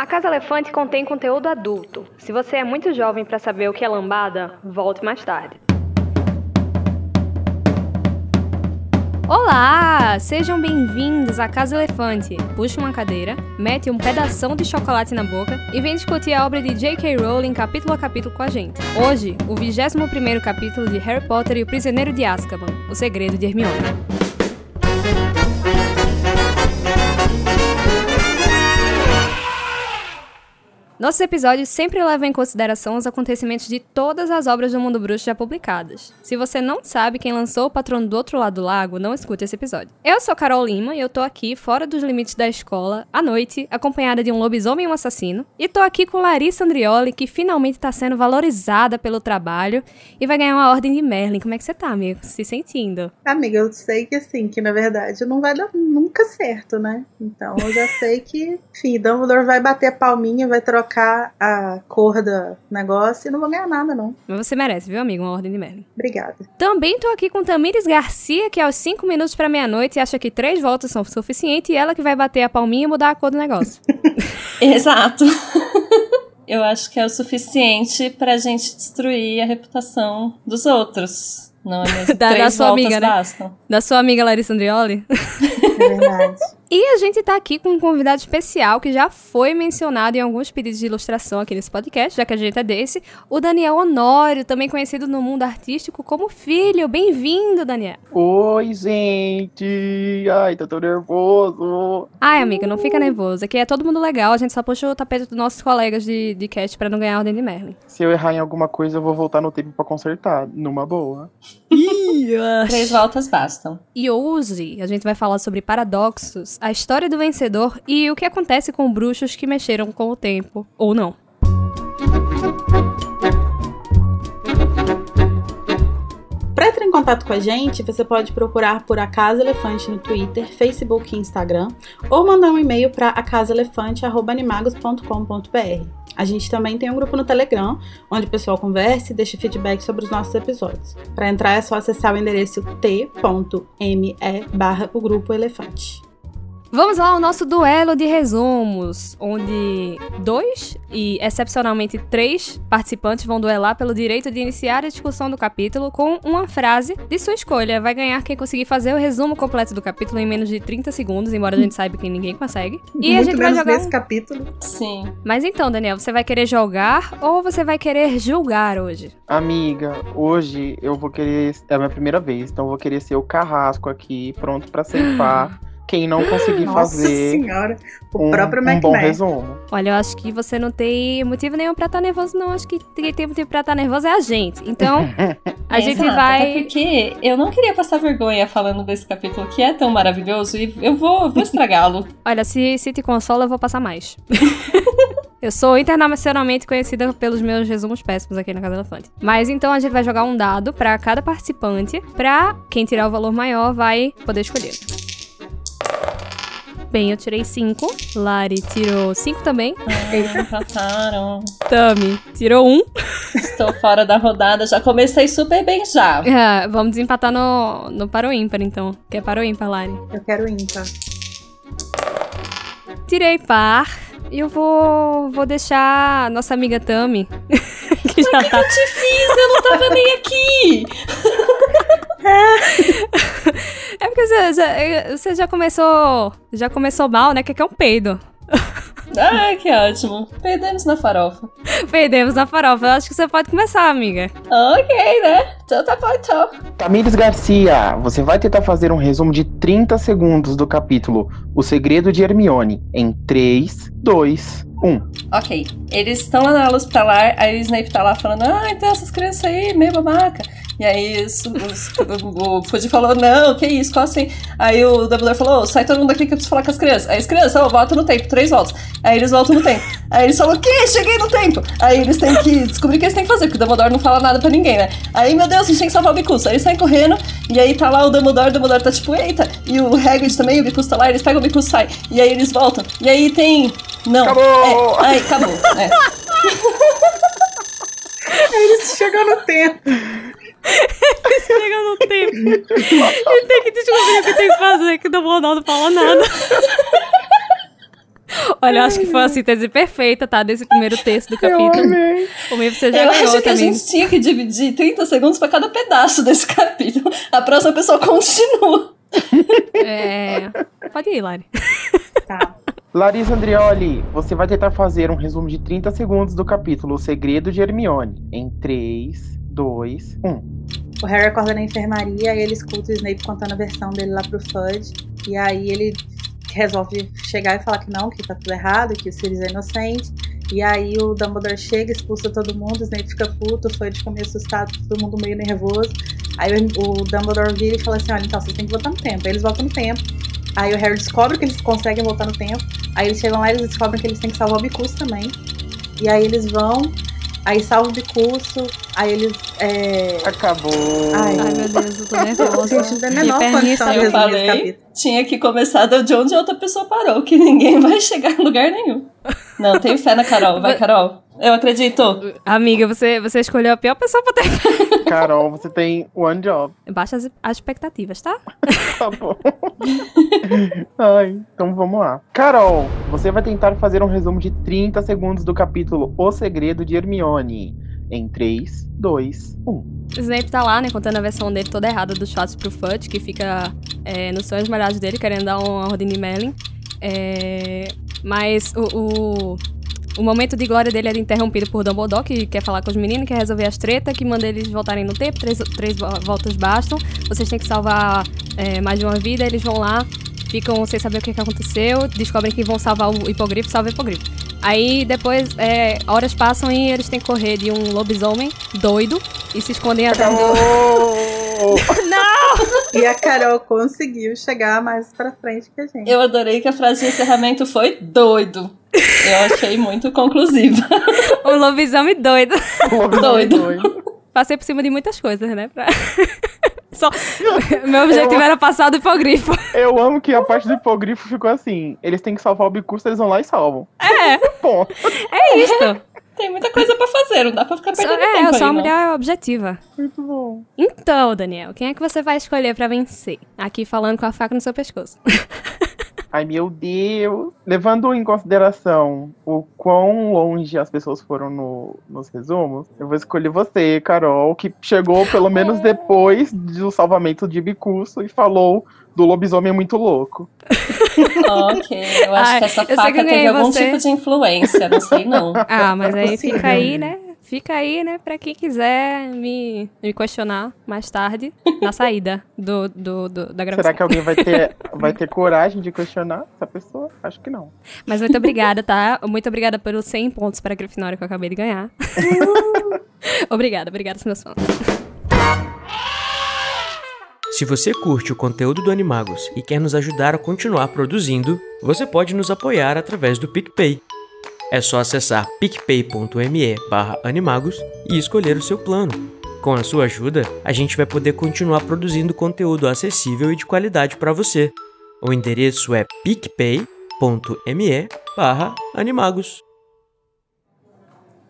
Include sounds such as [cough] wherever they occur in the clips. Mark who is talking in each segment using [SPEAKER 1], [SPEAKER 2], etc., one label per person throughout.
[SPEAKER 1] A Casa Elefante contém conteúdo adulto. Se você é muito jovem para saber o que é lambada, volte mais tarde. Olá! Sejam bem-vindos à Casa Elefante. Puxe uma cadeira, mete um pedação de chocolate na boca e vem discutir a obra de J.K. Rowling capítulo a capítulo com a gente. Hoje, o 21º capítulo de Harry Potter e o Prisioneiro de Azkaban, O Segredo de Hermione. Nossos episódios sempre levam em consideração os acontecimentos de todas as obras do mundo bruxo já publicadas. Se você não sabe quem lançou o Patrono do Outro Lado do Lago, não escute esse episódio. Eu sou Carol Lima e eu tô aqui, fora dos limites da escola, à noite, acompanhada de um lobisomem e um assassino. E tô aqui com Larissa Andrioli, que finalmente tá sendo valorizada pelo trabalho e vai ganhar uma ordem de Merlin. Como é que você tá, amigo? Se sentindo?
[SPEAKER 2] Amiga, eu sei que assim, que na verdade não vai dar nunca certo, né? Então eu já sei que, enfim, Dumbledore vai bater a palminha, vai trocar trocar a cor do negócio e não vou ganhar nada, não.
[SPEAKER 1] Mas você merece, viu, amigo? Uma ordem de Merlin.
[SPEAKER 2] Obrigada.
[SPEAKER 1] Também tô aqui com Tamires Garcia, que aos 5 minutos para meia-noite acha que três voltas são suficientes e ela que vai bater a palminha e mudar a cor do negócio. [laughs]
[SPEAKER 3] Exato. [laughs] Eu acho que é o suficiente pra gente destruir a reputação dos outros. Não é mesmo? [laughs]
[SPEAKER 1] da,
[SPEAKER 3] Três
[SPEAKER 1] da sua
[SPEAKER 3] voltas
[SPEAKER 1] amiga, né?
[SPEAKER 3] bastam.
[SPEAKER 1] Da sua amiga Larissa Andrioli.
[SPEAKER 2] É verdade.
[SPEAKER 1] E a gente tá aqui com um convidado especial que já foi mencionado em alguns pedidos de ilustração aqui nesse podcast, já que a gente é desse, o Daniel Honório, também conhecido no mundo artístico como Filho. Bem-vindo, Daniel.
[SPEAKER 4] Oi, gente! Ai, tô tão nervoso!
[SPEAKER 1] Ai, amiga, não fica nervoso. Aqui é todo mundo legal, a gente só puxa o tapete dos nossos colegas de, de cast pra não ganhar a ordem de Merlin.
[SPEAKER 4] Se eu errar em alguma coisa, eu vou voltar no tempo pra consertar, numa boa.
[SPEAKER 3] Três voltas bastam.
[SPEAKER 1] E hoje a gente vai falar sobre paradoxos, a história do vencedor e o que acontece com bruxos que mexeram com o tempo, ou não.
[SPEAKER 2] Para entrar em contato com a gente, você pode procurar por A Casa Elefante no Twitter, Facebook e Instagram, ou mandar um e-mail para acasaelefante.animagos.com.br. A gente também tem um grupo no Telegram, onde o pessoal conversa e deixa feedback sobre os nossos episódios. Para entrar é só acessar o endereço t.me barra o grupo elefante.
[SPEAKER 1] Vamos lá ao nosso duelo de resumos, onde dois e excepcionalmente três participantes vão duelar pelo direito de iniciar a discussão do capítulo com uma frase de sua escolha. Vai ganhar quem conseguir fazer o resumo completo do capítulo em menos de 30 segundos, embora a gente saiba que ninguém consegue. E a
[SPEAKER 2] Muito
[SPEAKER 1] gente vai jogar.
[SPEAKER 2] nesse capítulo.
[SPEAKER 3] Sim.
[SPEAKER 1] Mas então, Daniel, você vai querer jogar ou você vai querer julgar hoje?
[SPEAKER 4] Amiga, hoje eu vou querer. É a minha primeira vez, então eu vou querer ser o carrasco aqui, pronto pra [gasps] ceifar quem não conseguir
[SPEAKER 2] Nossa
[SPEAKER 4] fazer
[SPEAKER 2] senhora, o
[SPEAKER 4] um,
[SPEAKER 2] próprio
[SPEAKER 4] um bom resumo.
[SPEAKER 1] Olha, eu acho que você não tem motivo nenhum pra estar nervoso, não. Acho que quem tem motivo pra estar nervoso é a gente. Então, [laughs] a gente
[SPEAKER 3] Exato,
[SPEAKER 1] vai.
[SPEAKER 3] Até porque eu não queria passar vergonha falando desse capítulo que é tão maravilhoso e eu vou, vou estragá-lo. [laughs]
[SPEAKER 1] Olha, se, se te consola, eu vou passar mais. [laughs] eu sou internacionalmente conhecida pelos meus resumos péssimos aqui na Casa Elefante. Mas então a gente vai jogar um dado pra cada participante, pra quem tirar o valor maior vai poder escolher. Bem, eu tirei 5. Lari tirou 5 também.
[SPEAKER 3] Ai, empataram.
[SPEAKER 1] Tami tirou 1. Um.
[SPEAKER 3] Estou fora da rodada, já comecei super bem já. [laughs]
[SPEAKER 1] Ah, vamos desempatar no, no para o ímpar, então. Que é para o ímpar, Lari.
[SPEAKER 2] Eu quero ímpar.
[SPEAKER 1] Tirei par. E eu vou, vou deixar a nossa amiga Tami. [laughs] que já tá
[SPEAKER 3] Eu te fiz, eu não tava nem aqui. [laughs]
[SPEAKER 1] É porque você já, você já começou. Já começou mal, né? Que aqui é um peido.
[SPEAKER 3] Ai, que ótimo. Perdemos na farofa.
[SPEAKER 1] Perdemos na farofa. Eu acho que você pode começar, amiga.
[SPEAKER 3] Ok, né? Então tá bom, então.
[SPEAKER 4] Tamires Garcia, você vai tentar fazer um resumo de 30 segundos do capítulo O Segredo de Hermione em 3, 2, 1.
[SPEAKER 3] Ok. Eles estão lá na luz pra lá, aí o Snape tá lá falando, ah, então essas crianças aí, meio babaca. E aí os, o, o Fudge falou, não, que isso, qual assim? Aí o Dumbledore falou, sai todo mundo daqui que eu preciso falar com as crianças. Aí as crianças, oh, volta no tempo, três voltas. Aí eles voltam no tempo. Aí eles falam, o quê? Cheguei no tempo. Aí eles têm que descobrir o que eles têm que fazer, porque o Dumbledore não fala nada pra ninguém, né? Aí, meu Deus, a gente tem que salvar o Bicus. Aí eles saem correndo, e aí tá lá o Dumbledore, o Dumbledore tá tipo, eita. E o Hagrid também, o Bicus tá lá, eles pegam o Bicus e sai. E aí eles voltam. E aí tem... Não.
[SPEAKER 4] Acabou!
[SPEAKER 3] É, aí, acabou. É. [laughs]
[SPEAKER 2] Eles chegam no tempo.
[SPEAKER 1] Chega no tempo. E tem que descobrir o que tem que fazer, que o não fala nada. Olha, eu acho que foi a síntese perfeita, tá? Desse primeiro texto do
[SPEAKER 4] Eu
[SPEAKER 1] capítulo.
[SPEAKER 4] amei.
[SPEAKER 1] O meu você já
[SPEAKER 3] Eu
[SPEAKER 1] ganhou
[SPEAKER 3] acho que a
[SPEAKER 1] também.
[SPEAKER 3] gente tinha que dividir 30 segundos pra cada pedaço desse capítulo. A próxima pessoa continua.
[SPEAKER 1] É... Pode ir, Lari.
[SPEAKER 2] Tá.
[SPEAKER 4] Larissa Andrioli, você vai tentar fazer um resumo de 30 segundos do capítulo O Segredo de Hermione. Em 3, 2, 1.
[SPEAKER 2] O Harry acorda na enfermaria e ele escuta o Snape contando a versão dele lá pro Fudge. E aí ele resolve chegar e falar que não, que tá tudo errado, que o Sirius é inocente. E aí o Dumbledore chega, expulsa todo mundo, o Snape fica puto, o Fudge fica meio assustado, todo mundo meio nervoso. Aí o, Dumbledore vira e fala assim, olha, então vocês têm que voltar no tempo. Aí eles voltam no tempo. Aí o Harry descobre que eles conseguem voltar no tempo. Aí eles chegam lá e eles descobrem que eles têm que salvar o Bicurso também. E aí eles vão, aí salvam o Bicurso, aí eles... É...
[SPEAKER 4] Acabou.
[SPEAKER 2] Ai.
[SPEAKER 1] Ai, meu Deus, eu tô nervosa.
[SPEAKER 2] Gente, não tem
[SPEAKER 1] Minha
[SPEAKER 2] menor condição de
[SPEAKER 3] Eu falei, tinha que começar de onde a outra pessoa parou, que ninguém [laughs] vai chegar em lugar nenhum. Não, tenho fé na Carol. Vai, Carol. Eu acredito.
[SPEAKER 1] Amiga, você, você escolheu a pior pessoa pra ter.
[SPEAKER 4] Carol, você tem one job.
[SPEAKER 1] Baixa as, as expectativas, tá? [laughs]
[SPEAKER 4] Tá bom. Ai, então vamos lá. Carol, você vai tentar fazer um resumo de 30 segundos do capítulo O Segredo de Hermione. Em 3, 2, 1.
[SPEAKER 1] O Snape tá lá, né, contando a versão dele toda errada dos fatos pro Fudge, que fica é, nos sonhos molhados dele, querendo dar uma ordem de Merlin. É, mas o, o, o momento de glória dele é interrompido por Dumbledore, que quer falar com os meninos, quer resolver as tretas, que manda eles voltarem no tempo, três, três vo- voltas bastam. Vocês têm que salvar é, mais de uma vida, eles vão lá, ficam sem saber o que, que aconteceu, descobrem que vão salvar o hipogrifo, salva o hipogrifo. Aí depois, é, horas passam e eles têm que correr de um lobisomem doido e se escondem atrás do. [laughs]
[SPEAKER 2] E a Carol conseguiu chegar mais pra frente que a gente.
[SPEAKER 3] Eu adorei que a frase de encerramento foi doido. Eu achei muito conclusiva. [laughs]
[SPEAKER 1] um lobisomem doido.
[SPEAKER 3] Doido.
[SPEAKER 1] Passei por cima de muitas coisas, né? pra- [laughs] Só... Meu objetivo era passar do hipogrifo.
[SPEAKER 4] Eu amo que a parte do hipogrifo ficou assim. Eles têm que salvar o bicurso, eles vão lá e salvam.
[SPEAKER 1] É,
[SPEAKER 4] Bom,
[SPEAKER 1] é isto. [laughs]
[SPEAKER 3] Tem muita coisa pra fazer, não dá pra ficar
[SPEAKER 1] Só-
[SPEAKER 3] perdendo
[SPEAKER 1] é,
[SPEAKER 3] tempo
[SPEAKER 1] eu sou
[SPEAKER 3] aí,
[SPEAKER 1] uma
[SPEAKER 3] não.
[SPEAKER 1] mulher objetiva.
[SPEAKER 4] muito bom.
[SPEAKER 1] Então, Daniel, quem é que você vai escolher pra vencer? Aqui falando com a faca no seu pescoço.
[SPEAKER 4] Ai, meu Deus. Levando em consideração o quão longe as pessoas foram no- nos resumos, eu vou escolher você, Carol, que chegou pelo [laughs] menos depois do salvamento de Bicurso e falou do lobisomem muito louco.
[SPEAKER 3] Ok, eu acho
[SPEAKER 1] Ai,
[SPEAKER 3] que essa faca
[SPEAKER 1] que
[SPEAKER 3] teve algum
[SPEAKER 1] você.
[SPEAKER 3] tipo de influência, não sei não.
[SPEAKER 1] Ah, mas aí
[SPEAKER 2] possível.
[SPEAKER 1] fica aí, né? Fica aí, né, pra quem quiser me, me questionar mais tarde na saída do, do, do- da gravação.
[SPEAKER 4] Será que alguém vai ter, vai ter coragem de questionar essa pessoa? Acho que não.
[SPEAKER 1] Mas muito obrigada, tá? Muito obrigada pelos 100 pontos para a Grifinória que eu acabei de ganhar. [laughs] obrigada, obrigada, meus fãs.
[SPEAKER 5] Se você curte o conteúdo do Animagos e quer nos ajudar a continuar produzindo, você pode nos apoiar através do PicPay. É só acessar picpay.me animagos e escolher o seu plano. Com a sua ajuda, a gente vai poder continuar produzindo conteúdo acessível e de qualidade para você. O endereço é picpay.me animagos.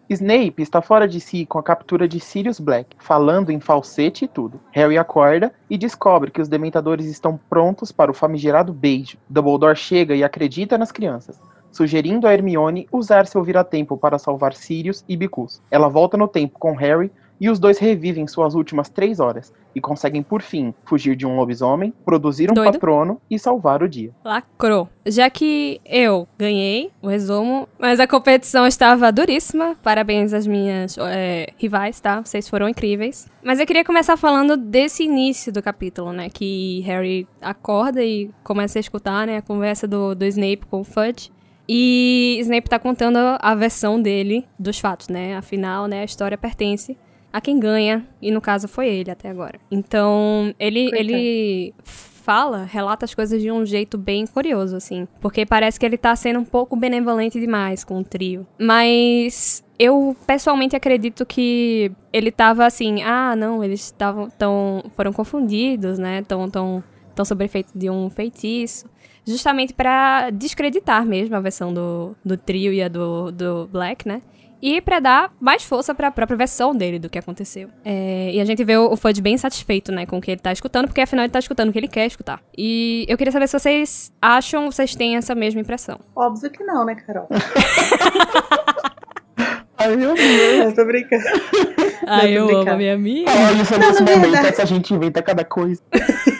[SPEAKER 4] Snape está fora de si com a captura de Sirius Black, falando em falsete e tudo. Harry acorda e descobre que os dementadores estão prontos para o famigerado beijo. Dumbledore chega e acredita nas crianças, sugerindo a Hermione usar seu vira-tempo para salvar Sirius e Bicus. Ela volta no tempo com Harry e os dois revivem suas últimas três horas e conseguem por fim fugir de um lobisomem, produzir um
[SPEAKER 1] Doido.
[SPEAKER 4] patrono e salvar o dia.
[SPEAKER 1] Lacrou. Já que eu ganhei o resumo, mas a competição estava duríssima. Parabéns às minhas é, rivais, tá? Vocês foram incríveis. Mas eu queria começar falando desse início do capítulo, né? Que Harry acorda e começa a escutar, né? A conversa do, do Snape com o Fudge. E Snape tá contando a versão dele dos fatos, né? Afinal, né, a história pertence a quem ganha, e no caso foi ele até agora. Então, ele, ele fala, relata as coisas de um jeito bem curioso, assim. Porque parece que ele tá sendo um pouco benevolente demais com o trio. Mas eu pessoalmente acredito que ele tava assim, ah, não, eles estavam tão foram confundidos, né? Tão tão tão sob efeito de um feitiço. Justamente pra descreditar mesmo a versão do, do trio e a do, do Black, né? E pra dar mais força pra própria versão dele do que aconteceu. É, e a gente vê o, o Fudge bem satisfeito, né, com o que ele tá escutando, porque afinal ele tá escutando o que ele quer escutar. E eu queria saber se vocês acham, vocês têm essa mesma impressão.
[SPEAKER 2] Óbvio que não, né, Carol? [laughs]
[SPEAKER 4] Ai, meu Deus. [laughs]
[SPEAKER 2] Eu tô brincando. Tô
[SPEAKER 1] eu amo
[SPEAKER 2] brincando.
[SPEAKER 1] a minha amiga.
[SPEAKER 4] Olha, isso
[SPEAKER 2] Não,
[SPEAKER 4] nesse momento,
[SPEAKER 2] verdade-
[SPEAKER 4] essa gente inventa cada coisa. [laughs]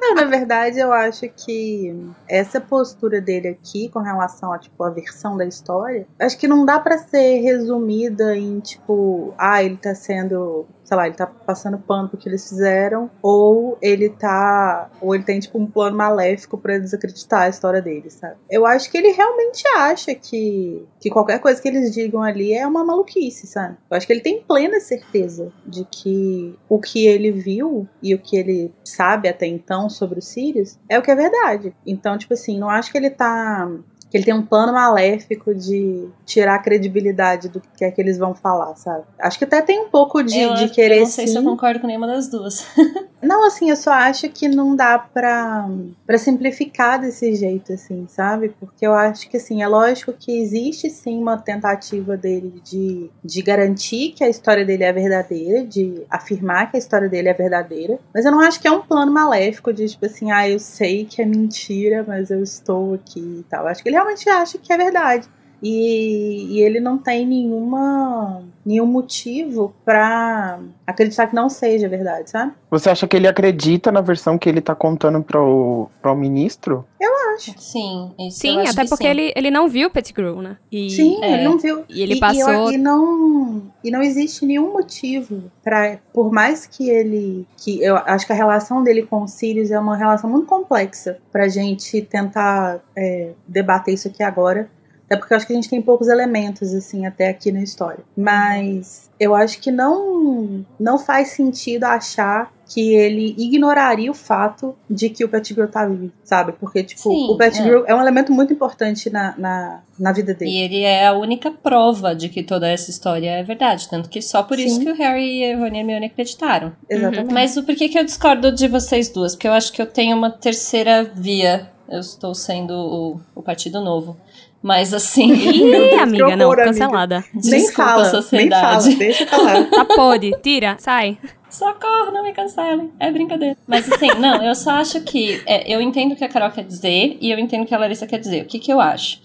[SPEAKER 2] Não, na verdade, eu acho que essa postura dele aqui com relação a tipo a versão da história, acho que não dá pra ser resumida em tipo, ah, ele tá sendo, sei lá, ele tá passando pano pro que eles fizeram, ou ele tá, ou ele tem tipo um plano maléfico pra desacreditar a história dele, sabe? Eu acho que ele realmente acha que que qualquer coisa que eles digam ali é uma maluquice, sabe? Eu acho que ele tem plena certeza de que o que ele viu e o que ele sabe até então sobre os Sirius é o que é verdade. Então, tipo assim, não acho que ele tá. que ele tem um plano maléfico de tirar a credibilidade do que é que eles vão falar, sabe? Acho que até tem um pouco de,
[SPEAKER 3] eu,
[SPEAKER 2] de querer
[SPEAKER 3] eu não sei
[SPEAKER 2] sim.
[SPEAKER 3] se eu concordo com nenhuma das duas. [laughs]
[SPEAKER 2] Não, assim, eu só acho que não dá pra, pra simplificar desse jeito, assim, sabe? Porque eu acho que, assim, é lógico que existe sim uma tentativa dele de, de garantir que a história dele é verdadeira, de afirmar que a história dele é verdadeira, mas eu não acho que é um plano maléfico de, tipo assim, ah, eu sei que é mentira, mas eu estou aqui e tal. Acho que ele realmente acha que é verdade. E, e ele não tem nenhuma nenhum motivo pra acreditar que não seja verdade, sabe?
[SPEAKER 4] Você acha que ele acredita na versão que ele tá contando pro, pro ministro?
[SPEAKER 3] Sim, isso eu
[SPEAKER 1] Sim,
[SPEAKER 3] acho
[SPEAKER 1] até
[SPEAKER 3] que
[SPEAKER 1] porque
[SPEAKER 3] sim.
[SPEAKER 1] ele, ele não viu Pettigrew, né? E
[SPEAKER 2] Sim,
[SPEAKER 3] é.
[SPEAKER 2] ele não viu.
[SPEAKER 1] E ele
[SPEAKER 2] e,
[SPEAKER 1] passou-
[SPEAKER 2] eu- E, não, e não existe nenhum motivo para, por mais que ele, que eu acho que a relação dele com o Sirius é uma relação muito complexa pra gente tentar é, debater isso aqui agora. Até porque eu acho que a gente tem poucos elementos, assim, até aqui na história. Mas eu acho que não, não faz sentido achar que ele ignoraria o fato de que o Pettigrew tá vivo, sabe? Porque, tipo,
[SPEAKER 3] Sim,
[SPEAKER 2] o Pettigrew é. um elemento muito importante na, na, na vida dele.
[SPEAKER 3] E ele é a única prova de que toda essa história é verdade. Tanto que só por isso
[SPEAKER 2] Sim.
[SPEAKER 3] que o Harry e a Rony e Hermione acreditaram.
[SPEAKER 2] Exatamente.
[SPEAKER 3] Mas o porquê que eu discordo de vocês duas? Porque eu acho que eu tenho uma terceira via. Eu estou sendo o, o Partido Novo. Mas assim.
[SPEAKER 1] Ih, [laughs] amiga, não,
[SPEAKER 2] horror, amiga.
[SPEAKER 1] cancelada.
[SPEAKER 2] nem
[SPEAKER 3] Desculpa,
[SPEAKER 2] fala,
[SPEAKER 3] sociedade.
[SPEAKER 2] nem fala, deixa eu falar.
[SPEAKER 1] Tá, pode, tira, sai.
[SPEAKER 3] Socorro, não me cancelem. É brincadeira. Mas assim, não, eu só acho que. é, eu entendo o que a Carol quer dizer e eu entendo o que a Larissa quer dizer. O que, que eu acho?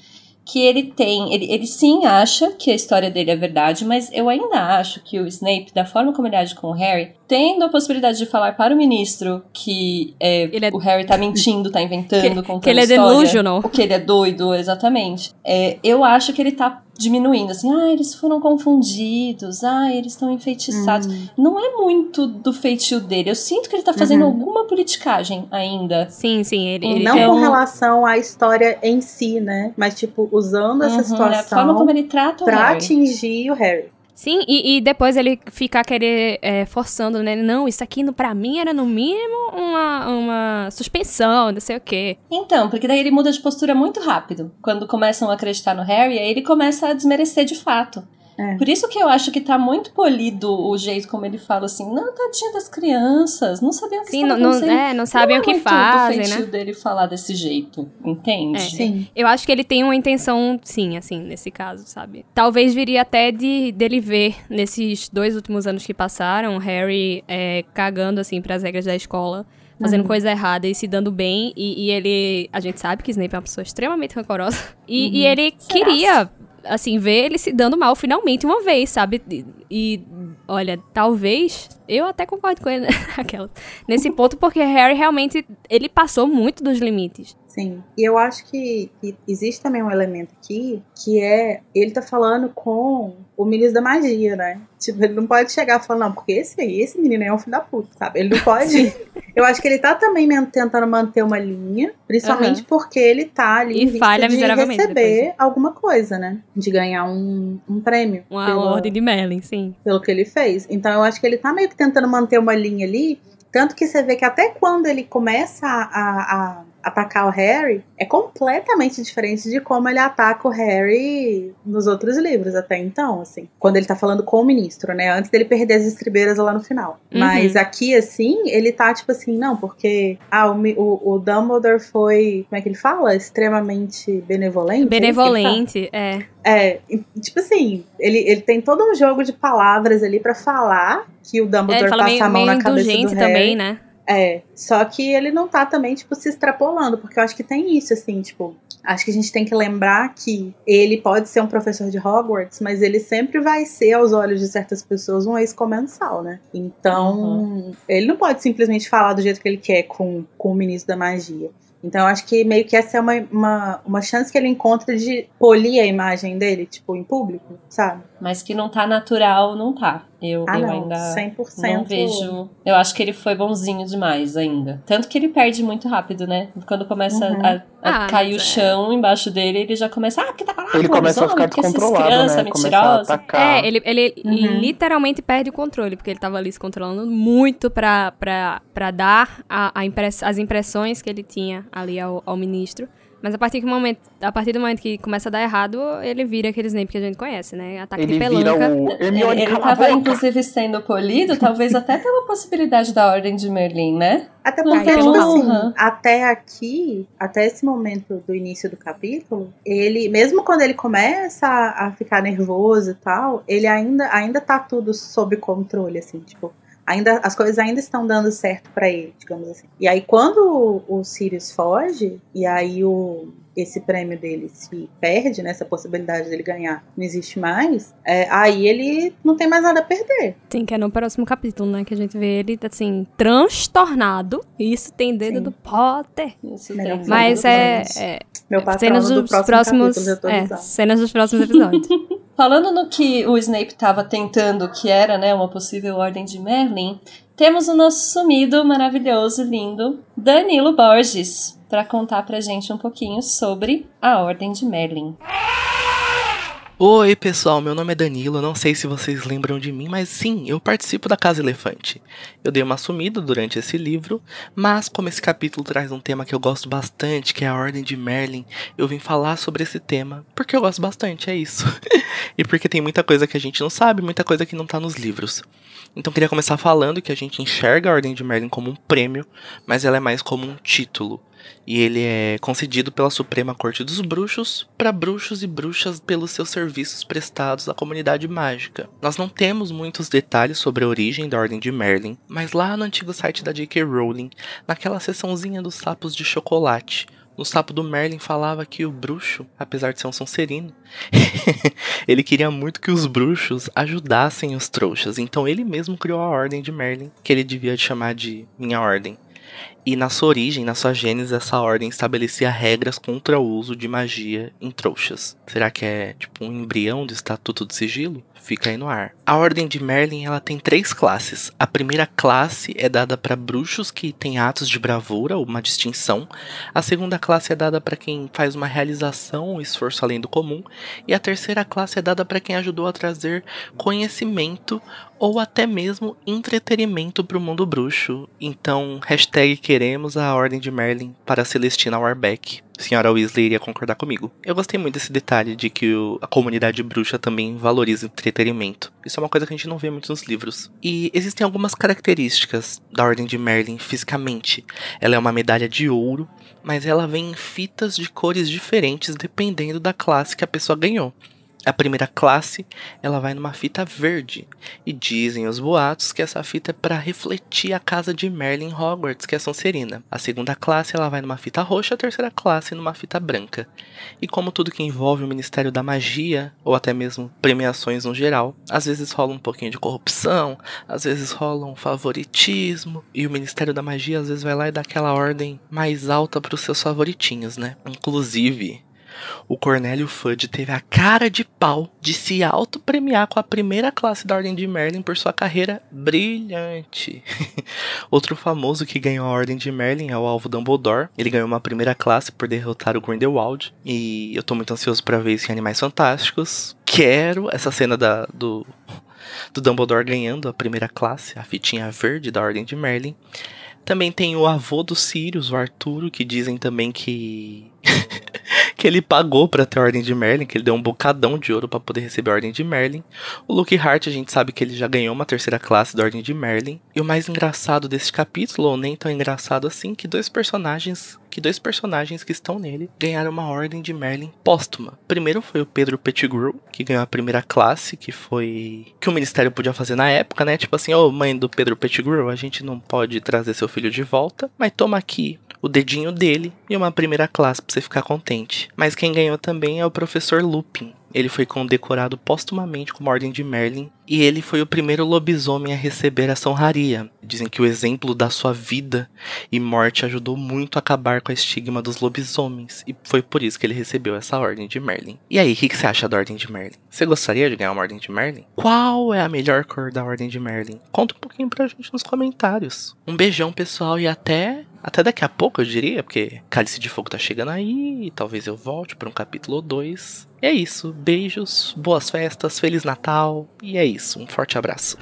[SPEAKER 3] Que ele tem. Ele, ele sim acha que a história dele é verdade, mas eu ainda acho que o Snape, da forma como ele age com o Harry, tendo a possibilidade de falar para o ministro que é,
[SPEAKER 1] é-
[SPEAKER 3] o Harry tá mentindo, tá inventando,
[SPEAKER 1] Que,
[SPEAKER 3] contando
[SPEAKER 1] que ele é
[SPEAKER 3] história,
[SPEAKER 1] delusional.
[SPEAKER 3] o que ele é doido, exatamente. É, eu acho que ele tá diminuindo, assim, ah, eles foram confundidos, ah, eles estão enfeitiçados. Não é muito do feitio dele. Eu sinto que ele tá fazendo
[SPEAKER 2] Uhum.
[SPEAKER 3] alguma politicagem ainda.
[SPEAKER 1] Sim, sim, ele, ele
[SPEAKER 2] Não
[SPEAKER 1] tem-
[SPEAKER 2] com
[SPEAKER 3] um-
[SPEAKER 2] relação à história em si, né? Mas, tipo, usando essa
[SPEAKER 3] Uhum,
[SPEAKER 2] situação
[SPEAKER 3] a forma como ele trata o
[SPEAKER 2] pra
[SPEAKER 3] Harry.
[SPEAKER 2] atingir o Harry.
[SPEAKER 1] Sim, e, e depois ele ficar querer é, forçando, né? Não, isso aqui pra mim era no mínimo uma, uma suspensão, não sei o quê.
[SPEAKER 3] Então, porque daí ele muda de postura muito rápido. Quando começam a acreditar no Harry, aí ele começa a desmerecer de fato.
[SPEAKER 2] É.
[SPEAKER 3] Por isso que eu acho que tá muito polido o jeito como ele fala assim, não, tadinha das crianças, não sabiam o que
[SPEAKER 1] Sim,
[SPEAKER 3] estavam
[SPEAKER 1] não, não,
[SPEAKER 3] acontecendo."
[SPEAKER 1] é, não sabem
[SPEAKER 3] não
[SPEAKER 1] o que
[SPEAKER 3] é muito
[SPEAKER 1] fazem, né?
[SPEAKER 3] dele falar desse jeito, entende?
[SPEAKER 1] É.
[SPEAKER 2] Sim.
[SPEAKER 1] Eu acho que ele tem uma intenção, sim, assim, nesse caso, sabe? Talvez viria até de dele ver, nesses dois últimos anos que passaram, o Harry é, cagando, assim, pras regras da escola, fazendo
[SPEAKER 2] Uhum.
[SPEAKER 1] coisa errada e se dando bem. E, e ele. A gente sabe que Snape é uma pessoa extremamente rancorosa. E,
[SPEAKER 2] Uhum.
[SPEAKER 1] e ele
[SPEAKER 3] Será?
[SPEAKER 1] queria, assim, ver ele se dando mal finalmente uma vez, sabe? E, e, olha, talvez. Eu até concordo com ele [laughs] aquela, nesse ponto, porque Harry realmente. Ele passou muito dos limites.
[SPEAKER 2] Sim. E eu acho que, que existe também um elemento aqui que é ele tá falando com o ministro da magia, né? Tipo, ele não pode chegar falando, não, porque esse aí, esse menino aí é um filho da puta, sabe? Ele não [laughs] pode. eu acho que ele tá também tentando manter uma linha, principalmente porque ele tá ali
[SPEAKER 1] E falha
[SPEAKER 2] de receber
[SPEAKER 1] depois.
[SPEAKER 2] alguma coisa, né? De ganhar um, um prêmio.
[SPEAKER 1] Uma
[SPEAKER 2] pela-
[SPEAKER 1] ordem de Merlin, sim.
[SPEAKER 2] pelo que ele fez. Então eu acho que ele tá meio que tentando manter uma linha ali. Tanto que você vê que até quando ele começa a, a, a atacar o Harry é completamente diferente de como ele ataca o Harry nos outros livros até então, assim. Quando ele tá falando com o ministro, né? Antes dele perder as estribeiras lá no final.
[SPEAKER 1] Uhum.
[SPEAKER 2] Mas aqui, assim, ele tá tipo assim, não, porque ah, o, o, o Dumbledore foi, como é que ele fala? Extremamente benevolente. é?
[SPEAKER 1] Benevolente, é.
[SPEAKER 2] É, tipo assim, ele, ele tem todo um jogo de palavras ali pra falar que o
[SPEAKER 1] É,
[SPEAKER 2] Dumbledore
[SPEAKER 1] fala
[SPEAKER 2] passa
[SPEAKER 1] meio,
[SPEAKER 2] a mão na cabeça do Harry.
[SPEAKER 1] também, né?
[SPEAKER 2] É, só que ele não tá também, tipo, se extrapolando, porque eu acho que tem isso, assim, tipo, acho que a gente tem que lembrar que ele pode ser um professor de Hogwarts, mas ele sempre vai ser, aos olhos de certas pessoas, um ex-comensal, né? Então, ele não pode simplesmente falar do jeito que ele quer com, com o ministro da magia. Então, eu acho que meio que essa é uma, uma, uma chance que ele encontra de polir a imagem dele, tipo, em público, sabe?
[SPEAKER 3] Mas que não tá natural, não tá. Eu,
[SPEAKER 2] Ah,
[SPEAKER 3] eu
[SPEAKER 2] não,
[SPEAKER 3] ainda
[SPEAKER 2] 100%.
[SPEAKER 3] não vejo. Eu acho que ele foi bonzinho demais ainda. Tanto que ele perde muito rápido, né? Quando começa
[SPEAKER 2] Uhum.
[SPEAKER 3] a, a
[SPEAKER 1] Ah,
[SPEAKER 3] cair o
[SPEAKER 1] é.
[SPEAKER 3] chão embaixo dele, ele já começa. Ah, porque tava lá
[SPEAKER 4] Ele começa a ficar descontrolado, né? Começa a
[SPEAKER 3] mentirosas.
[SPEAKER 4] atacar.
[SPEAKER 1] É, ele, ele
[SPEAKER 2] Uhum.
[SPEAKER 1] literalmente perde o controle, porque ele tava ali se controlando muito pra, pra, pra dar a, a impress- as impressões que ele tinha ali ao, ao ministro. Mas a partir, do momento, a partir do momento que começa a dar errado, ele vira aquele Snape que a gente conhece, né? Ataque
[SPEAKER 4] Ele
[SPEAKER 1] de
[SPEAKER 4] vira
[SPEAKER 1] pelanca.
[SPEAKER 4] o
[SPEAKER 3] Ele, ele
[SPEAKER 4] cala a
[SPEAKER 3] tava,
[SPEAKER 4] boca.
[SPEAKER 3] inclusive, sendo polido, talvez até pela possibilidade da Ordem de Merlin, né?
[SPEAKER 2] Até porque,
[SPEAKER 1] tem
[SPEAKER 2] tipo assim, até aqui, até esse momento do início do capítulo, ele, mesmo quando ele começa a, a ficar nervoso e tal, ele ainda, ainda tá tudo sob controle, assim, tipo, ainda, as coisas ainda estão dando certo pra ele, digamos assim. E aí, quando o, o Sirius foge, e aí o, esse prêmio dele se perde, né, essa possibilidade dele ganhar não existe mais, é, aí ele não tem mais nada a perder.
[SPEAKER 1] Sim, que é no próximo capítulo, né? Que a gente vê ele, assim, transtornado. E isso tem dedo
[SPEAKER 2] Sim.
[SPEAKER 1] do Potter.
[SPEAKER 3] Isso tem.
[SPEAKER 1] Mas é, é
[SPEAKER 2] Meu patrono
[SPEAKER 1] cenas
[SPEAKER 2] do
[SPEAKER 1] dos
[SPEAKER 2] próximo
[SPEAKER 1] próximos.
[SPEAKER 2] capítulo, já tô
[SPEAKER 1] É, cenas dos próximos episódios. [laughs]
[SPEAKER 3] Falando no que o Snape estava tentando, que era, né, uma possível ordem de Merlin, temos o nosso sumido, maravilhoso, lindo, Danilo Borges, para contar pra gente um pouquinho sobre a ordem de Merlin.
[SPEAKER 6] Oi, pessoal, meu nome é Danilo. Não sei se vocês lembram de mim, mas sim, eu participo da Casa Elefante. Eu dei uma sumida durante esse livro, mas como esse capítulo traz um tema que eu gosto bastante, que é a Ordem de Merlin, eu vim falar sobre esse tema porque eu gosto bastante, é isso. [laughs] e porque tem muita coisa que a gente não sabe, muita coisa que não tá nos livros. Então queria começar falando que a gente enxerga a Ordem de Merlin como um prêmio, mas ela é mais como um título. E ele é concedido pela Suprema Corte dos Bruxos para bruxos e bruxas pelos seus serviços prestados à comunidade mágica. Nós não temos muitos detalhes sobre a origem da Ordem de Merlin, mas lá no antigo site da J.K. Rowling, naquela seçãozinha dos sapos de chocolate, no sapo do Merlin falava que o bruxo, apesar de ser um Sonserino, [laughs] ele queria muito que os bruxos ajudassem os trouxas. Então ele mesmo criou a Ordem de Merlin, que ele devia chamar de Minha Ordem. E na sua origem, na sua gênese, essa ordem estabelecia regras contra o uso de magia em trouxas. Será que é tipo um embrião do Estatuto do Sigilo? Fica aí no ar. A Ordem de Merlin ela tem três classes. A primeira classe é dada para bruxos que têm atos de bravura, uma distinção. A segunda classe é dada para quem faz uma realização, um esforço além do comum. E a terceira classe é dada para quem ajudou a trazer conhecimento ou até mesmo entretenimento para o mundo bruxo. Então, hashtag queremos a Ordem de Merlin para Celestina Warbeck. Senhora Weasley iria concordar comigo. Eu gostei muito desse detalhe de que o- a comunidade bruxa também valoriza o entretenimento. Isso é uma coisa que a gente não vê muito nos livros. E existem algumas características da Ordem de Merlin fisicamente. Ela é uma medalha de ouro, mas ela vem em fitas de cores diferentes dependendo da classe que a pessoa ganhou. A primeira classe, ela vai numa fita verde. E dizem os boatos que essa fita é para refletir a casa de Merlin Hogwarts, que é Sonserina. A segunda classe, ela vai numa fita roxa, a terceira classe numa fita branca. E como tudo que envolve o Ministério da Magia, ou até mesmo premiações no geral, às vezes rola um pouquinho de corrupção, às vezes rola um favoritismo, e o Ministério da Magia às vezes vai lá e dá aquela ordem mais alta para os seus favoritinhos, né? Inclusive, o Cornélio Fudge teve a cara de pau de se auto-premiar com a primeira classe da Ordem de Merlin por sua carreira brilhante. [laughs] Outro famoso que ganhou a Ordem de Merlin é o Alvo Dumbledore. Ele ganhou uma primeira classe por derrotar o Grindelwald. E eu tô muito ansioso para ver isso em Animais Fantásticos. Quero essa cena da, do, do Dumbledore ganhando a primeira classe, a fitinha verde da Ordem de Merlin. Também tem o avô dos Sirius, o Arturo, que dizem também que [laughs] que ele pagou para ter a Ordem de Merlin, que ele deu um bocadão de ouro para poder receber a Ordem de Merlin. O Luke Hart, a gente sabe que ele já ganhou uma terceira classe da Ordem de Merlin. E o mais engraçado desse capítulo, ou nem tão engraçado assim, que dois personagens que dois personagens que estão nele ganharam uma ordem de Merlin póstuma. Primeiro foi o Pedro Pettigrew, que ganhou a primeira classe, que foi que o ministério podia fazer na época, né? Tipo assim, ô oh, mãe do Pedro Pettigrew, a gente não pode trazer seu filho de volta, mas toma aqui o dedinho dele e uma primeira classe pra você ficar contente. Mas quem ganhou também é o professor Lupin, ele foi condecorado postumamente com a Ordem de Merlin e ele foi o primeiro lobisomem a receber essa honraria. Dizem que o exemplo da sua vida e morte ajudou muito a acabar com a estigma dos lobisomens e foi por isso que ele recebeu essa Ordem de Merlin. E aí, o que, que, você acha da Ordem de Merlin? Você gostaria de ganhar uma Ordem de Merlin? Qual é a melhor cor da Ordem de Merlin? Conta um pouquinho pra gente nos comentários. Um beijão, pessoal, e até até daqui a pouco, eu diria, porque Cálice de Fogo tá chegando aí, talvez eu volte para um capítulo ou dois. E é isso. Beijos, boas festas, Feliz Natal. E é isso. Um forte abraço.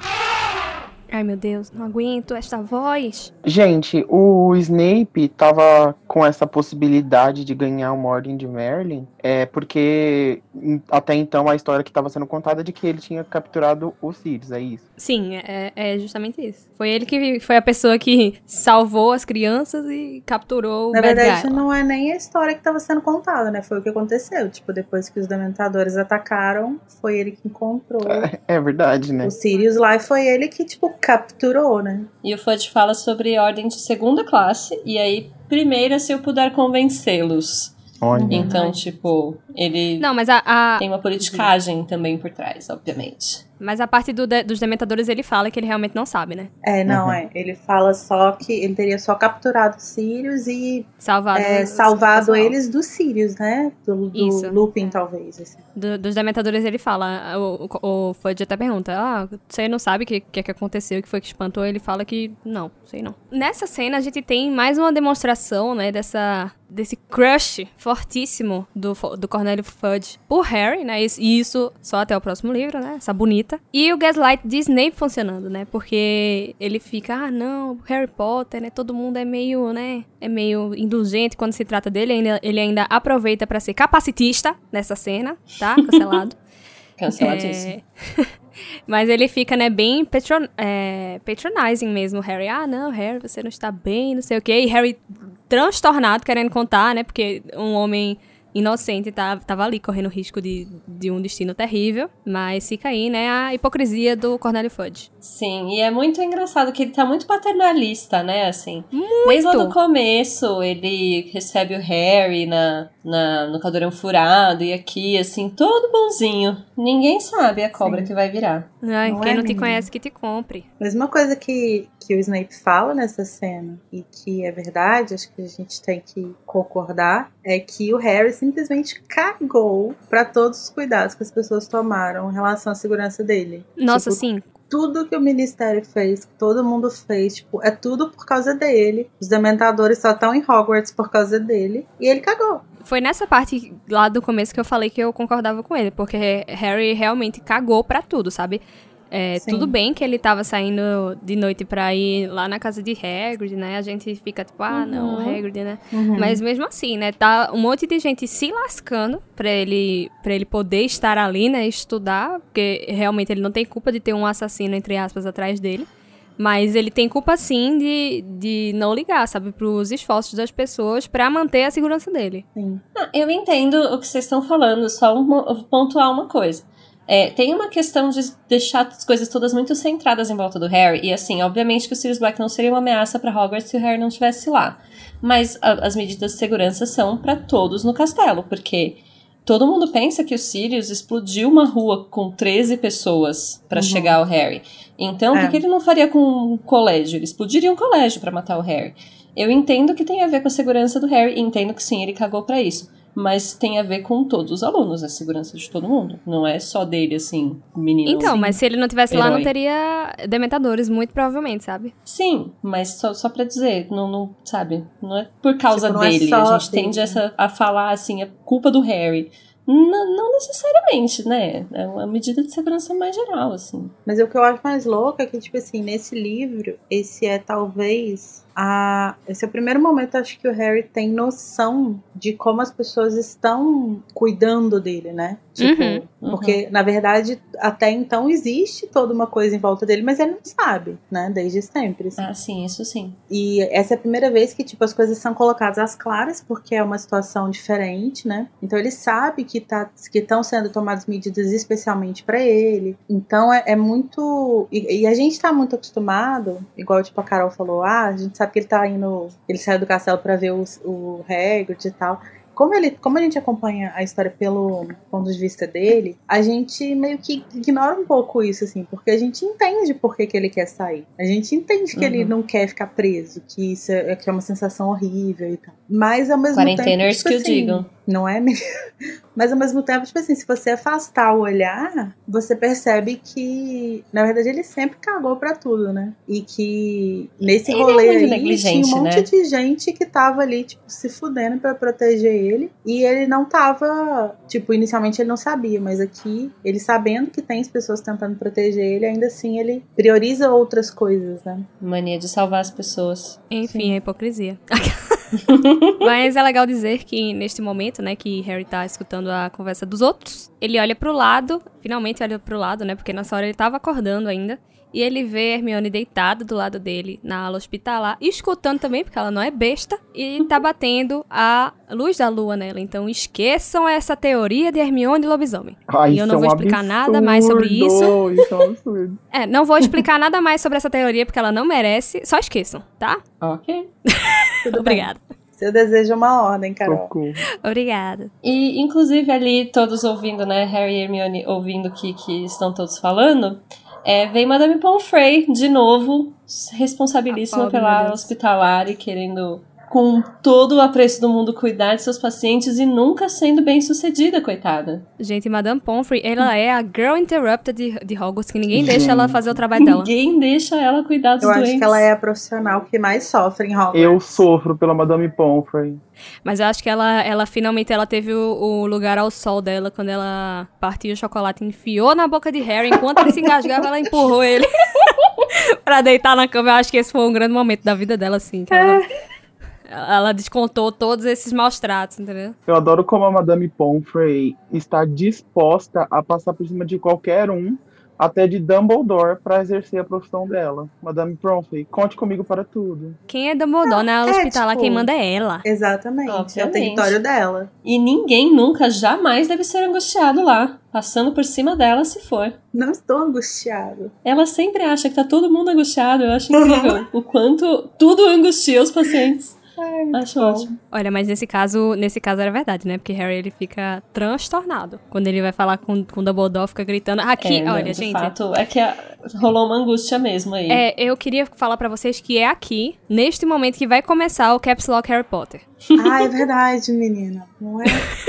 [SPEAKER 1] Ai meu Deus, não aguento esta voz.
[SPEAKER 4] Gente, o Snape tava com essa possibilidade de ganhar uma ordem de Merlin, é porque até então a história que estava sendo contada é de que ele tinha capturado os Sirius, é isso?
[SPEAKER 1] Sim, é, é, justamente isso. Foi ele que foi a pessoa que salvou as crianças e capturou
[SPEAKER 2] Na
[SPEAKER 1] o Bad
[SPEAKER 2] verdade,
[SPEAKER 1] Guy.
[SPEAKER 2] não é nem a história que estava sendo contada, né? Foi o que aconteceu. Tipo, depois que os Dementadores atacaram, foi ele que encontrou [laughs]
[SPEAKER 4] É verdade, né?
[SPEAKER 2] o Sirius lá e foi ele que, tipo, capturou, né?
[SPEAKER 3] E o Fudge fala sobre ordem de segunda classe, e aí, primeira, se eu puder convencê-los.
[SPEAKER 4] Olha.
[SPEAKER 3] Então, tipo, ele
[SPEAKER 1] Não, mas a, a-
[SPEAKER 3] tem uma politicagem também por trás, obviamente.
[SPEAKER 1] Mas a parte do de- dos dementadores ele fala que ele realmente não sabe, né?
[SPEAKER 2] É, não,
[SPEAKER 4] Uhum.
[SPEAKER 2] é. Ele fala só que ele teria só capturado os Sirius e
[SPEAKER 1] Salvado.
[SPEAKER 2] é,
[SPEAKER 1] o
[SPEAKER 2] salvado
[SPEAKER 1] pessoal.
[SPEAKER 2] eles dos Sirius, né? Do, do
[SPEAKER 1] Isso.
[SPEAKER 2] Lupin, talvez. assim.
[SPEAKER 1] Do- dos dementadores ele fala. O, o, o Fudge até pergunta: Ah, você não sabe o que, que, que aconteceu, o que foi que espantou? Ele fala que não, sei não. Nessa cena a gente tem mais uma demonstração, né, dessa. Desse crush fortíssimo do, do Cornélio Fudge por Harry, né? E isso só até o próximo livro, né? Essa bonita. E o gaslight de Snape funcionando, né? Porque ele fica, ah, não, Harry Potter, né? Todo mundo é meio, né? É meio indulgente quando se trata dele. Ainda, ele ainda aproveita pra ser capacitista nessa cena, tá? [laughs] Cancelado.
[SPEAKER 3] Canceladíssimo.
[SPEAKER 1] É... [laughs] Mas ele fica, né, bem patron... é, patronizing mesmo, Harry. Ah, não, Harry, você não está bem, não sei o quê. E Harry transtornado, querendo contar, né, porque um homem inocente tá, tava ali correndo risco de, de um destino terrível. Mas fica aí, né, a hipocrisia do Cornélio Fudge.
[SPEAKER 3] Sim, e é muito engraçado que ele tá muito paternalista, né, assim.
[SPEAKER 1] Muito!
[SPEAKER 3] Desde lá do começo, ele recebe o Harry na, na, no caldeirão furado e aqui, assim, todo bonzinho. Ninguém sabe a cobra
[SPEAKER 2] Sim.
[SPEAKER 3] que vai virar.
[SPEAKER 1] Ai,
[SPEAKER 2] Não
[SPEAKER 1] quem
[SPEAKER 2] é,
[SPEAKER 1] não te
[SPEAKER 2] menina?
[SPEAKER 1] conhece, que te compre.
[SPEAKER 2] Mesma coisa que, que o Snape fala nessa cena, e que é verdade, acho que a gente tem que concordar, é que o Harry simplesmente cagou pra todos os cuidados que as pessoas tomaram em relação à segurança dele.
[SPEAKER 1] Nossa,
[SPEAKER 2] Tipo,
[SPEAKER 1] sim.
[SPEAKER 2] Tudo que o ministério fez, que todo mundo fez, tipo, é tudo por causa dele. Os dementadores só estão em Hogwarts por causa dele. E ele cagou.
[SPEAKER 1] Foi nessa parte lá do começo que eu falei que eu concordava com ele, porque Harry realmente cagou pra tudo, sabe? É, tudo bem que ele tava saindo de noite pra ir lá na casa de Hagrid, né? A gente fica tipo, ah, não,
[SPEAKER 3] Uhum.
[SPEAKER 1] Hagrid, né?
[SPEAKER 2] Uhum.
[SPEAKER 1] Mas mesmo assim, né? Tá um monte de gente se lascando pra ele, pra ele poder estar ali, né? Estudar, porque realmente ele não tem culpa de ter um assassino, entre aspas, atrás dele. Mas ele tem culpa sim de, de não ligar, sabe, pros esforços das pessoas pra manter a segurança dele.
[SPEAKER 2] Sim.
[SPEAKER 3] Ah, eu entendo o que vocês estão falando, só uma, pontuar uma coisa. É, tem uma questão de deixar as coisas todas muito centradas em volta do Harry. E assim, obviamente que o Sirius Black não seria uma ameaça pra Hogwarts se o Harry não estivesse lá. Mas a- as medidas de segurança são pra todos no castelo, porque todo mundo pensa que o Sirius explodiu uma rua com 13 pessoas pra
[SPEAKER 2] Uhum.
[SPEAKER 3] chegar ao Harry. Então, o que
[SPEAKER 2] É.
[SPEAKER 3] que ele não faria com um colégio? Ele explodiria um colégio pra matar o Harry. Eu entendo que tem a ver com a segurança do Harry, e entendo que sim, ele cagou pra isso. Mas tem a ver com todos os alunos, a segurança de todo mundo. Não é só dele, assim, menino.
[SPEAKER 1] Então, mas se ele não tivesse lá, não
[SPEAKER 3] Herói.
[SPEAKER 1] teria dementadores, muito provavelmente, sabe?
[SPEAKER 3] Sim, mas só, só pra dizer, não, não, sabe? Não é por causa
[SPEAKER 2] Tipo, não é
[SPEAKER 3] dele.
[SPEAKER 2] só
[SPEAKER 3] a gente
[SPEAKER 2] dele,
[SPEAKER 3] tende essa, a falar, assim, a culpa do Harry. Não, não necessariamente, né? É uma medida de segurança mais geral, assim.
[SPEAKER 2] Mas o que eu acho mais louco é que, tipo assim, nesse livro, esse é talvez a, esse é o primeiro momento, acho que o Harry tem noção de como as pessoas estão cuidando dele, né? Tipo,
[SPEAKER 1] Uhum,
[SPEAKER 3] uhum.
[SPEAKER 2] porque, na verdade, até então existe toda uma coisa em volta dele, mas ele não sabe, né? Desde sempre. assim.
[SPEAKER 3] Ah, sim, isso sim.
[SPEAKER 2] E essa é a primeira vez que, tipo, as coisas são colocadas às claras, porque é uma situação diferente, né? Então ele sabe que tá, que estão sendo tomadas medidas especialmente pra ele. Então é, é muito. E, e a gente tá muito acostumado, igual tipo a Carol falou, ah, a gente sabe que ele tá indo. Ele saiu do castelo pra ver o, o Hagrid e tal. Como, ele, como a gente acompanha a história pelo ponto de vista dele, a gente meio que ignora um pouco isso, assim, porque a gente entende por que, que ele quer sair. A gente entende que ele
[SPEAKER 3] Uhum.
[SPEAKER 2] não quer ficar preso, que isso é, que é uma sensação horrível e tal. Mas ao mesmo tempo.
[SPEAKER 3] Quarenteners
[SPEAKER 2] tipo
[SPEAKER 3] que o
[SPEAKER 2] assim,
[SPEAKER 3] digam.
[SPEAKER 2] Não é mesmo? [laughs] Mas ao mesmo tempo, tipo assim, se você afastar o olhar, você percebe que, na verdade, ele sempre cagou pra tudo, né? E que nesse
[SPEAKER 3] Ele é
[SPEAKER 2] rolê
[SPEAKER 3] muito
[SPEAKER 2] aí tinha um monte
[SPEAKER 3] né?
[SPEAKER 2] de gente que tava ali, tipo, se fudendo pra proteger ele. E ele não tava, tipo, inicialmente ele não sabia, mas aqui, ele sabendo que tem as pessoas tentando proteger ele, ainda assim ele prioriza outras coisas, né?
[SPEAKER 3] Mania de salvar as pessoas.
[SPEAKER 1] Enfim, a hipocrisia. [laughs] [laughs] Mas é legal dizer que neste momento, né, que Harry tá escutando a conversa dos outros, ele olha pro lado, finalmente olha pro lado, né, porque nessa hora ele tava acordando ainda, e ele vê Hermione deitada do lado dele na ala hospitalar, e escutando também, porque ela não é besta, e tá batendo a luz da lua nela. Então esqueçam essa teoria de Hermione e lobisomem.
[SPEAKER 4] Ai,
[SPEAKER 1] E eu não
[SPEAKER 4] isso é
[SPEAKER 1] vou explicar nada mais sobre
[SPEAKER 4] absurdo, Isso é um absurdo.
[SPEAKER 1] É, não vou explicar nada mais sobre essa teoria, porque ela não merece, só esqueçam, tá?
[SPEAKER 3] Ok. [laughs]
[SPEAKER 2] Tudo bem.
[SPEAKER 1] Obrigada.
[SPEAKER 2] Seu desejo é uma ordem, Carol.
[SPEAKER 4] Socorro.
[SPEAKER 1] Obrigada.
[SPEAKER 3] E, inclusive, ali, todos ouvindo, né? Harry e Hermione ouvindo o que, que estão todos falando. É, vem Madame Pomfrey, de novo, responsabilíssima
[SPEAKER 1] Ah,
[SPEAKER 3] pela hospitalar e querendo, com todo o apreço do mundo, cuidar de seus pacientes e nunca sendo bem sucedida, coitada.
[SPEAKER 1] Gente, Madame Pomfrey, ela é a girl interrupted de, de Hogwarts, que ninguém deixa ela fazer o trabalho dela.
[SPEAKER 3] Ninguém deixa ela cuidar dos
[SPEAKER 2] Eu
[SPEAKER 3] doentes.
[SPEAKER 2] acho que ela é a profissional que mais sofre em Hogwarts.
[SPEAKER 4] Eu sofro pela Madame Pomfrey.
[SPEAKER 1] Mas eu acho que ela, ela finalmente ela teve o, o lugar ao sol dela quando ela partiu o chocolate, enfiou na boca de Harry, enquanto ele se engasgava, ela empurrou ele [laughs] pra deitar na cama. Eu acho que esse foi um grande momento da vida dela, assim. Que ela, ela descontou todos esses maus tratos, entendeu?
[SPEAKER 4] Eu adoro como a Madame Pomfrey está disposta a passar por cima de qualquer um, até de Dumbledore, para exercer a profissão dela. Madame Pomfrey, conte comigo para tudo.
[SPEAKER 1] Quem é Dumbledore na
[SPEAKER 2] é,
[SPEAKER 1] hospitalar,
[SPEAKER 2] tipo-
[SPEAKER 1] quem manda é ela.
[SPEAKER 2] Exatamente. É o
[SPEAKER 3] Obviamente.
[SPEAKER 2] território dela.
[SPEAKER 3] E ninguém nunca, jamais deve ser angustiado lá, passando por cima dela se for.
[SPEAKER 2] Não estou angustiado.
[SPEAKER 3] Ela sempre acha que tá todo mundo angustiado. Eu acho incrível [laughs] o quanto tudo angustia os pacientes. Acho ótimo.
[SPEAKER 1] Olha, mas nesse caso, nesse caso era verdade, né? Porque Harry ele fica transtornado. Quando ele vai falar com, com Dumbledore, fica gritando. Aqui,
[SPEAKER 3] É,
[SPEAKER 1] olha,
[SPEAKER 3] de
[SPEAKER 1] gente.
[SPEAKER 3] fato, é que a- rolou uma angústia mesmo aí.
[SPEAKER 1] É, eu queria falar pra vocês que é aqui, neste momento, que vai começar o Caps Lock Harry Potter. [laughs]
[SPEAKER 2] Ah, é verdade, menina. Não é?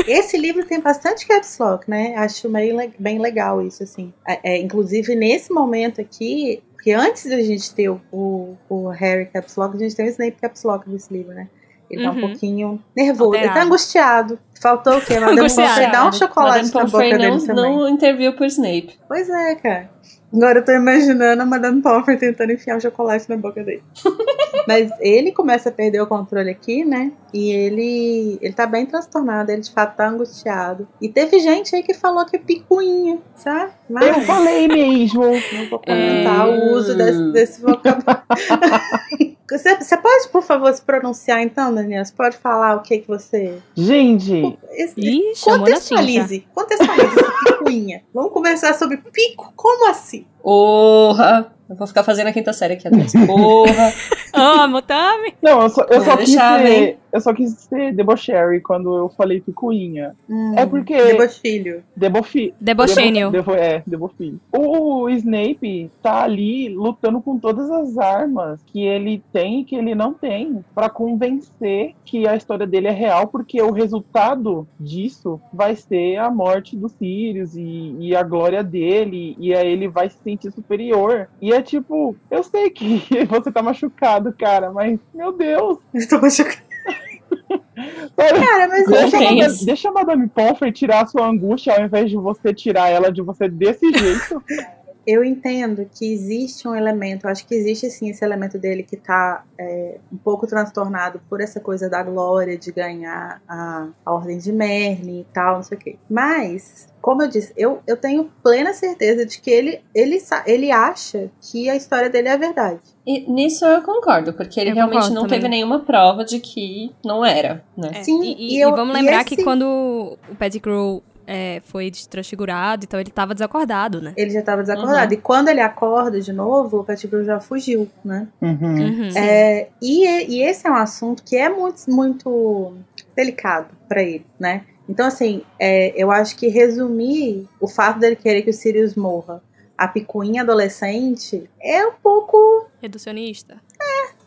[SPEAKER 2] Esse livro tem bastante caps lock, né? Acho meio le- bem legal isso, assim. É, é, inclusive, nesse momento aqui, porque antes da gente ter o, o, o Harry caps lock, a gente tem o Snape caps lock nesse livro, né? Ele tá um
[SPEAKER 1] Uhum.
[SPEAKER 2] pouquinho nervoso, ele tá
[SPEAKER 1] Alterado.
[SPEAKER 2] angustiado. Faltou o quê? Madame
[SPEAKER 1] Angustiado.
[SPEAKER 2] Pomfrey dá um chocolate
[SPEAKER 3] Madame
[SPEAKER 2] na
[SPEAKER 3] Pomfrey
[SPEAKER 2] boca
[SPEAKER 3] não,
[SPEAKER 2] dele também.
[SPEAKER 3] não interviu por Snape.
[SPEAKER 2] Pois é, cara. Agora eu tô imaginando a Madame Pomfrey tentando enfiar um chocolate na boca dele. [laughs] Mas ele começa a perder o controle aqui, né? E ele, ele tá bem transtornado, ele de fato tá angustiado. E teve gente aí que falou que é picuinha, sabe? Mas
[SPEAKER 4] Eu falei mesmo.
[SPEAKER 2] não vou comentar
[SPEAKER 3] É.
[SPEAKER 2] o uso desse, desse [laughs] vocabulário. Você, você pode, por favor, se pronunciar então, Daniel? Você pode falar o que que você...
[SPEAKER 4] Gente,
[SPEAKER 2] Esse-
[SPEAKER 1] Ih.
[SPEAKER 2] Contextualize, contextualize essa picuinha. Vamos conversar sobre pico, como assim?
[SPEAKER 3] Porra! Eu vou ficar fazendo a quinta série aqui atrás. [laughs] Porra!
[SPEAKER 1] Amo, Tami.
[SPEAKER 4] não, eu só, eu só quis
[SPEAKER 3] deixar,
[SPEAKER 4] ser,
[SPEAKER 3] hein?
[SPEAKER 4] eu só quis ser debocherry quando eu falei picuinha.
[SPEAKER 2] Hum,
[SPEAKER 4] É porque-
[SPEAKER 2] Debochilho.
[SPEAKER 4] Debofi,
[SPEAKER 1] Debochenio.
[SPEAKER 4] Debo, é, Debofilho. O Snape tá ali lutando com todas as armas que ele tem e que ele não tem pra convencer que a história dele é real, porque o resultado disso vai ser a morte do Sirius e, e a glória dele, e aí ele vai se superior. E é tipo, eu sei que [laughs] você tá machucado, cara, mas meu Deus. [laughs]
[SPEAKER 2] Eu tô machucada.
[SPEAKER 4] Sério,
[SPEAKER 2] Cara, mas
[SPEAKER 4] Deixa, a Madame, deixa a Madame Pomfrey tirar a sua angústia ao invés de você tirar ela de você desse jeito. [laughs]
[SPEAKER 2] eu entendo que existe um elemento, acho que existe sim esse elemento dele que tá é, um pouco transtornado por essa coisa da glória de ganhar a, a ordem de Merlin e tal, não sei o quê. Mas como eu disse, eu, eu tenho plena certeza de que ele, ele, ele acha que a história dele é a verdade.
[SPEAKER 3] E nisso eu concordo, porque ele
[SPEAKER 1] Eu
[SPEAKER 3] realmente não
[SPEAKER 1] também.
[SPEAKER 3] teve nenhuma prova de que não era, né?
[SPEAKER 1] É,
[SPEAKER 2] Sim,
[SPEAKER 1] e, e-
[SPEAKER 2] e eu-
[SPEAKER 1] e vamos
[SPEAKER 2] e
[SPEAKER 1] lembrar
[SPEAKER 2] esse-
[SPEAKER 1] que quando o Pettigrew é, foi transfigurado, então ele tava desacordado, né?
[SPEAKER 2] Ele já estava desacordado. E quando ele acorda de novo, o Pettigrew já fugiu, né?
[SPEAKER 4] Uhum.
[SPEAKER 1] Uhum.
[SPEAKER 2] É, e, e esse é um assunto que é muito, muito delicado para ele, né? Então, assim, é, eu acho que resumir o fato dele querer que o Sirius morra a picuinha adolescente é um pouco
[SPEAKER 1] Reducionista.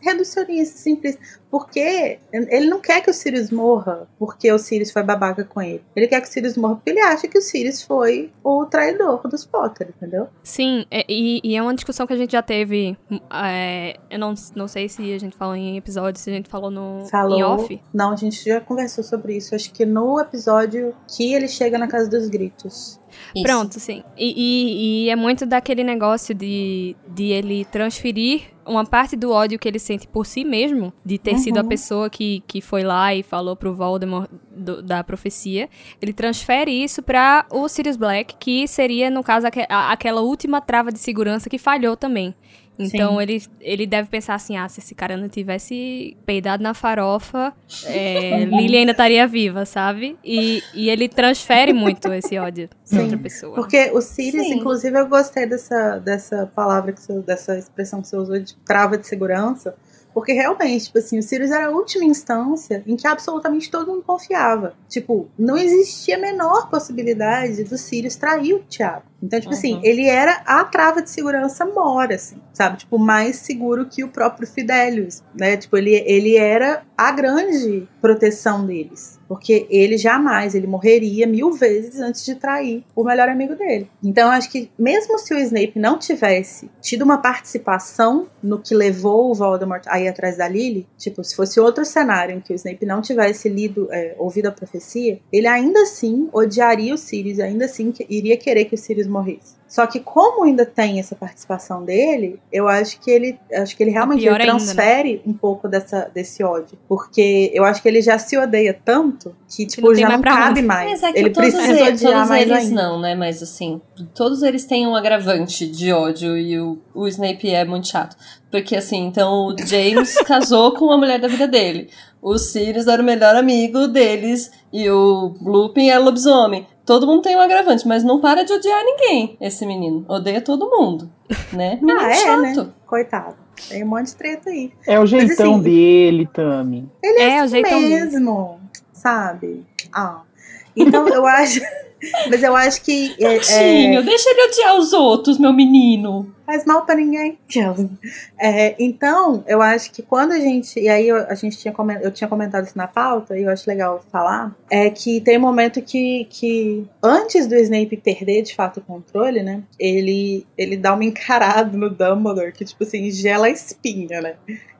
[SPEAKER 2] Reducionista, simples. Porque ele não quer que o Sirius morra porque o Sirius foi babaca com ele. Ele quer que o Sirius morra porque ele acha que o Sirius foi o traidor dos Potter, entendeu?
[SPEAKER 1] Sim, é- e, e é uma discussão que a gente já teve. é, eu não, não sei se a gente falou em episódio, se a gente falou no
[SPEAKER 2] Falou.
[SPEAKER 1] em off.
[SPEAKER 2] Não, a gente já conversou sobre isso. Acho que no episódio que ele chega na Casa dos Gritos.
[SPEAKER 3] Isso.
[SPEAKER 1] Pronto, sim. E, e- e é muito daquele negócio de, de ele transferir uma parte do ódio que ele sente por si mesmo, de ter sido a
[SPEAKER 2] Uhum.
[SPEAKER 1] pessoa que, que foi lá e falou pro Voldemort do- da profecia. Ele transfere isso pra o Sirius Black, que seria, no caso, aque- a- aquela última trava de segurança que falhou também. Então
[SPEAKER 2] Sim.
[SPEAKER 1] ele, ele deve pensar assim: ah, se esse cara não tivesse peidado na farofa, é, [laughs] Lily ainda estaria viva, sabe? E, e ele transfere muito esse ódio pra outra pessoa.
[SPEAKER 2] Porque o Sirius,
[SPEAKER 3] Sim.
[SPEAKER 2] inclusive, eu gostei dessa, dessa palavra, que você, dessa expressão que você usou de trava de segurança. Porque realmente, tipo assim, o Sirius era a última instância em que absolutamente todo mundo confiava. Tipo, não existia a menor possibilidade do Sirius trair o Thiago. Então, tipo assim,
[SPEAKER 3] Uhum.
[SPEAKER 2] ele era a trava de segurança mora, assim, sabe? Tipo, mais seguro que o próprio Fidelius, né? Tipo, ele, ele era a grande proteção deles. Porque ele jamais, ele morreria mil vezes antes de trair o melhor amigo dele. Então, eu acho que mesmo se o Snape não tivesse tido uma participação no que levou o Voldemort a ir atrás da Lily, tipo, se fosse outro cenário em que o Snape não tivesse lido, é, ouvido a profecia, ele ainda assim odiaria o Sirius, ainda assim iria querer que o Sirius morresse. Só que como ainda tem essa participação dele, eu acho que ele, acho que ele realmente
[SPEAKER 1] pior
[SPEAKER 2] ele
[SPEAKER 1] ainda, né?
[SPEAKER 2] transfere um pouco dessa, desse ódio, porque eu acho que ele já se odeia tanto que tipo já não cabe
[SPEAKER 1] onde.
[SPEAKER 2] mais.
[SPEAKER 3] Mas é que
[SPEAKER 2] ele
[SPEAKER 3] todos,
[SPEAKER 2] precisa
[SPEAKER 3] eles,
[SPEAKER 2] odiar
[SPEAKER 3] todos
[SPEAKER 2] mais
[SPEAKER 3] eles
[SPEAKER 2] ainda.
[SPEAKER 3] não, né? Mas assim, todos eles têm um agravante de ódio e o, o Snape é muito chato. Porque assim, então o James [laughs] casou com a mulher da vida dele. O Sirius era o melhor amigo deles e o Lupin é lobisomem. Todo mundo tem um agravante, mas não para de odiar ninguém, esse menino. Odeia todo mundo, né? [laughs] Menino
[SPEAKER 2] Ah, é,
[SPEAKER 3] chato.
[SPEAKER 2] né? Coitado. Tem um monte de treta aí.
[SPEAKER 4] É o jeitão
[SPEAKER 2] assim-
[SPEAKER 4] dele, Tami.
[SPEAKER 2] Ele é,
[SPEAKER 1] É, o
[SPEAKER 2] assim
[SPEAKER 1] jeitão dele.
[SPEAKER 2] mesmo, sabe? Ah. Então eu [laughs] acho. Mas eu acho que. é, é,
[SPEAKER 3] Tadinho, deixa ele odiar os outros, meu menino.
[SPEAKER 2] faz mal pra ninguém. É, então, eu acho que quando a gente. E aí eu, a gente tinha eu tinha comentado isso na pauta, e eu acho legal falar. É que tem um momento que, que antes do Snape perder de fato o controle, né? Ele, ele dá uma encarada no Dumbledore que, tipo assim, gela a espinha, né?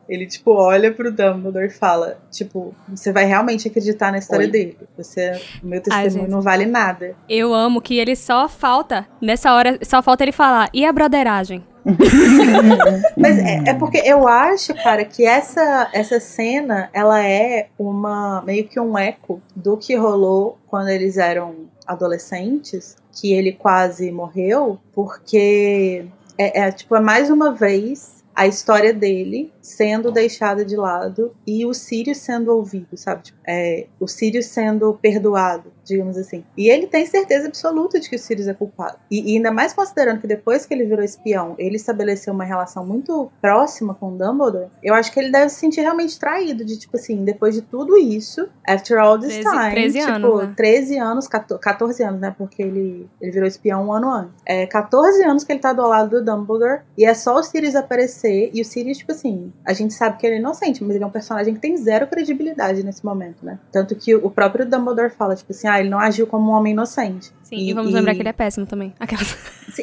[SPEAKER 2] Ele, tipo, olha pro Dumbledore e fala, tipo, você vai realmente acreditar na história
[SPEAKER 3] Oi.
[SPEAKER 2] dele. Você, o meu
[SPEAKER 1] Ai,
[SPEAKER 2] testemunho
[SPEAKER 1] gente.
[SPEAKER 2] não vale nada.
[SPEAKER 1] Eu amo que ele só falta, nessa hora, só falta ele falar, e a broderagem? [laughs]
[SPEAKER 2] Mas é, é porque eu acho, cara, que essa, essa cena, ela é uma meio que um eco do que rolou quando eles eram adolescentes, que ele quase morreu, porque é, é, tipo, é mais uma vez a história dele sendo deixada de lado e o Sirius sendo ouvido, sabe? Tipo, é, o Sirius sendo perdoado, digamos assim. E ele tem certeza absoluta de que o Sirius é culpado. E, e ainda mais considerando que depois que ele virou espião, ele estabeleceu uma relação muito próxima com o Dumbledore, eu acho que ele deve se sentir realmente traído, de tipo assim, depois de tudo isso, after all this
[SPEAKER 1] 13
[SPEAKER 2] time,
[SPEAKER 1] 13
[SPEAKER 2] tipo,
[SPEAKER 1] anos, né?
[SPEAKER 2] 13 anos, 14, 14 anos, né? Porque ele, ele virou espião um ano antes. É 14 anos que ele tá do lado do Dumbledore e é só o Sirius aparecer e o Sirius, tipo assim, a gente sabe que ele é inocente, mas ele é um personagem que tem zero credibilidade nesse momento, né? Tanto que o próprio Dumbledore fala, tipo assim, ah, ele não agiu como um homem inocente.
[SPEAKER 1] Sim,
[SPEAKER 2] E-
[SPEAKER 1] e, vamos
[SPEAKER 2] e-
[SPEAKER 1] lembrar que ele é péssimo também. Aquelas...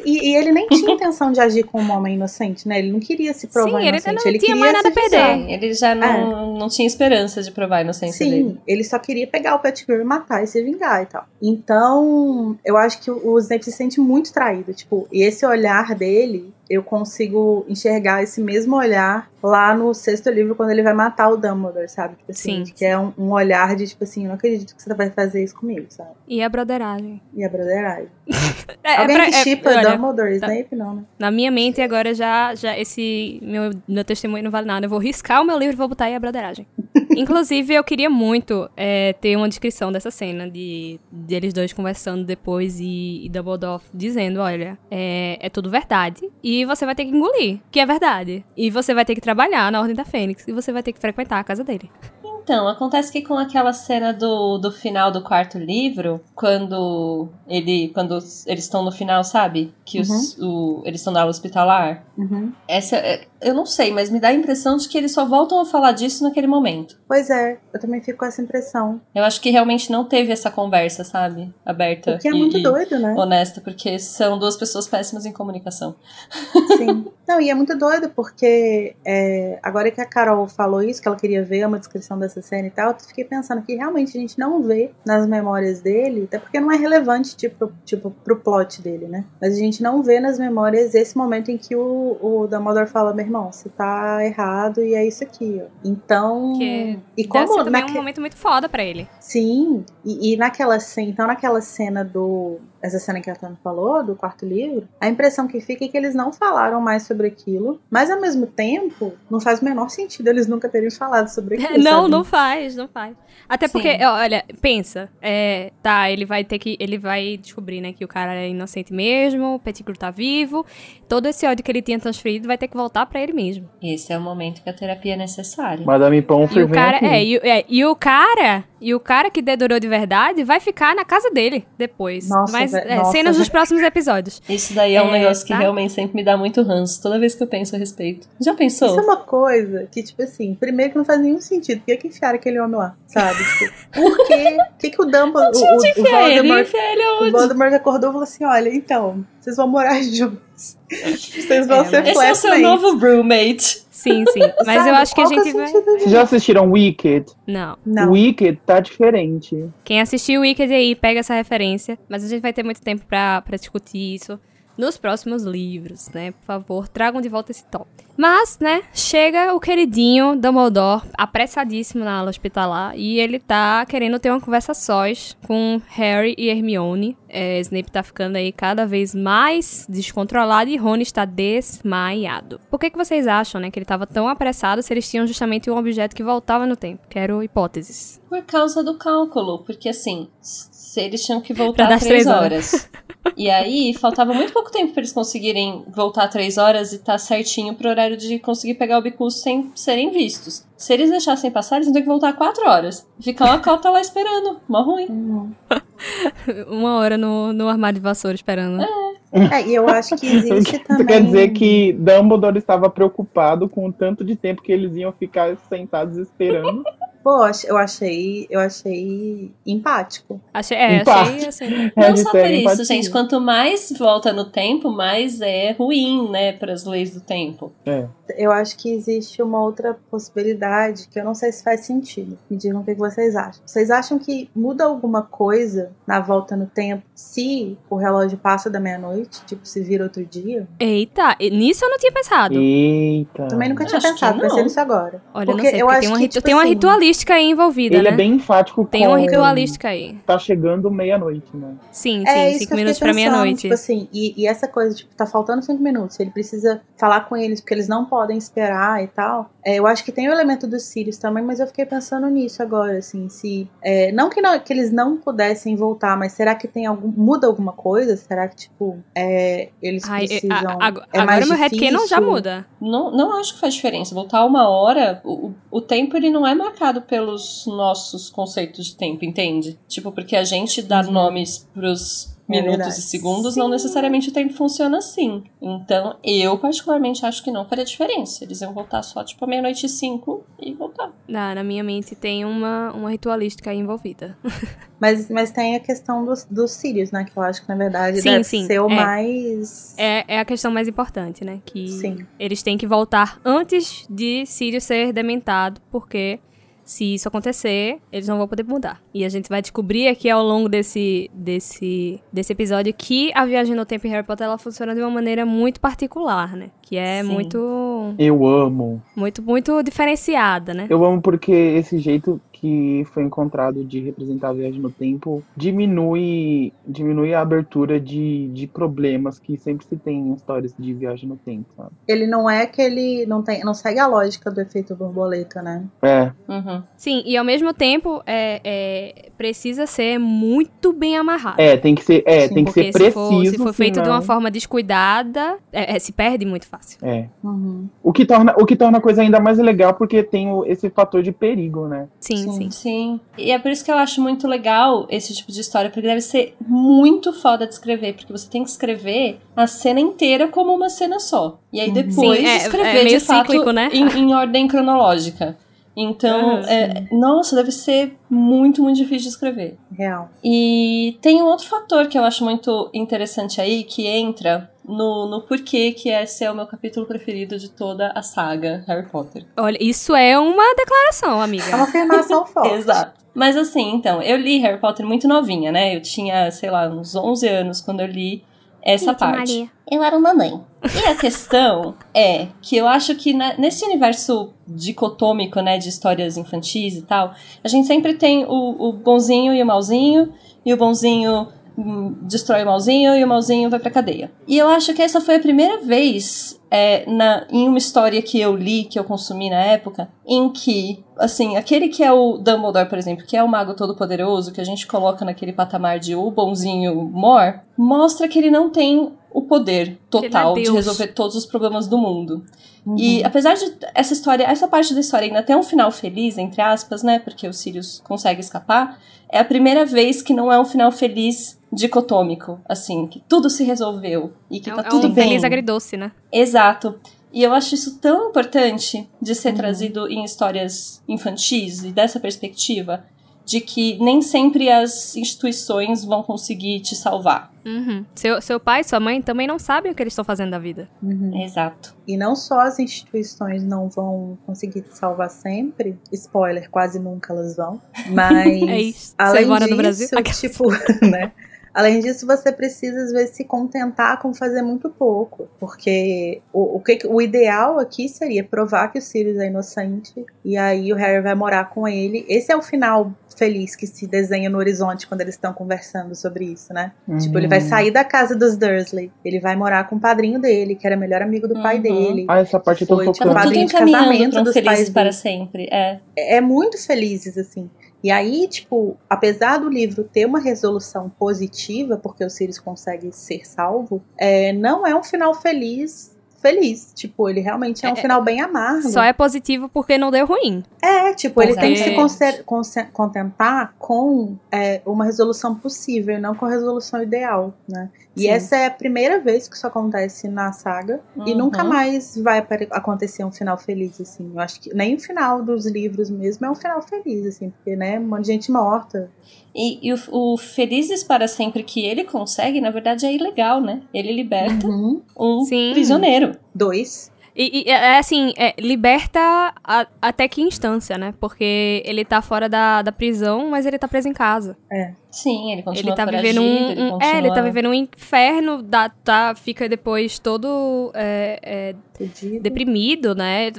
[SPEAKER 2] E, e ele nem tinha intenção de agir como um homem inocente, né? Ele não queria se provar
[SPEAKER 1] Sim, ele
[SPEAKER 2] inocente.
[SPEAKER 1] não
[SPEAKER 2] ele
[SPEAKER 1] tinha
[SPEAKER 2] queria
[SPEAKER 1] mais nada a perder.
[SPEAKER 3] Sim, ele já não, não tinha esperança de provar a inocência
[SPEAKER 2] Sim,
[SPEAKER 3] dele.
[SPEAKER 2] ele só queria pegar o Pettigrew e matar e se vingar e tal. Então, eu acho que o o Snape se sente muito traído. Tipo, e esse olhar dele, eu consigo enxergar esse mesmo olhar lá no sexto livro, quando ele vai matar o Dumbledore, sabe? Tipo assim,
[SPEAKER 1] Sim.
[SPEAKER 2] que é um, um olhar de, tipo assim, eu não acredito que você vai fazer isso comigo, sabe?
[SPEAKER 1] E a broderagem.
[SPEAKER 2] E a broderagem. [laughs]
[SPEAKER 1] É,
[SPEAKER 2] Alguém
[SPEAKER 1] pra-
[SPEAKER 2] que
[SPEAKER 1] é-
[SPEAKER 2] chipa
[SPEAKER 1] olha,
[SPEAKER 2] Dumbledore e Snape, não, né?
[SPEAKER 1] Na minha mente agora já, já esse meu, meu testemunho não vale nada. Eu vou riscar o meu livro e vou botar aí a broderagem. Inclusive, eu queria muito é, ter uma descrição dessa cena de, de eles dois conversando depois e, e Dumbledore dizendo, olha, é, é tudo verdade e você vai ter que engolir, que é verdade. E você vai ter que trabalhar na Ordem da Fênix e você vai ter que frequentar a casa dele.
[SPEAKER 3] Então, acontece que com aquela cena do, do final do quarto livro, quando ele quando eles estão no final, sabe? Que os, o, eles estão na aula hospitalar.
[SPEAKER 2] Uhum.
[SPEAKER 3] Essa, é- eu não sei, mas me dá a impressão de que eles só voltam a falar disso naquele momento.
[SPEAKER 2] Pois é, eu também fico com essa impressão.
[SPEAKER 3] Eu acho que realmente não teve essa conversa, sabe? Aberta.
[SPEAKER 2] O que é
[SPEAKER 3] e-
[SPEAKER 2] muito doido, né?
[SPEAKER 3] Honesta, porque são duas pessoas péssimas em comunicação.
[SPEAKER 2] Sim. Não, e é muito doido porque é, agora que a Carol falou isso, que ela queria ver uma descrição dessa cena e tal, eu fiquei pensando que realmente a gente não vê nas memórias dele, até porque não é relevante, tipo, tipo pro plot dele, né? Mas a gente não vê nas memórias esse momento em que o, o Dumbledore fala, meu irmão, você tá errado e é isso aqui, ó. Então.
[SPEAKER 1] Que
[SPEAKER 2] e como naque-
[SPEAKER 1] um momento muito foda pra ele.
[SPEAKER 2] Sim, e, e naquela cena, então naquela cena do. Essa cena que a Tana falou, do quarto livro, a impressão que fica é que eles não falaram mais sobre aquilo, mas ao mesmo tempo, não faz o menor sentido eles nunca terem falado sobre aquilo.
[SPEAKER 1] Não,
[SPEAKER 2] sabe?
[SPEAKER 1] não faz, não faz. Até porque,
[SPEAKER 3] Sim.
[SPEAKER 1] olha, pensa, é, tá, ele vai ter que, ele vai descobrir, né, que o cara é inocente mesmo, o Pettigrew tá vivo, todo esse ódio que ele tinha transferido vai ter que voltar pra ele mesmo.
[SPEAKER 3] Esse é o momento que a terapia é necessária.
[SPEAKER 4] Madame
[SPEAKER 1] E
[SPEAKER 4] Pomfrey
[SPEAKER 1] o
[SPEAKER 4] vem
[SPEAKER 1] cara, é e, o- é, e o cara, e o cara que dedurou de verdade vai ficar na casa dele depois.
[SPEAKER 2] Nossa,
[SPEAKER 1] Mas é,
[SPEAKER 2] nossa,
[SPEAKER 1] cenas dos próximos episódios.
[SPEAKER 3] Isso daí é um
[SPEAKER 1] É,
[SPEAKER 3] negócio que
[SPEAKER 1] tá?
[SPEAKER 3] realmente sempre me dá muito ranço toda vez que eu penso a respeito. Já pensou?
[SPEAKER 2] Isso é uma coisa que, tipo assim, primeiro que não faz nenhum sentido. Por que, que enfiaram aquele homem lá? Sabe? Tipo, por quê? Por que, que o Dumbledore. O, o, o Voldemort,
[SPEAKER 3] ele
[SPEAKER 2] o? Voldemort acordou e falou assim: olha, então, vocês vão morar [laughs] juntos. Vocês vão
[SPEAKER 1] É,
[SPEAKER 2] ser
[SPEAKER 3] Esse é o seu novo roommate.
[SPEAKER 1] Sim, sim. [laughs] Mas
[SPEAKER 2] Sabe?
[SPEAKER 1] eu acho que a gente vai.
[SPEAKER 4] Vocês já assistiram Wicked?
[SPEAKER 1] Não.
[SPEAKER 2] Não.
[SPEAKER 4] Wicked tá diferente.
[SPEAKER 1] Quem assistiu o Wicked aí pega essa referência, mas a gente vai ter muito tempo pra, pra discutir isso nos próximos livros, né? Por favor, tragam de volta esse top. Mas, né, chega o queridinho Dumbledore, apressadíssimo na aula hospitalar, e ele tá querendo ter uma conversa sós com Harry e Hermione. É, Snape tá ficando aí cada vez mais descontrolado e Rony está desmaiado. Por que, que vocês acham, né, que ele tava tão apressado se eles tinham justamente um objeto que voltava no tempo? Quero hipóteses.
[SPEAKER 3] Por causa do cálculo. Porque assim, eles tinham que voltar às três
[SPEAKER 1] três horas.
[SPEAKER 3] horas. e aí, faltava muito pouco tempo pra eles conseguirem voltar três horas e tá certinho pro horário de conseguir pegar o bicurso sem serem vistos. Se eles deixassem passar, eles iam ter que voltar quatro horas. Ficar uma cota lá esperando. Mó ruim. [laughs]
[SPEAKER 1] Uma hora no, no armário de vassoura esperando. né?
[SPEAKER 2] É, e eu acho que existe também. [laughs]
[SPEAKER 4] Isso quer dizer que Dumbledore estava preocupado com o tanto de tempo que eles iam ficar sentados esperando.
[SPEAKER 2] Pô, eu achei, eu achei empático.
[SPEAKER 1] Achei, é,
[SPEAKER 4] Empate.
[SPEAKER 1] achei assim.
[SPEAKER 3] Não só por isso,
[SPEAKER 4] empatia.
[SPEAKER 3] gente. Quanto mais volta no tempo, mais é ruim, né, para as leis do tempo.
[SPEAKER 4] É.
[SPEAKER 2] Eu acho que existe uma outra possibilidade que eu não sei se faz sentido. Me digam o que vocês acham. Vocês acham que muda alguma coisa na volta no tempo se o relógio passa da meia-noite? Tipo, se vira outro dia?
[SPEAKER 1] Eita, nisso eu não tinha pensado.
[SPEAKER 4] Eita.
[SPEAKER 2] Também nunca tinha pensado,
[SPEAKER 3] não.
[SPEAKER 2] pensei nisso agora.
[SPEAKER 1] Olha,
[SPEAKER 2] Porque
[SPEAKER 1] não sei,
[SPEAKER 2] eu acho
[SPEAKER 1] tem uma,
[SPEAKER 2] que, tipo
[SPEAKER 1] tem uma
[SPEAKER 2] assim,
[SPEAKER 1] ritualística aí envolvida,
[SPEAKER 4] Ele
[SPEAKER 1] né?
[SPEAKER 4] é bem enfático
[SPEAKER 1] Tem
[SPEAKER 4] com...
[SPEAKER 1] uma ritualística aí.
[SPEAKER 4] Tá chegando meia-noite, né?
[SPEAKER 1] Sim, sim,
[SPEAKER 2] É isso que
[SPEAKER 1] cinco minutos pra meia-noite.
[SPEAKER 2] Tipo assim, e, e essa coisa, tipo, tá faltando cinco minutos, ele precisa falar com eles porque eles não podem esperar e tal. É, eu acho que tem o elemento dos Sirius também, mas eu fiquei pensando nisso agora, assim, se. é, não, que não que eles não pudessem voltar, mas será que tem algum. muda alguma coisa? Será que, tipo, é, eles
[SPEAKER 1] Ai,
[SPEAKER 2] precisam.
[SPEAKER 1] a- a-
[SPEAKER 2] é
[SPEAKER 1] agora
[SPEAKER 2] mais
[SPEAKER 1] meu headcanon já muda.
[SPEAKER 3] Não, não acho que faz diferença. Voltar uma hora, o, o tempo ele não é marcado pelos nossos conceitos de tempo, entende? Tipo, porque a gente dá
[SPEAKER 2] Uhum.
[SPEAKER 3] nomes pros minutos
[SPEAKER 2] verdade.
[SPEAKER 3] e segundos, não necessariamente o tempo funciona assim. Então, eu particularmente acho que não faria diferença. Eles iam voltar só, tipo, meia-noite e cinco e voltar.
[SPEAKER 1] Na, na minha mente tem uma, uma ritualística aí envolvida. [laughs]
[SPEAKER 2] Mas, mas tem a questão dos, dos Sirius, né? Que eu acho que, na verdade,
[SPEAKER 1] Sim,
[SPEAKER 2] deve
[SPEAKER 1] sim,
[SPEAKER 2] ser o
[SPEAKER 1] é.
[SPEAKER 2] mais...
[SPEAKER 1] É, é a questão mais importante, né? Que
[SPEAKER 2] Sim.
[SPEAKER 1] eles têm que voltar antes de Sirius ser dementado, porque se isso acontecer, eles não vão poder mudar. E a gente vai descobrir aqui ao longo desse, desse, desse episódio que a viagem no tempo em Harry Potter ela funciona de uma maneira muito particular, né? Que é
[SPEAKER 3] Sim.
[SPEAKER 1] muito,
[SPEAKER 4] Eu amo.
[SPEAKER 1] muito, muito diferenciada, né?
[SPEAKER 4] Eu amo porque esse jeito que foi encontrado de representar a viagem no tempo diminui, diminui a abertura de, de problemas que sempre se tem em histórias de viagem no tempo, sabe?
[SPEAKER 2] Ele não é que ele não, tem, não segue a lógica do efeito borboleta, né?
[SPEAKER 4] É,
[SPEAKER 3] Uhum.
[SPEAKER 1] Sim, e ao mesmo tempo é, é, precisa ser muito bem amarrado.
[SPEAKER 4] é, tem que ser, é,
[SPEAKER 2] Sim,
[SPEAKER 4] tem que ser
[SPEAKER 1] se
[SPEAKER 4] preciso.
[SPEAKER 1] for, se for feito de uma forma descuidada, é, é, se perde muito fácil.
[SPEAKER 4] É.
[SPEAKER 2] Uhum.
[SPEAKER 4] O que torna, o que torna a coisa ainda mais legal porque tem o- esse fator de perigo, né?
[SPEAKER 1] Sim, sim.
[SPEAKER 2] Sim.
[SPEAKER 3] Sim. E é por isso que eu acho muito legal esse tipo de história, porque deve ser muito foda de escrever, porque você tem que escrever a cena inteira como uma cena só. E aí depois
[SPEAKER 1] Sim, é-
[SPEAKER 3] escrever
[SPEAKER 1] é meio
[SPEAKER 3] de fato
[SPEAKER 1] cíclico, né?
[SPEAKER 3] em, em ordem cronológica. Então,
[SPEAKER 1] Uhum,
[SPEAKER 3] é, nossa, deve ser muito, muito difícil de escrever.
[SPEAKER 2] Real.
[SPEAKER 3] E tem um outro fator que eu acho muito interessante aí, que entra no, no porquê que esse é o meu capítulo preferido de toda a saga Harry Potter.
[SPEAKER 1] Olha, isso é uma declaração,
[SPEAKER 2] É uma
[SPEAKER 1] amiga.
[SPEAKER 2] afirmação [laughs] forte.
[SPEAKER 3] Exato. Mas assim, então, eu li Harry Potter muito novinha, né? Eu tinha, sei lá, uns 11 anos quando eu li essa
[SPEAKER 1] Eita,
[SPEAKER 3] parte.
[SPEAKER 1] Maria.
[SPEAKER 3] Eu era uma mãe. E a questão [laughs] é que eu acho que na- nesse universo dicotômico, né, de histórias infantis e tal, a gente sempre tem o, o bonzinho e o malzinho, e o bonzinho destrói o malzinho e o malzinho vai pra cadeia. E eu acho que essa foi a primeira vez é, na, em uma história que eu li, que eu consumi na época, em que, assim, aquele que é o Dumbledore, por exemplo, que é o mago todo-poderoso, que a gente coloca naquele patamar de o bonzinho mor, mostra que ele não tem o poder total
[SPEAKER 1] é
[SPEAKER 3] de resolver todos os problemas do mundo.
[SPEAKER 2] Uhum.
[SPEAKER 3] E apesar de essa história, essa parte da história ainda ter um final feliz, entre aspas, né? Porque o Sirius consegue escapar, é a primeira vez que não é um final feliz dicotômico, assim, que tudo se resolveu e que
[SPEAKER 1] É,
[SPEAKER 3] tá
[SPEAKER 1] é
[SPEAKER 3] tudo
[SPEAKER 1] um
[SPEAKER 3] bem.
[SPEAKER 1] feliz agridoce, né?
[SPEAKER 3] Exato. E eu acho isso tão importante de ser
[SPEAKER 2] Uhum.
[SPEAKER 3] trazido em histórias infantis e dessa perspectiva de que nem sempre as instituições vão conseguir te salvar.
[SPEAKER 1] Uhum. Seu, seu pai e sua mãe também não sabem o que eles estão fazendo da vida.
[SPEAKER 2] Uhum.
[SPEAKER 3] Exato.
[SPEAKER 2] E não só as instituições não vão conseguir te salvar sempre, spoiler, quase nunca elas vão, [laughs] mas
[SPEAKER 1] É isso.
[SPEAKER 2] além
[SPEAKER 1] Você mora
[SPEAKER 2] disso,
[SPEAKER 1] no Brasil?
[SPEAKER 2] tipo, [laughs] né? Além disso, você precisa às vezes se contentar com fazer muito pouco, porque o, o, que, o ideal aqui seria provar que o Sirius é inocente e aí o Harry vai morar com ele. Esse é o final feliz que se desenha no horizonte quando eles estão conversando sobre isso, né? Tipo, ele vai
[SPEAKER 4] Uhum.
[SPEAKER 2] sair da casa dos Dursley, ele vai morar com o padrinho dele, que era melhor amigo do pai
[SPEAKER 3] Uhum.
[SPEAKER 2] dele.
[SPEAKER 4] Ah, essa parte eu tô
[SPEAKER 2] Foi, tipo,
[SPEAKER 4] focando.
[SPEAKER 3] tudo
[SPEAKER 2] padrinho de casamento dos
[SPEAKER 3] felizes
[SPEAKER 2] pais
[SPEAKER 3] para
[SPEAKER 2] dele.
[SPEAKER 3] sempre. É.
[SPEAKER 2] é muito felizes, assim. E aí, tipo, apesar do livro ter uma resolução positiva, porque o Sirius consegue ser salvo, é, não é um final feliz. Feliz. Tipo, ele realmente é um
[SPEAKER 1] É-
[SPEAKER 2] final bem amargo.
[SPEAKER 1] Só é positivo porque não deu ruim.
[SPEAKER 2] É, tipo, ele tem que
[SPEAKER 1] é.
[SPEAKER 2] se contentar com é, uma resolução possível, não com a resolução ideal, né? E
[SPEAKER 3] Sim.
[SPEAKER 2] essa é a primeira vez que isso acontece na saga. E
[SPEAKER 3] Uhum.
[SPEAKER 2] nunca mais vai acontecer um final feliz, assim. Eu acho que nem o final dos livros mesmo é um final feliz, assim, porque, né, um monte de gente morta.
[SPEAKER 3] E, e o, o Felizes para Sempre que ele consegue, na verdade, é ilegal, né? Ele liberta
[SPEAKER 2] Uhum.
[SPEAKER 3] um
[SPEAKER 1] Sim.
[SPEAKER 3] prisioneiro.
[SPEAKER 2] Dois.
[SPEAKER 1] E, e, é assim, é, liberta a- até que instância, né? Porque ele tá fora da, da prisão, mas ele tá preso em casa.
[SPEAKER 3] Sim, ele continua
[SPEAKER 1] ele tá vivendo um,
[SPEAKER 3] ele continua...
[SPEAKER 1] É, ele tá vivendo um inferno, dá, tá, fica depois todo é, é, deprimido, né?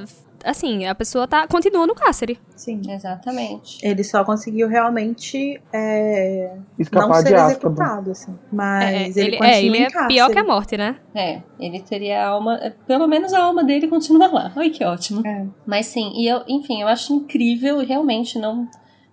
[SPEAKER 1] Assim, a pessoa tá, continua no cárcere.
[SPEAKER 2] Sim.
[SPEAKER 3] Exatamente.
[SPEAKER 2] Ele só conseguiu realmente é, não
[SPEAKER 4] Escapar
[SPEAKER 2] ser
[SPEAKER 4] de Azkaban.
[SPEAKER 2] executado, assim. Mas
[SPEAKER 1] É,
[SPEAKER 2] ele,
[SPEAKER 1] ele,
[SPEAKER 2] continua
[SPEAKER 1] é, ele
[SPEAKER 2] em
[SPEAKER 1] é
[SPEAKER 2] cárcere.
[SPEAKER 1] pior que a morte, né?
[SPEAKER 3] É, ele teria a alma... é, Pelo menos a alma dele continua lá. Ai, que ótimo.
[SPEAKER 2] É.
[SPEAKER 3] Mas sim, e eu, enfim, eu acho incrível e realmente não,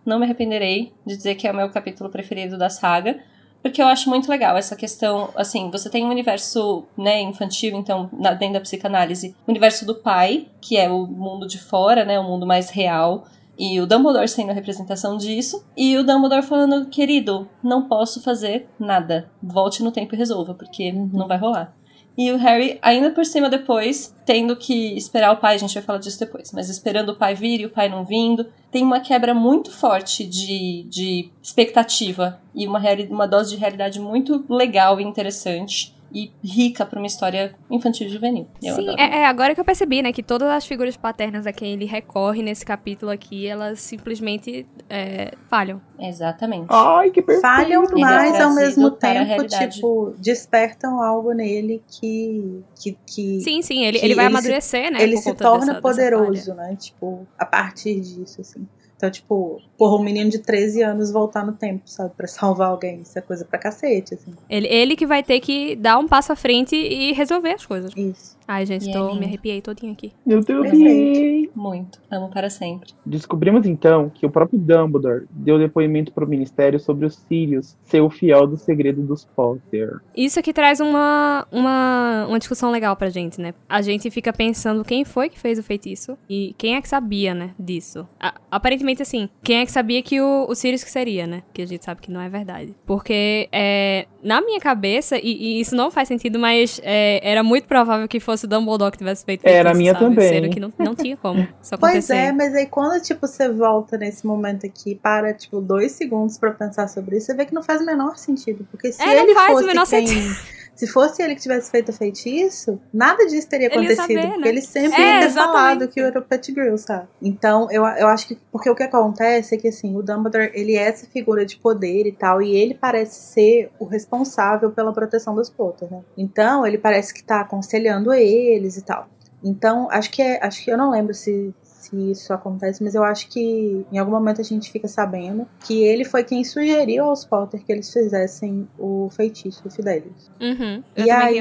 [SPEAKER 3] não me arrependerei de dizer que é o meu capítulo preferido da saga. Porque eu acho muito legal essa questão, assim, você tem um universo, né, infantil, então, na- dentro da psicanálise, o universo do pai, que é o mundo de fora, né, o mundo mais real, E o Dumbledore sendo a representação disso. E o Dumbledore falando, querido, não posso fazer nada. Volte no tempo e resolva, porque não vai rolar. E o Harry, ainda por cima depois, tendo que esperar o pai, a gente vai falar disso depois, mas esperando o pai vir e o pai não vindo, tem uma quebra muito forte de, de expectativa e uma, uma dose de realidade muito legal e interessante e rica para uma história infantil e juvenil. Eu
[SPEAKER 1] Sim, é, é agora que eu percebi, né, que todas as figuras paternas a quem ele recorre nesse capítulo aqui, elas simplesmente é, falham.
[SPEAKER 3] Exatamente.
[SPEAKER 4] Ai, que perfeito.
[SPEAKER 2] Falham,
[SPEAKER 3] Ele é
[SPEAKER 2] mas ao mesmo tempo, tipo, despertam algo nele que. que, que
[SPEAKER 1] Sim, sim, ele,
[SPEAKER 2] que
[SPEAKER 1] ele vai
[SPEAKER 2] ele se-
[SPEAKER 1] amadurecer, né?
[SPEAKER 2] ele se torna
[SPEAKER 1] dessa- dessa
[SPEAKER 2] poderoso, né? Tipo, a partir disso, assim. Então, tipo, porra, um menino de 13 anos voltar no tempo, sabe? Pra salvar alguém. Isso é coisa pra cacete, assim.
[SPEAKER 1] Ele, ele que vai ter que dar um passo à frente e resolver as coisas.
[SPEAKER 2] Isso.
[SPEAKER 1] Ai, gente,
[SPEAKER 3] E
[SPEAKER 1] tô,
[SPEAKER 3] é
[SPEAKER 1] me arrepiei todinha aqui.
[SPEAKER 4] Meu Deus.
[SPEAKER 2] Perfeito.
[SPEAKER 3] Muito. Amo para sempre.
[SPEAKER 4] Descobrimos então que o próprio Dumbledore deu depoimento pro Ministério sobre os Sirius ser o fiel do segredo dos Potter.
[SPEAKER 1] Isso aqui traz uma, uma, uma discussão legal pra gente, né? A gente fica pensando quem foi que fez o feitiço e quem é que sabia, né, disso. A- aparentemente, assim, quem é que sabia que o, o Sirius que seria, né? Que a gente sabe que não é verdade. Porque, é, na minha cabeça, e, e isso não faz sentido, mas é, era muito provável que fosse o Dumbledore que tivesse feito
[SPEAKER 4] Era a minha
[SPEAKER 1] sabe?
[SPEAKER 4] também.
[SPEAKER 1] Sendo que não, não tinha como isso [laughs]
[SPEAKER 2] Pois é, mas aí quando, tipo, você volta nesse momento aqui, para, tipo, dois segundos pra pensar sobre isso, você vê que não faz o menor sentido. Porque se
[SPEAKER 1] É, não
[SPEAKER 2] ele
[SPEAKER 1] faz o
[SPEAKER 2] fosse
[SPEAKER 1] menor
[SPEAKER 2] quem...
[SPEAKER 1] sentido.
[SPEAKER 2] Se fosse ele que tivesse feito o feitiço, nada disso teria
[SPEAKER 1] Ele
[SPEAKER 2] acontecido.
[SPEAKER 1] saber,
[SPEAKER 2] porque
[SPEAKER 1] né?
[SPEAKER 2] ele sempre
[SPEAKER 1] É,
[SPEAKER 2] ia ter
[SPEAKER 1] exatamente.
[SPEAKER 2] falado que era o Pettigrew, sabe? Então, eu, eu acho que. Porque o que acontece é que, assim, o Dumbledore, ele é essa figura de poder e tal, e ele parece ser o responsável pela proteção dos Potter, né? Então, ele parece que tá aconselhando eles e tal. Então, acho que é. Acho que eu não lembro se. Se isso acontece, mas eu acho que em algum momento a gente fica sabendo que ele foi quem sugeriu aos Potter que eles fizessem o feitiço do Fidelius.
[SPEAKER 1] Uhum.
[SPEAKER 2] E aí,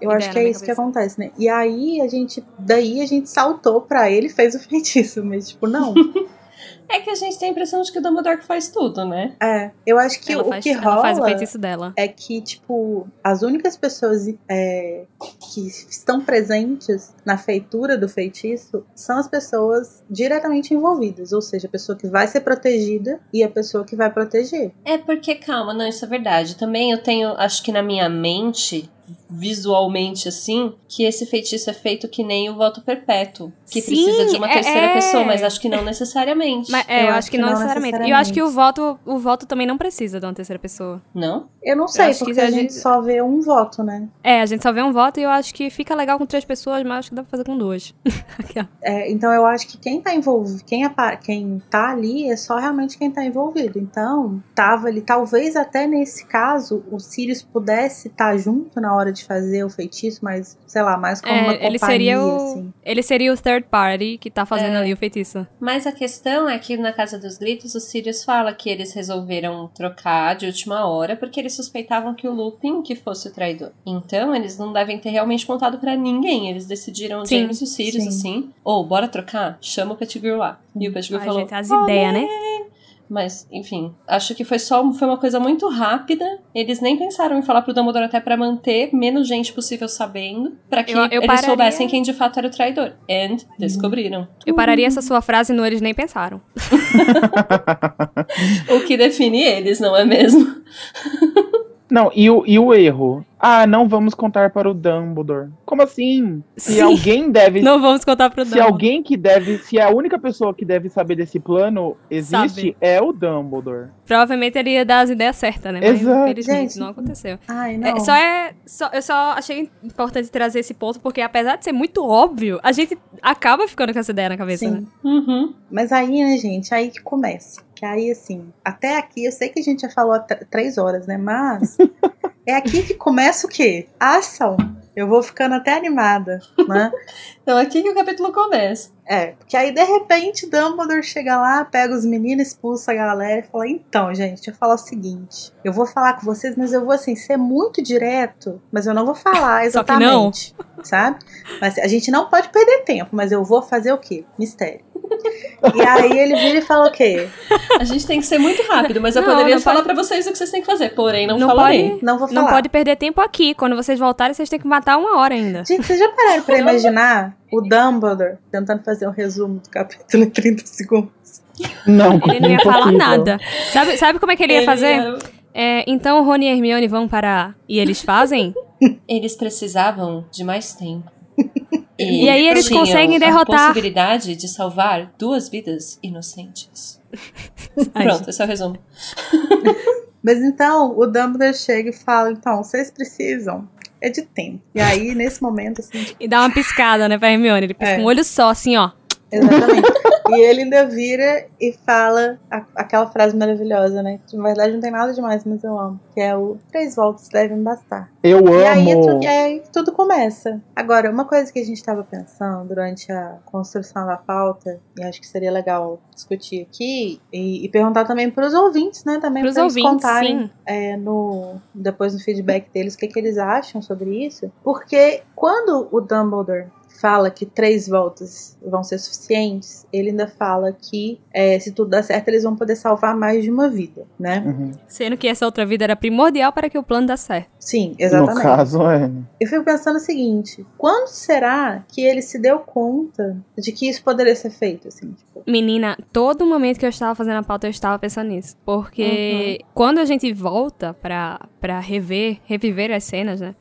[SPEAKER 2] eu acho que é isso que
[SPEAKER 1] cabeça.
[SPEAKER 2] acontece, né? E aí a gente, daí a gente saltou pra ele e fez o [laughs] feitiço, mas tipo, não. [laughs]
[SPEAKER 3] É que a gente tem a impressão de que o Dumbledore que faz tudo, né?
[SPEAKER 2] é, eu acho que
[SPEAKER 1] ela
[SPEAKER 2] o
[SPEAKER 1] faz,
[SPEAKER 2] que
[SPEAKER 1] ela faz o
[SPEAKER 2] rola
[SPEAKER 1] feitiço dela.
[SPEAKER 2] é que, tipo, as únicas pessoas é, que estão presentes na feitura do feitiço são as pessoas diretamente envolvidas, ou seja, a pessoa que vai ser protegida e a pessoa que vai proteger.
[SPEAKER 3] É porque, calma, não, isso é verdade. Também eu tenho, acho que na minha mente, visualmente assim, que esse feitiço é feito que nem o voto perpétuo. Que
[SPEAKER 1] Sim,
[SPEAKER 3] precisa de uma
[SPEAKER 1] é-
[SPEAKER 3] terceira
[SPEAKER 1] é.
[SPEAKER 3] pessoa, mas acho que não necessariamente.
[SPEAKER 1] Mas, é, eu, acho que não necessariamente. E eu acho que o voto, o voto também não precisa de uma terceira pessoa.
[SPEAKER 3] Não?
[SPEAKER 2] Eu não sei,
[SPEAKER 1] acho que
[SPEAKER 2] porque
[SPEAKER 1] a
[SPEAKER 2] a gente
[SPEAKER 1] gente-
[SPEAKER 2] só vê um voto, né?
[SPEAKER 1] É, a gente só vê um voto e eu acho que fica legal com três pessoas, mas acho que dá pra fazer com duas. [laughs]
[SPEAKER 2] É, então eu acho que quem tá envolvido, quem, apa- quem tá ali é só realmente quem tá envolvido. Então, tava ali, talvez até nesse caso, o Sirius pudesse estar junto na hora de fazer o feitiço, mas, sei lá, mais como
[SPEAKER 1] É,
[SPEAKER 2] uma
[SPEAKER 1] ele
[SPEAKER 2] companhia,
[SPEAKER 1] seria o-
[SPEAKER 2] assim.
[SPEAKER 1] Ele seria o third party que tá fazendo
[SPEAKER 3] É.
[SPEAKER 1] ali o feitiço.
[SPEAKER 3] Mas a questão é que na Casa dos Gritos, o Sirius fala que eles resolveram trocar de última hora porque eles suspeitavam que o Lupin que fosse o traidor. Então, eles não devem ter realmente contado pra ninguém. Eles decidiram,
[SPEAKER 1] Sim,
[SPEAKER 3] James e o Sirius,
[SPEAKER 2] sim.
[SPEAKER 3] assim, ou bora trocar? Chama o Pettigrew lá. E o Pettigrew
[SPEAKER 1] Ai,
[SPEAKER 3] falou,
[SPEAKER 1] gente, as ideias, né?
[SPEAKER 3] Mas, enfim, acho que foi só foi uma coisa muito rápida. Eles nem pensaram em falar pro Dumbledore até pra manter menos gente possível sabendo, pra que
[SPEAKER 1] Eu- eu
[SPEAKER 3] eles
[SPEAKER 1] pararia-
[SPEAKER 3] soubessem quem de fato era o traidor. And descobriram.
[SPEAKER 1] Eu pararia essa sua frase no eles nem pensaram. [laughs]
[SPEAKER 3] O que define eles, não é mesmo? [laughs]
[SPEAKER 4] Não, e o, e o erro? Ah, não vamos contar para o Dumbledore. Como assim? Se
[SPEAKER 1] Sim.
[SPEAKER 4] alguém deve.
[SPEAKER 1] Não vamos contar pro
[SPEAKER 4] se
[SPEAKER 1] Dumbledore.
[SPEAKER 4] alguém que deve. Se a única pessoa que deve saber desse plano existe,
[SPEAKER 1] Sabe.
[SPEAKER 4] é o Dumbledore.
[SPEAKER 1] Provavelmente ele ia dar as ideias certas, né? Mas
[SPEAKER 4] Exato.
[SPEAKER 1] infelizmente
[SPEAKER 2] Gente,
[SPEAKER 1] não aconteceu.
[SPEAKER 2] Ai, não.
[SPEAKER 1] É, só é. só- eu só achei importante trazer esse ponto, porque apesar de ser muito óbvio, a gente acaba ficando com essa ideia na cabeça, né?
[SPEAKER 2] Sim.
[SPEAKER 3] Uhum.
[SPEAKER 2] Mas aí, né, gente, aí que começa. Que aí, assim, até aqui, eu sei que a gente já falou três horas, né? Mas [laughs] é aqui que começa o quê? A ação. Eu vou ficando até animada, né? [laughs]
[SPEAKER 3] Então aqui que o capítulo começa.
[SPEAKER 2] É, porque aí de repente Dumbledore chega lá, pega os meninos, expulsa a galera e fala: Então, gente, deixa eu falar o seguinte: eu vou falar com vocês, mas eu vou assim ser muito direto, mas eu não vou falar
[SPEAKER 1] Só que não.
[SPEAKER 2] exatamente, sabe? Mas a gente não pode perder tempo, mas eu vou fazer o quê? Mistério. E aí ele vira e fala o quê?
[SPEAKER 3] A gente tem que ser muito rápido, mas eu
[SPEAKER 1] Não,
[SPEAKER 3] poderia
[SPEAKER 1] não
[SPEAKER 3] falar
[SPEAKER 1] pode-
[SPEAKER 3] pra vocês o que vocês têm que fazer, porém não,
[SPEAKER 1] Não
[SPEAKER 3] falarei.
[SPEAKER 1] pode-
[SPEAKER 2] Não vou falar.
[SPEAKER 1] Não pode perder tempo aqui. Quando vocês voltarem, vocês têm que matar uma hora ainda.
[SPEAKER 2] Gente, vocês já pararam pra imaginar o Dumbledore tentando fazer um resumo do capítulo em 30 segundos?
[SPEAKER 4] Não,
[SPEAKER 1] Ele não ia falar nada. Sabe, sabe como é que ele ia
[SPEAKER 3] Ele
[SPEAKER 1] fazer?
[SPEAKER 3] ia-
[SPEAKER 1] É, então Rony e Hermione vão para. E eles fazem?
[SPEAKER 3] Eles precisavam de mais tempo.
[SPEAKER 1] E aí eles
[SPEAKER 3] tinham
[SPEAKER 1] conseguem derrotar-
[SPEAKER 3] a possibilidade de salvar duas vidas inocentes. [laughs] Pronto, esse é o resumo. [laughs]
[SPEAKER 2] Mas então o Dumbledore chega e fala: então, vocês precisam. É de tempo. E aí, nesse momento, assim, tipo,
[SPEAKER 1] E dá uma piscada, né, pra Hermione. Ele pisca
[SPEAKER 2] É.
[SPEAKER 1] um olho só, assim, ó.
[SPEAKER 2] Exatamente. E ele ainda vira e fala a- aquela frase maravilhosa, né? Que, na verdade não tem nada demais, mas eu amo. Que é o três voltas devem bastar.
[SPEAKER 4] Eu
[SPEAKER 2] E aí, é
[SPEAKER 4] amo.
[SPEAKER 2] tu- e aí tudo começa. Agora, uma coisa que a gente estava pensando durante a construção da pauta, e acho que seria legal discutir aqui, e, e perguntar também para os ouvintes, né? Também
[SPEAKER 1] Pros
[SPEAKER 2] para eles contarem
[SPEAKER 1] sim.
[SPEAKER 2] é, no, depois no feedback deles o que, que eles acham sobre isso. Porque quando o Dumbledore fala que três voltas vão ser suficientes, ele ainda fala que é, se tudo der certo, eles vão poder salvar mais de uma vida, né?
[SPEAKER 4] Uhum.
[SPEAKER 1] Sendo que essa outra vida era primordial para que o plano desse certo.
[SPEAKER 2] Sim,
[SPEAKER 4] No
[SPEAKER 2] exatamente.
[SPEAKER 4] caso, é.
[SPEAKER 2] Eu fico pensando o seguinte: quando será que ele se deu conta de que isso poderia ser feito? Assim, tipo,
[SPEAKER 1] Menina, todo momento que eu estava fazendo a pauta, eu estava pensando nisso. Porque quando a gente volta pra, pra rever, reviver as cenas, né?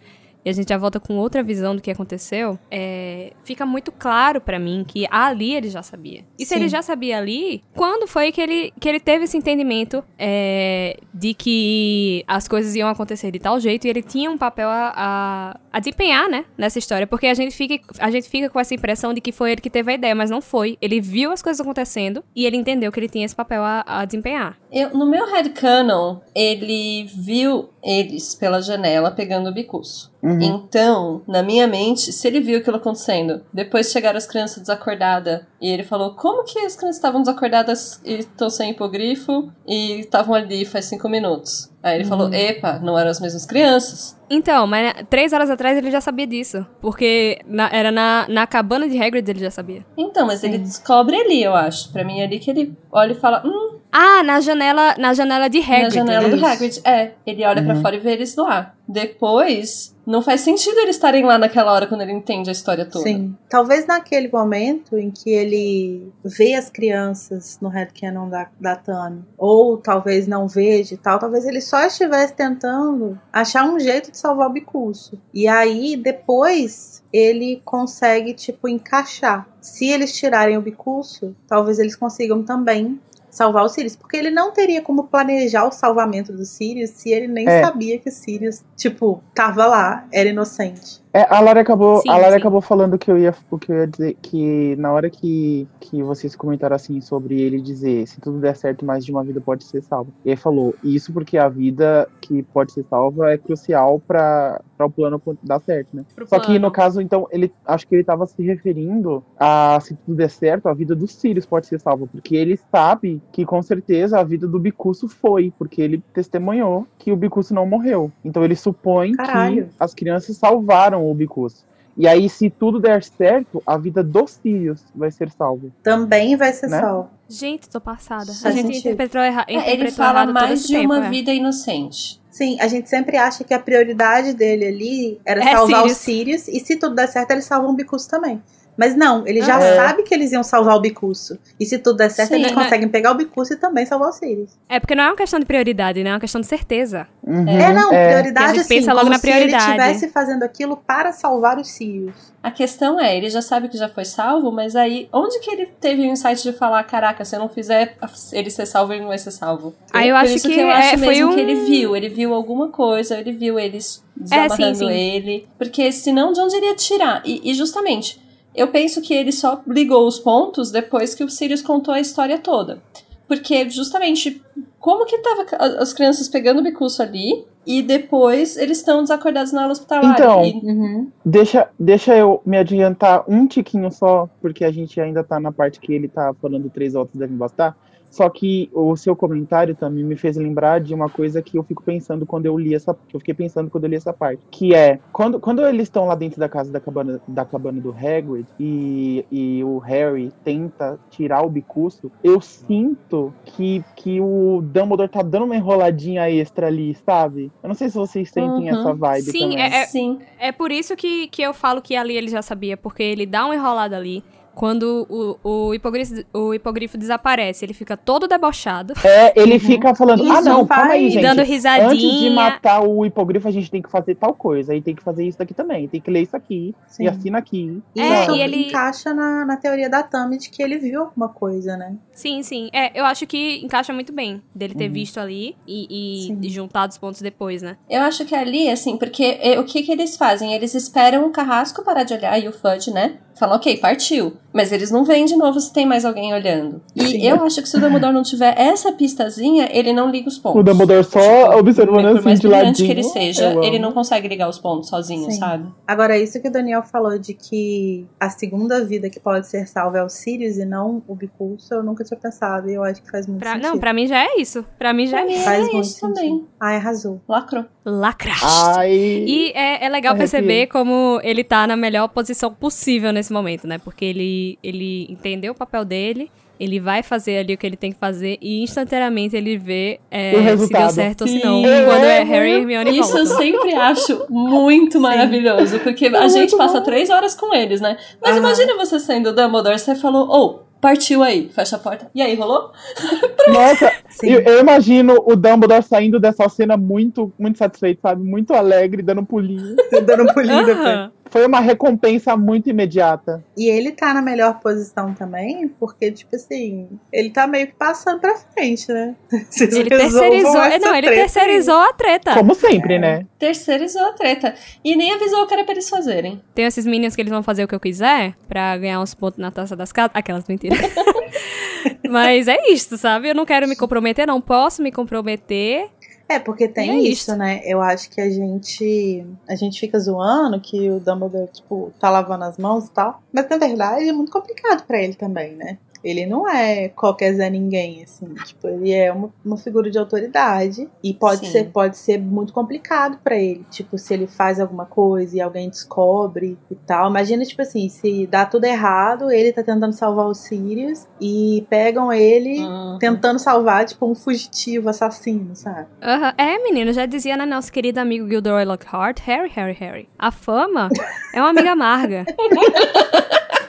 [SPEAKER 1] E a gente já volta com outra visão do que aconteceu, é, fica muito claro pra mim que ali ele já sabia. E se
[SPEAKER 2] Sim.
[SPEAKER 1] ele já sabia ali, quando foi que ele, que ele teve esse entendimento é, de que as coisas iam acontecer de tal jeito e ele tinha um papel a, a, a desempenhar, né, nessa história? Porque a gente, fica, a gente fica com essa impressão de que foi ele que teve a ideia, mas não foi. Ele viu as coisas acontecendo e ele entendeu que ele tinha esse papel a, a desempenhar.
[SPEAKER 3] Eu, no meu headcanon, ele viu eles pela janela pegando o bicuço.
[SPEAKER 4] Uhum.
[SPEAKER 3] Então, na minha mente, se ele viu aquilo acontecendo, depois chegaram as crianças desacordadas e ele falou: Como que as crianças estavam desacordadas e estão sem hipogrifo e estavam ali faz cinco minutos? Aí ele falou: Epa, não eram as mesmas crianças.
[SPEAKER 1] Então, mas né, três horas atrás ele já sabia disso. Porque na- era na, na cabana de Hagrid ele já sabia.
[SPEAKER 3] Então, mas ele descobre ali, eu acho. Pra mim, é ali que ele olha e fala: Hum,
[SPEAKER 1] Ah, na janela, na janela de Hagrid.
[SPEAKER 3] na janela do
[SPEAKER 1] isso.
[SPEAKER 3] Hagrid. É, ele olha pra
[SPEAKER 4] Uhum.
[SPEAKER 3] fora e vê eles lá. Depois, não faz sentido eles estarem lá naquela hora quando ele entende a história toda.
[SPEAKER 2] sim. Talvez naquele momento em que ele vê as crianças no headcanon da, da Tami, ou talvez não veja e tal, talvez ele só estivesse tentando achar um jeito de salvar o bicurso. E aí, depois, ele consegue, tipo, encaixar. Se eles tirarem o bicurso, talvez eles consigam também salvar o Sirius, porque ele não teria como planejar o salvamento do Sirius se ele nem
[SPEAKER 4] É.
[SPEAKER 2] sabia que o Sirius, tipo, tava lá, era inocente.
[SPEAKER 4] É, a Lara acabou,
[SPEAKER 1] Sim,
[SPEAKER 4] a Lara
[SPEAKER 1] sim.
[SPEAKER 4] acabou falando que eu ia, o que eu ia dizer que na hora que, que vocês comentaram assim sobre ele dizer se tudo der certo, mais de uma vida pode ser salva. E aí falou isso porque a vida que pode ser salva é crucial para o plano dar certo, né?
[SPEAKER 1] Pro
[SPEAKER 4] Só que
[SPEAKER 1] plano.
[SPEAKER 4] no caso então ele acho que ele estava se referindo a se tudo der certo, a vida dos Sirius pode ser salva, porque ele sabe que com certeza a vida do Bicuço foi, porque ele testemunhou que o Bicuço não morreu. Então ele supõe
[SPEAKER 2] Caralho.
[SPEAKER 4] que as crianças salvaram o Bicuço. E aí, se tudo der certo, a vida dos Sirius vai ser salva.
[SPEAKER 2] Também vai ser
[SPEAKER 4] Né?
[SPEAKER 2] salvo.
[SPEAKER 1] Gente, tô passada. A
[SPEAKER 2] Faz
[SPEAKER 1] gente
[SPEAKER 2] sentido.
[SPEAKER 1] interpretou, erra
[SPEAKER 3] É, ele
[SPEAKER 1] interpretou
[SPEAKER 3] fala
[SPEAKER 1] errado todo
[SPEAKER 3] mais de
[SPEAKER 1] tempo,
[SPEAKER 3] uma
[SPEAKER 1] é.
[SPEAKER 3] vida inocente.
[SPEAKER 2] Sim, a gente sempre acha que a prioridade dele ali era
[SPEAKER 1] É
[SPEAKER 2] salvar
[SPEAKER 1] Sirius.
[SPEAKER 2] os Sirius, e se tudo der certo, eles salvam o Bicuço também. Mas não, ele já
[SPEAKER 4] É.
[SPEAKER 2] sabe que eles iam salvar o Bicuço. E se tudo der certo,
[SPEAKER 3] Sim,
[SPEAKER 2] eles
[SPEAKER 1] né?
[SPEAKER 2] conseguem pegar o Bicuço e também salvar os Sirius.
[SPEAKER 1] É porque não é uma questão de prioridade, né? É uma questão de certeza.
[SPEAKER 4] Uhum,
[SPEAKER 2] É, não,
[SPEAKER 1] Que a
[SPEAKER 2] prioridade
[SPEAKER 1] gente
[SPEAKER 2] assim,
[SPEAKER 1] pensa logo
[SPEAKER 2] como
[SPEAKER 1] na
[SPEAKER 2] se ele
[SPEAKER 1] prioridade.
[SPEAKER 2] estivesse fazendo aquilo para salvar os Sirius.
[SPEAKER 3] A questão é, ele já sabe que já foi salvo, mas aí, onde que ele teve o insight de falar, caraca, se eu não fizer ele ser salvo, ele não vai ser salvo?
[SPEAKER 1] Aí eu
[SPEAKER 3] Por
[SPEAKER 1] acho
[SPEAKER 3] isso
[SPEAKER 1] que
[SPEAKER 3] eu
[SPEAKER 1] é,
[SPEAKER 3] acho
[SPEAKER 1] foi
[SPEAKER 3] mesmo
[SPEAKER 1] um-
[SPEAKER 3] que ele viu, ele viu alguma coisa, ele viu eles desamarrando
[SPEAKER 1] sim.
[SPEAKER 3] ele, porque senão de onde ele ia tirar? E, e justamente, eu penso que ele só ligou os pontos depois que o Sirius contou a história toda. Porque justamente, como que tava as crianças pegando o bicuço ali, e depois eles estão desacordados na aula hospitalar.
[SPEAKER 4] Então,
[SPEAKER 3] E-
[SPEAKER 4] Deixa, deixa eu me adiantar um tiquinho só, porque a gente ainda tá na parte que ele tá falando três votos devem bastar. Só que o seu comentário também me fez lembrar de uma coisa que eu fico pensando quando eu li essa. que Eu fiquei pensando quando eu li essa parte. Que é, quando, quando eles estão lá dentro da casa da cabana, da cabana do Hagrid e, e o Harry tenta tirar o bicuço, eu sinto que, que o Dumbledore tá dando uma enroladinha extra ali, sabe? Eu não sei se vocês sentem
[SPEAKER 3] Uhum.
[SPEAKER 4] essa vibe
[SPEAKER 1] Sim,
[SPEAKER 4] também.
[SPEAKER 1] é-
[SPEAKER 3] Sim.
[SPEAKER 1] É por isso que, que eu falo que ali ele já sabia, porque ele dá uma enrolada ali, quando o, o, hipogrifo, o hipogrifo desaparece, ele fica todo debochado.
[SPEAKER 4] É, ele fica falando, ah
[SPEAKER 2] Isso,
[SPEAKER 4] não, calma aí, gente.
[SPEAKER 1] Dando risadinha.
[SPEAKER 4] Antes de matar o hipogrifo, a gente tem que fazer tal coisa. Aí tem que fazer isso daqui também. Tem que ler isso aqui.
[SPEAKER 2] Sim.
[SPEAKER 4] E assina aqui.
[SPEAKER 1] É, e ele-
[SPEAKER 2] encaixa na, na teoria da Tami de que ele viu alguma coisa, né?
[SPEAKER 1] Sim, sim. É, eu acho que encaixa muito bem dele ter
[SPEAKER 4] Uhum.
[SPEAKER 1] visto ali e, e, juntado os pontos depois, né?
[SPEAKER 3] Eu acho que ali, assim, porque eh, o que que eles fazem? Eles esperam o carrasco parar de olhar e o Fudge, né? Falam, ok, partiu. Mas eles não veem de novo se tem mais alguém olhando. E
[SPEAKER 2] Sim.
[SPEAKER 3] eu acho que se o Dumbledore não tiver essa pistazinha, ele não liga os pontos.
[SPEAKER 4] O Dumbledore só observando
[SPEAKER 3] Por
[SPEAKER 4] assim
[SPEAKER 3] mais
[SPEAKER 4] de
[SPEAKER 3] brilhante
[SPEAKER 4] ladinho.
[SPEAKER 3] que ele seja, ele não consegue ligar os pontos sozinho,
[SPEAKER 2] Sim.
[SPEAKER 3] sabe?
[SPEAKER 2] Agora, isso que o Daniel falou de que a segunda vida que pode ser salva é o Sirius e não o Bicurso, eu nunca tinha pensado e eu acho que faz muito
[SPEAKER 1] Pra-
[SPEAKER 2] sentido.
[SPEAKER 1] não, pra mim já é isso. Pra mim já é isso.
[SPEAKER 2] Faz
[SPEAKER 3] é
[SPEAKER 2] muito
[SPEAKER 3] isso
[SPEAKER 2] sentido.
[SPEAKER 3] também.
[SPEAKER 2] Ai, arrasou.
[SPEAKER 3] Lacrou.
[SPEAKER 1] Lacraste.
[SPEAKER 4] Ai.
[SPEAKER 1] E é, é legal
[SPEAKER 4] Arrepiei.
[SPEAKER 1] perceber como ele tá na melhor posição possível nesse momento, né? Porque ele, ele entendeu o papel dele, ele vai fazer ali o que ele tem que fazer e instantaneamente ele vê é, se deu certo ou se
[SPEAKER 3] Sim.
[SPEAKER 1] não.
[SPEAKER 4] Eu
[SPEAKER 1] Quando é. Harry e Hermione
[SPEAKER 3] Isso eu
[SPEAKER 1] voltam.
[SPEAKER 3] sempre acho muito maravilhoso, porque a gente passa três horas com eles, né? Mas
[SPEAKER 2] Aham.
[SPEAKER 3] imagina você sendo o Dumbledore, você falou, ou, partiu aí, fecha a porta. E aí, rolou? [laughs]
[SPEAKER 4] Nossa, eu, eu imagino o Dumbledore saindo dessa cena muito, muito satisfeito, sabe? Muito alegre, dando pulinho. [laughs]
[SPEAKER 2] Dando um pulinho depois.
[SPEAKER 4] Foi uma recompensa muito imediata.
[SPEAKER 2] E ele tá na melhor posição também, porque, tipo assim, ele tá meio que passando pra frente, né? [laughs] Vocês
[SPEAKER 1] Ele terceirizou. Não, ele terceirizou a treta.
[SPEAKER 4] Como sempre, né?
[SPEAKER 3] Terceirizou a treta. E nem avisou o cara pra eles fazerem.
[SPEAKER 1] Tem esses meninos que eles vão fazer o que eu quiser pra ganhar uns pontos na taça das casas. Aquelas mentiras. [laughs] Mas é isso, sabe? Eu não quero me comprometer, não posso me comprometer.
[SPEAKER 2] É, porque tem
[SPEAKER 1] é
[SPEAKER 2] isso,
[SPEAKER 1] isso.
[SPEAKER 2] né? Eu acho que a gente a gente fica zoando que o Dumbledore, tipo, tá lavando as mãos e tal. Mas na verdade é muito complicado pra ele também, né? Ele não é qualquer Zé Ninguém, assim. Tipo, ele é uma, uma figura de autoridade. E pode
[SPEAKER 3] Sim.
[SPEAKER 2] ser, pode ser muito complicado pra ele. Tipo, se ele faz alguma coisa e alguém descobre e tal. Imagina, tipo assim, se dá tudo errado, ele tá tentando salvar os Sirius e pegam ele
[SPEAKER 3] Hum.
[SPEAKER 2] tentando salvar, tipo, um fugitivo, assassino, sabe?
[SPEAKER 1] Aham. É, menino, já dizia, né, nosso querido amigo Gilderoy Lockhart, Harry, Harry, Harry. A fama é uma amiga amarga. [laughs]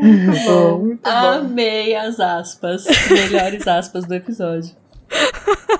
[SPEAKER 2] Muito [laughs] bom, muito bom.
[SPEAKER 3] Amei as aspas. Melhores aspas do episódio.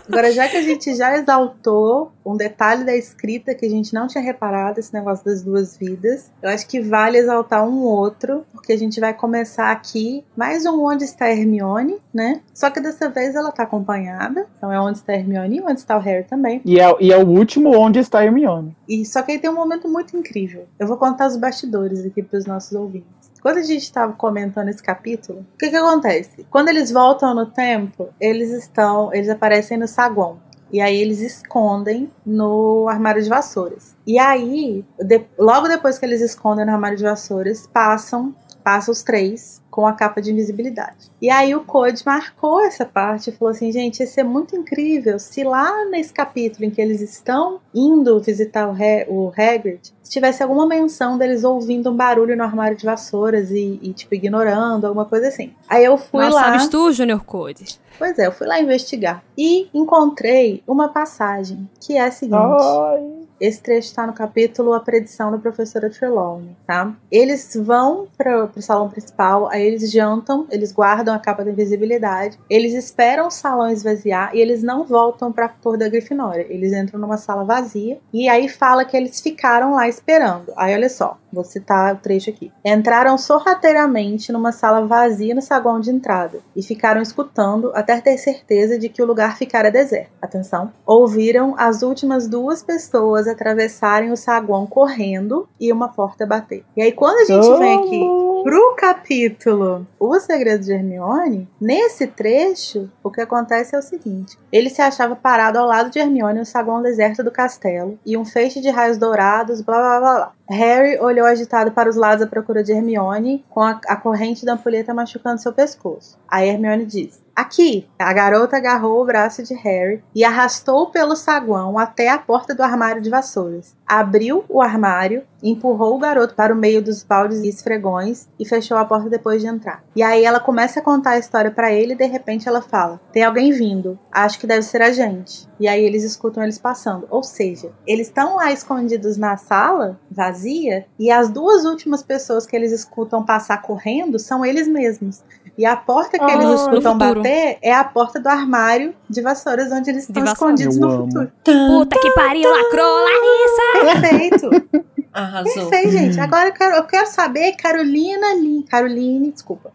[SPEAKER 2] Agora, já que a gente já exaltou um detalhe da escrita que a gente não tinha reparado, esse negócio das duas vidas, eu acho que vale exaltar um outro, porque a gente vai começar aqui mais um Onde está Hermione, né? Só que dessa vez ela tá acompanhada, então é Onde está Hermione e Onde está o Harry também.
[SPEAKER 4] E é, e é o último onde está Hermione.
[SPEAKER 2] E só que aí tem um momento muito incrível. Eu vou contar os bastidores aqui para os nossos ouvintes. Quando a gente estava comentando esse capítulo, o que que acontece? Quando eles voltam no tempo, eles estão, eles aparecem no saguão. E aí eles escondem no armário de vassouras. E aí, de- logo depois que eles escondem no armário de vassouras, passam, passam os três com a capa de invisibilidade. E aí o Code marcou essa parte e falou assim, gente, ia ser muito incrível se lá nesse capítulo em que eles estão indo visitar o, Ha- o Hagrid, se tivesse alguma menção deles ouvindo um barulho no armário de vassouras e, e, tipo, ignorando, alguma coisa assim. Aí eu fui
[SPEAKER 1] Mas
[SPEAKER 2] lá...
[SPEAKER 1] sabes tu, Junior Code?
[SPEAKER 2] Pois é, eu fui lá investigar. E encontrei uma passagem que é a seguinte.
[SPEAKER 4] Ai.
[SPEAKER 2] Esse trecho está no capítulo A Predição da Professora Trelawney, tá? Eles vão para o salão principal, aí eles jantam, eles guardam a capa da invisibilidade, eles esperam o salão esvaziar e eles não voltam para a torre da Grifinória. Eles entram numa sala vazia e aí fala que eles ficaram lá esperando. Aí olha só, vou citar o trecho aqui. Entraram sorrateiramente numa sala vazia no saguão de entrada e ficaram escutando até ter certeza de que o lugar ficara deserto. Atenção. Ouviram as últimas duas pessoas atravessarem o saguão correndo e uma porta bater. E aí quando a gente vem aqui pro capítulo O Segredo de Hermione, nesse trecho, o que acontece é o seguinte: ele se achava parado ao lado de Hermione no saguão deserto do castelo e um feixe de raios dourados, blá blá blá blá. Harry olhou agitado para os lados à procura de Hermione, com a, a corrente da ampulheta machucando seu pescoço. Aí Hermione diz: Aqui, a garota agarrou o braço de Harry e arrastou pelo saguão até a porta do armário de vassouras. Abriu o armário, empurrou o garoto para o meio dos baldes e esfregões e fechou a porta depois de entrar. E aí ela começa a contar a história para ele e de repente ela fala: "Tem alguém vindo. Acho que deve ser a gente". E aí eles escutam eles passando. Ou seja, eles estão lá escondidos na sala, vazia, e as duas últimas pessoas que eles escutam passar correndo são eles mesmos. E a porta que
[SPEAKER 1] Ah,
[SPEAKER 2] eles
[SPEAKER 1] no
[SPEAKER 2] escutam bater é a porta do armário de vassouras onde eles estão escondidos
[SPEAKER 4] Eu
[SPEAKER 2] no
[SPEAKER 4] amo.
[SPEAKER 2] futuro.
[SPEAKER 1] Puta que pariu, lacrou, Larissa!
[SPEAKER 2] Perfeito. [laughs]
[SPEAKER 3] Arrasou.
[SPEAKER 2] Perfeito, gente. Agora eu quero, eu quero saber, Carolina Lima. Caroline, desculpa.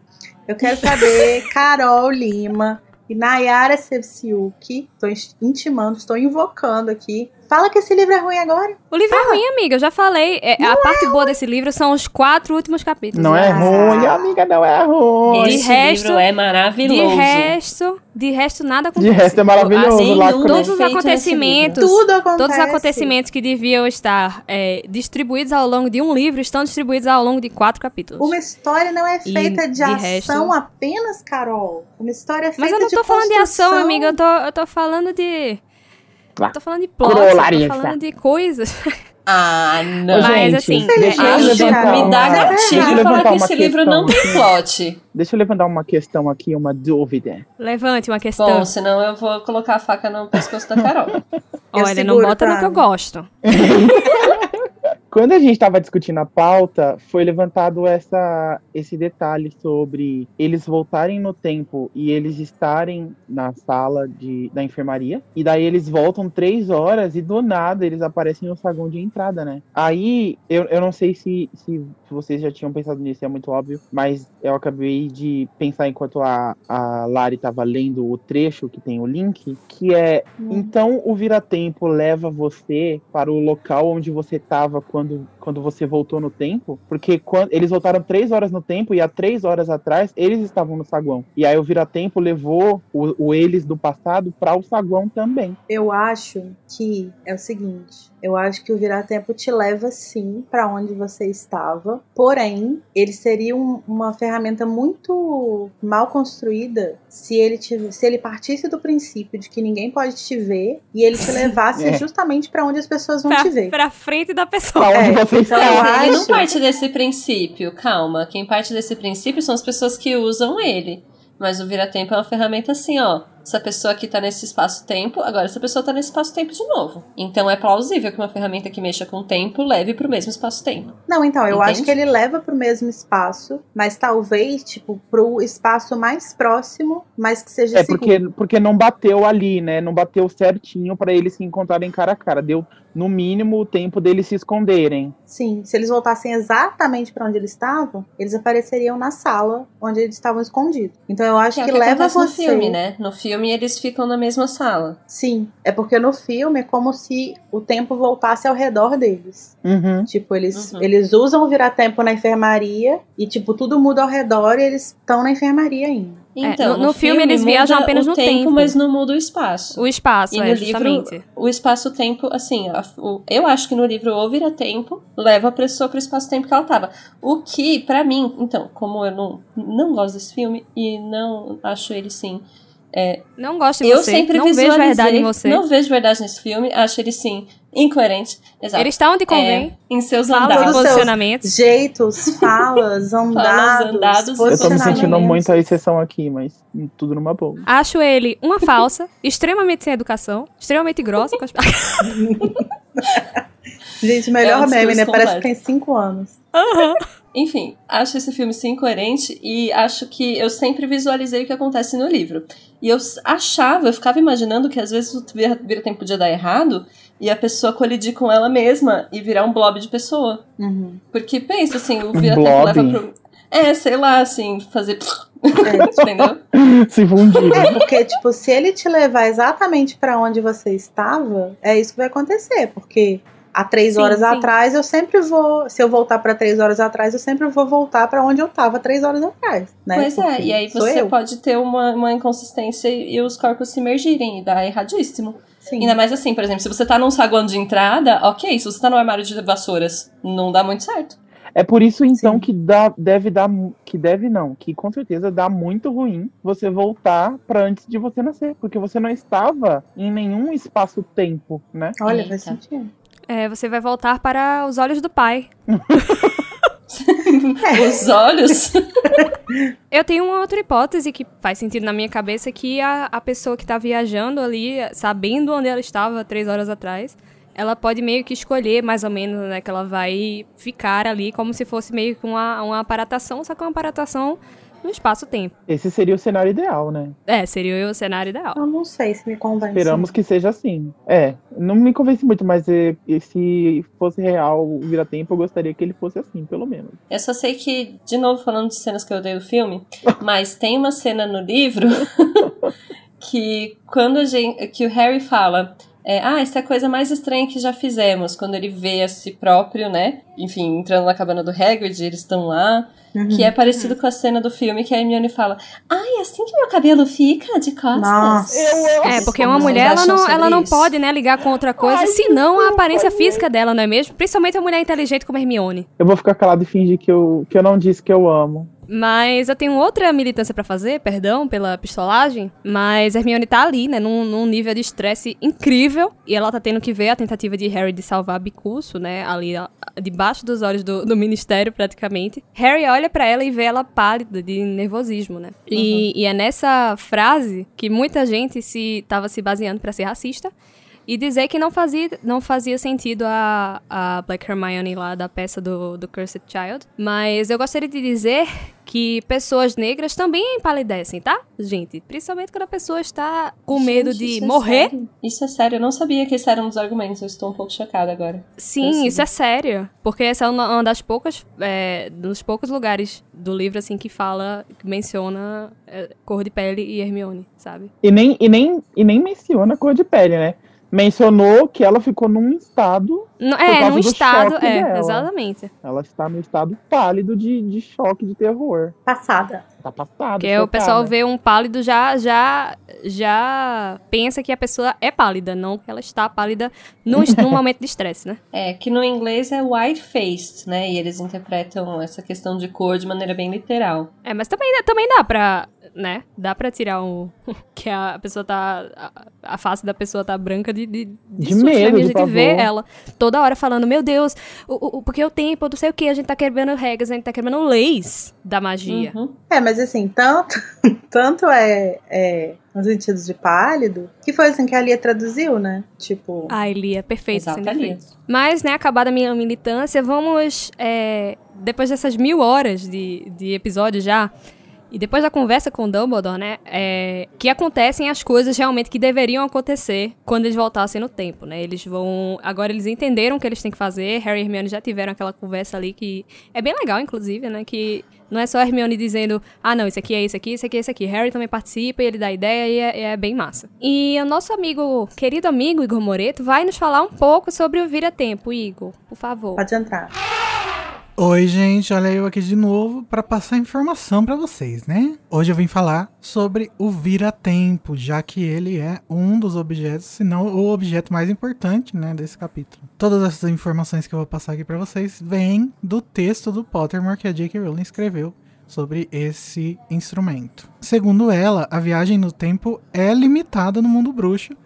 [SPEAKER 2] Eu quero saber, [laughs] Carol Lima e Nayara Sevciuk. Estou intimando, estou invocando aqui. Fala que esse livro é ruim agora.
[SPEAKER 1] O livro é ruim, amiga, eu já falei. É, a parte boa desse livro são os quatro últimos capítulos.
[SPEAKER 4] Não é
[SPEAKER 2] Ah.
[SPEAKER 4] ruim, amiga, não é ruim.
[SPEAKER 1] De
[SPEAKER 3] Esse
[SPEAKER 1] resto-
[SPEAKER 3] livro é
[SPEAKER 1] De
[SPEAKER 3] maravilhoso.
[SPEAKER 1] resto, de resto, nada
[SPEAKER 4] De
[SPEAKER 1] acontece.
[SPEAKER 4] resto é maravilhoso.
[SPEAKER 3] Assim,
[SPEAKER 4] lá
[SPEAKER 1] Todos os
[SPEAKER 3] nesse
[SPEAKER 1] acontecimentos.
[SPEAKER 2] Tudo acontece.
[SPEAKER 1] Todos os acontecimentos que deviam estar é, distribuídos ao longo de um livro estão distribuídos ao longo de quatro capítulos.
[SPEAKER 2] Uma história não é
[SPEAKER 1] E
[SPEAKER 2] feita de,
[SPEAKER 1] de
[SPEAKER 2] ação
[SPEAKER 1] resto-
[SPEAKER 2] apenas, Carol. Uma história é feita
[SPEAKER 1] Mas eu não
[SPEAKER 2] de
[SPEAKER 1] tô falando de ação, amiga. Eu tô, eu tô falando de.
[SPEAKER 4] Vá.
[SPEAKER 1] Eu tô falando de plot, tô falando de coisas.
[SPEAKER 3] Ah, não.
[SPEAKER 1] Mas,
[SPEAKER 4] gente,
[SPEAKER 1] assim,
[SPEAKER 4] deixa eu
[SPEAKER 3] Acho, me dá gatilho falar que esse livro não tem plot.
[SPEAKER 4] Deixa eu levantar uma questão aqui, uma dúvida.
[SPEAKER 1] Levante uma questão.
[SPEAKER 3] Bom, senão eu vou colocar a faca no pescoço da Carol. [laughs]
[SPEAKER 1] Olha, não bota no
[SPEAKER 2] tá?
[SPEAKER 1] que eu gosto. [laughs]
[SPEAKER 4] Quando a gente estava discutindo a pauta, foi levantado essa, esse detalhe sobre eles voltarem no tempo e eles estarem na sala de, da enfermaria. E daí eles voltam três horas e do nada eles aparecem no saguão de entrada, né? Aí eu, eu não sei se, se vocês já tinham pensado nisso, é muito óbvio, mas eu acabei de pensar enquanto a, a Lari estava lendo o trecho que tem o link, que é então o vira-tempo leva você para o local onde você estava quando, quando você voltou no tempo? Porque quando, eles voltaram três horas no tempo e há três horas atrás eles estavam no saguão. E aí o vira-tempo levou o, o eles do passado para o saguão também.
[SPEAKER 2] Eu acho que é o seguinte. Eu acho que o virar tempo te leva sim para onde você estava. Porém, ele seria um- uma ferramenta muito mal construída se ele tive- se ele partisse do princípio de que ninguém pode te ver e ele te levasse
[SPEAKER 4] É.
[SPEAKER 2] justamente para onde as pessoas vão
[SPEAKER 1] Pra,
[SPEAKER 2] te ver.
[SPEAKER 1] pra frente da pessoa.
[SPEAKER 2] É, então
[SPEAKER 4] está.
[SPEAKER 3] Mas ele não
[SPEAKER 2] acho-
[SPEAKER 3] parte desse princípio, calma. Quem parte desse princípio são as pessoas que usam ele. Mas o vira-tempo é uma ferramenta assim, ó. Essa pessoa aqui tá nesse espaço-tempo, agora essa pessoa tá nesse espaço-tempo de novo. Então é plausível que uma ferramenta que mexa com o tempo leve pro mesmo espaço-tempo.
[SPEAKER 2] Não, então, eu
[SPEAKER 3] Entende?
[SPEAKER 2] acho que ele leva pro mesmo espaço, mas talvez, tipo, pro espaço mais próximo, mas que seja
[SPEAKER 4] É
[SPEAKER 2] seguro.
[SPEAKER 4] porque, porque não bateu ali, né? Não bateu certinho para eles se encontrarem cara a cara. Deu, no mínimo, o tempo deles se esconderem.
[SPEAKER 2] Sim, se eles voltassem exatamente pra onde eles estavam, eles apareceriam na sala onde eles estavam escondidos. Então eu acho
[SPEAKER 3] Que é
[SPEAKER 2] que,
[SPEAKER 3] o que
[SPEAKER 2] leva você.
[SPEAKER 3] no filme, né? No filme eles ficam na mesma sala.
[SPEAKER 2] Sim, é porque no filme é como se o tempo voltasse ao redor deles.
[SPEAKER 4] Uhum.
[SPEAKER 2] Tipo, eles,
[SPEAKER 3] Uhum.
[SPEAKER 2] eles usam o virar-tempo na enfermaria e, tipo, tudo muda ao redor e eles estão na enfermaria ainda.
[SPEAKER 3] Então,
[SPEAKER 1] no- no filme eles
[SPEAKER 3] muda
[SPEAKER 1] viajam apenas
[SPEAKER 3] o
[SPEAKER 1] no
[SPEAKER 3] tempo,
[SPEAKER 1] tempo.
[SPEAKER 3] mas não muda o espaço.
[SPEAKER 1] O espaço,
[SPEAKER 3] E
[SPEAKER 1] é,
[SPEAKER 3] no livro,
[SPEAKER 1] justamente.
[SPEAKER 3] o espaço-tempo, assim, a- o- eu acho que no livro o vira-tempo leva a pessoa pro espaço-tempo que ela tava. O que, pra mim, então, como eu não, não gosto desse filme e não acho ele, sim,
[SPEAKER 1] Não gosto de
[SPEAKER 3] eu
[SPEAKER 1] você.
[SPEAKER 3] sempre
[SPEAKER 1] não vejo verdade em você.
[SPEAKER 3] não vejo verdade nesse filme, acho ele, sim, incoerente. Exato.
[SPEAKER 1] Ele está onde convém.
[SPEAKER 3] É, em seus
[SPEAKER 1] Fala
[SPEAKER 3] andados.
[SPEAKER 1] posicionamentos.
[SPEAKER 2] Jeitos, [laughs] falas, andados,
[SPEAKER 3] andados,
[SPEAKER 4] Eu tô me sentindo muito a exceção aqui, mas tudo numa boa.
[SPEAKER 1] Acho ele uma falsa, [laughs] extremamente sem educação, extremamente grossa com as [laughs]
[SPEAKER 2] Gente, melhor
[SPEAKER 3] É um
[SPEAKER 2] meme, né? Parece que tem cinco anos.
[SPEAKER 3] Enfim, acho esse filme sim incoerente e acho que eu sempre visualizei o que acontece no livro. E eu achava, eu ficava imaginando que às vezes o vira- vira-tempo podia dar errado e a pessoa colidir com ela mesma e virar um blob de pessoa.
[SPEAKER 2] Uhum.
[SPEAKER 3] Porque pensa assim, o vira-tempo leva pro. É, sei lá, assim, fazer.
[SPEAKER 2] É, [laughs]
[SPEAKER 3] Entendeu?
[SPEAKER 4] Se fundir.
[SPEAKER 2] É, porque, tipo, se ele te levar exatamente pra onde você estava, é isso que vai acontecer. Porque há três
[SPEAKER 1] Sim,
[SPEAKER 2] horas
[SPEAKER 1] sim.
[SPEAKER 2] atrás eu sempre vou. Se eu voltar pra três horas atrás, eu sempre vou voltar pra onde eu tava três horas atrás. Né?
[SPEAKER 3] Pois é,
[SPEAKER 2] Porque
[SPEAKER 3] e aí você
[SPEAKER 2] eu.
[SPEAKER 3] pode ter uma, uma inconsistência e, e os corpos se mergirem e dar erradíssimo.
[SPEAKER 2] Sim.
[SPEAKER 3] Ainda mais assim, por exemplo, se você tá num saguão de entrada, ok. Se você tá no armário de vassouras, não dá muito certo.
[SPEAKER 4] É por isso então
[SPEAKER 2] Sim.
[SPEAKER 4] que dá, deve dar, que deve não, que com certeza dá muito ruim você voltar pra antes de você nascer, porque você não estava em nenhum espaço-tempo, né?
[SPEAKER 2] Olha, faz
[SPEAKER 3] Eita.
[SPEAKER 2] sentido.
[SPEAKER 1] É, você vai voltar para os olhos do pai. [laughs]
[SPEAKER 3] Os olhos. [laughs]
[SPEAKER 1] Eu tenho uma outra hipótese que faz sentido na minha cabeça, que a, a pessoa que tá viajando ali, sabendo onde ela estava três horas atrás, ela pode meio que escolher mais ou menos, né, que ela vai ficar ali como se fosse meio que uma, uma aparatação, só que uma aparatação no espaço-tempo.
[SPEAKER 4] Esse seria o cenário ideal, né?
[SPEAKER 1] É, seria o cenário ideal.
[SPEAKER 2] Eu não sei se me convence.
[SPEAKER 4] Esperamos que seja assim. É, não me convence muito, mas é, e se fosse real o vira-tempo, eu gostaria que ele fosse assim, pelo menos.
[SPEAKER 3] Eu só sei que, de novo falando de cenas que eu odeio do filme, [laughs] mas tem uma cena no livro [laughs] que quando a gente, que o Harry fala, é, ah, essa é a coisa mais estranha que já fizemos, quando ele vê a si próprio, né? Enfim, entrando na cabana do Hagrid, eles estão lá,
[SPEAKER 2] Uhum.
[SPEAKER 3] que é parecido com a cena do filme que a Hermione fala, ai, é assim que meu cabelo fica de costas.
[SPEAKER 2] Nossa.
[SPEAKER 1] É, porque uma mulher, ela não, ela não
[SPEAKER 3] isso?
[SPEAKER 1] pode, né, ligar com outra coisa,
[SPEAKER 4] Ai,
[SPEAKER 1] senão a aparência física dela, não é mesmo? Principalmente uma mulher inteligente como Hermione.
[SPEAKER 4] Eu vou ficar calado e fingir que eu, que eu não disse que eu amo.
[SPEAKER 1] Mas eu tenho outra militância pra fazer, perdão pela pistolagem, mas Hermione tá ali, né, num, num nível de estresse incrível, e ela tá tendo que ver a tentativa de Harry de salvar Bicurso, né, ali ó, debaixo dos olhos do, do ministério, praticamente. Harry olha pra ela e vê ela pálida, de nervosismo, né. E, e é nessa frase que muita gente se tava se baseando pra ser racista, e dizer que não fazia, não fazia sentido a, a Black Hermione lá da peça do, do Cursed Child. Mas eu gostaria de dizer que pessoas negras também empalidecem, tá? Gente, principalmente quando a pessoa está com medo
[SPEAKER 3] Gente,
[SPEAKER 1] de
[SPEAKER 3] isso é
[SPEAKER 1] morrer.
[SPEAKER 3] sério? Isso é sério, eu não sabia que esses eram os argumentos, eu estou um pouco chocada agora.
[SPEAKER 1] Sim, isso é sério. Porque essa é uma das poucas, é, dos poucos lugares do livro, assim, que fala, que menciona é, cor de pele e Hermione, sabe?
[SPEAKER 4] E nem, e nem, e nem menciona a cor de pele, né? Mencionou que ela ficou num estado.
[SPEAKER 1] Não, é, num
[SPEAKER 4] do
[SPEAKER 1] estado, é,
[SPEAKER 4] dela.
[SPEAKER 1] exatamente.
[SPEAKER 4] Ela está no estado pálido de, de choque, de terror.
[SPEAKER 2] Passada.
[SPEAKER 4] Tá passada.
[SPEAKER 1] Porque o
[SPEAKER 4] chocada.
[SPEAKER 1] pessoal vê um pálido já já já pensa que a pessoa é pálida, não que ela está pálida num, num [laughs] momento de estresse, né?
[SPEAKER 3] É, que no inglês é white-faced, né? E eles interpretam essa questão de cor de maneira bem literal.
[SPEAKER 1] É, mas também, dá- também dá pra, né? Dá pra tirar um... [laughs] que a pessoa tá... A, a face da pessoa tá branca de, de,
[SPEAKER 4] De
[SPEAKER 1] susto, né?
[SPEAKER 4] medo,
[SPEAKER 1] A
[SPEAKER 4] de
[SPEAKER 1] gente vê ela toda hora falando, meu Deus, o, o, porque o tempo, não sei o que, a gente tá quebrando regras, a gente tá quebrando leis da magia.
[SPEAKER 3] Uhum.
[SPEAKER 2] É, mas assim, tanto, [laughs] tanto é, é no sentido de pálido, que foi assim que a Lia traduziu, né? Tipo,
[SPEAKER 1] Ai, Lia, perfeito, defeitos. Mas, né, acabada a minha militância, vamos, é, depois dessas mil horas de, de episódio já, e depois da conversa com o Dumbledore, né, é, que acontecem as coisas realmente que deveriam acontecer quando eles voltassem no tempo, né? Eles vão... Agora eles entenderam o que eles têm que fazer, Harry e Hermione já tiveram aquela conversa ali que é bem legal, inclusive, né, que não é só Hermione dizendo, ah, não, isso aqui é isso aqui, isso aqui é isso aqui. Harry também participa e ele dá ideia e é, é bem massa. E o nosso amigo, querido amigo Igor Moreto, vai nos falar um pouco sobre o Vira-Tempo. Igor, por favor.
[SPEAKER 2] pode entrar.
[SPEAKER 7] Oi, gente, olha eu aqui de novo para passar informação para vocês, né? Hoje eu vim falar sobre o vira-tempo, já que ele é um dos objetos, se não o objeto mais importante, né, desse capítulo. Todas essas informações que eu vou passar aqui para vocês vêm do texto do Pottermore que a J.K. Rowling escreveu sobre esse instrumento. Segundo ela, a viagem no tempo é limitada no mundo bruxo,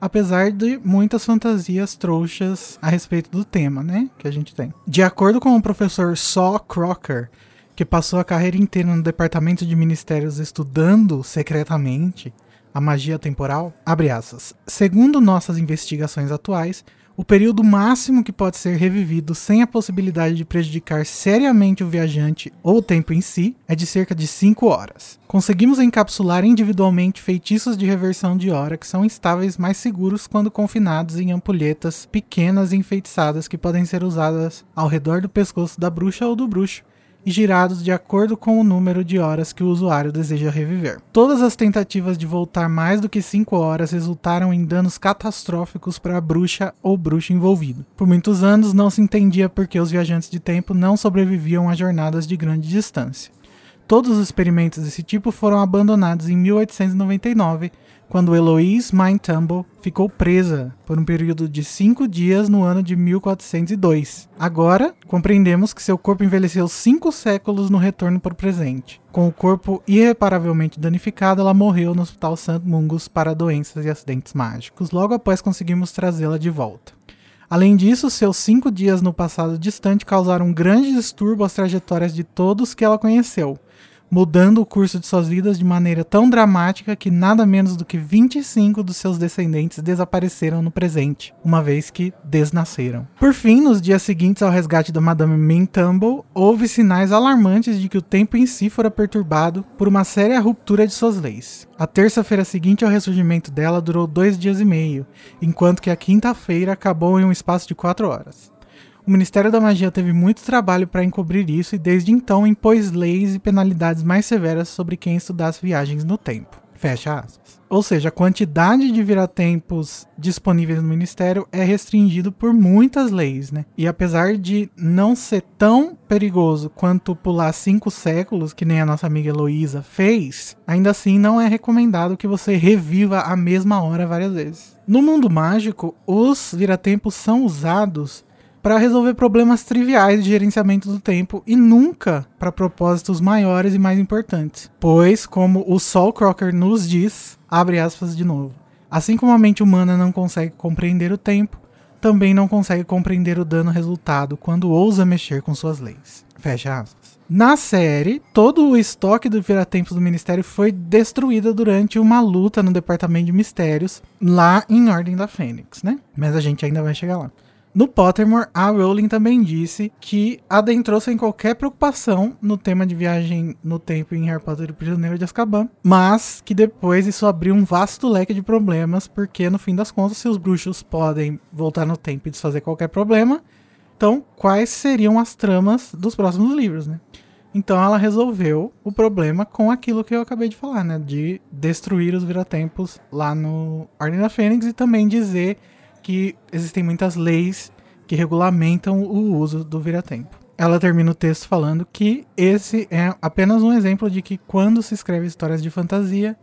[SPEAKER 7] apesar de muitas fantasias trouxas a respeito do tema, né, que a gente tem. De acordo com o professor Saw Crocker, que passou a carreira inteira no departamento de ministérios estudando secretamente a magia temporal, abre aspas. Segundo nossas investigações atuais, o período máximo que pode ser revivido sem a possibilidade de prejudicar seriamente o viajante ou o tempo em si é de cerca de 5 horas. Conseguimos encapsular individualmente feitiços de reversão de hora que são estáveis mais seguros quando confinados em ampulhetas pequenas e enfeitiçadas que podem ser usadas ao redor do pescoço da bruxa ou do bruxo e girados de acordo com o número de horas que o usuário deseja reviver. Todas as tentativas de voltar mais do que 5 horas resultaram em danos catastróficos para a bruxa ou bruxo envolvido. Por muitos anos não se entendia por que os viajantes de tempo não sobreviviam a jornadas de grande distância. Todos os experimentos desse tipo foram abandonados em 1899, quando Eloise Mine Tumble ficou presa por um período de cinco dias no ano de 1402. Agora, compreendemos que seu corpo envelheceu cinco séculos no retorno para o presente. Com o corpo irreparavelmente danificado, ela morreu no Hospital St. Mungus para doenças e acidentes mágicos, logo após conseguimos trazê-la de volta. Além disso, seus cinco dias no passado distante causaram um grande distúrbio às trajetórias de todos que ela conheceu, mudando o curso de suas vidas de maneira tão dramática que nada menos do que 25 dos seus descendentes desapareceram no presente, uma vez que desnasceram. Por fim, nos dias seguintes ao resgate da Madame Mintumble, houve sinais alarmantes de que o tempo em si fora perturbado por uma séria ruptura de suas leis. A terça-feira seguinte ao ressurgimento dela durou dois dias e meio, enquanto que a quinta-feira acabou em um espaço de quatro horas. O Ministério da Magia teve muito trabalho para encobrir isso e desde então impôs leis e penalidades mais severas sobre quem estudasse viagens no tempo. Fecha aspas. Ou seja, a quantidade de viratempos disponíveis no Ministério é restringido por muitas leis, né? E apesar de não ser tão perigoso quanto pular cinco séculos, que nem a nossa amiga Heloísa fez, ainda assim não é recomendado que você reviva a mesma hora várias vezes. No mundo mágico, os viratempos são usados para resolver problemas triviais de gerenciamento do tempo e nunca para propósitos maiores e mais importantes. Pois, como o Sol Crocker nos diz, abre aspas de novo, assim como a mente humana não consegue compreender o tempo, também não consegue compreender o dano resultado quando ousa mexer com suas leis. Fecha aspas. Na série, todo o estoque do Viratempos do Ministério foi destruído durante uma luta no Departamento de Mistérios, lá em Ordem da Fênix, né? Mas a gente ainda vai chegar lá. No Pottermore, a Rowling também disse que adentrou sem qualquer preocupação no tema de viagem no tempo em Harry Potter e o Prisioneiro de Azkaban, mas que depois isso abriu um vasto leque de problemas, porque no fim das contas, se os bruxos podem voltar no tempo e desfazer qualquer problema, então quais seriam as tramas dos próximos livros, né? Então ela resolveu o problema com aquilo que eu acabei de falar, né? De destruir os viratempos lá no Ordem da Fênix e também dizer que existem muitas leis que regulamentam o uso do vira-tempo. Ela termina o texto falando que esse é apenas um exemplo de que quando se escreve histórias de fantasia,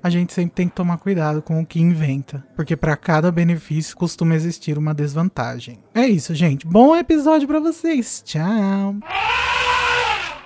[SPEAKER 7] a gente sempre tem que tomar cuidado com o que inventa, porque para cada benefício costuma existir uma desvantagem. É isso, gente. Bom episódio para vocês. Tchau.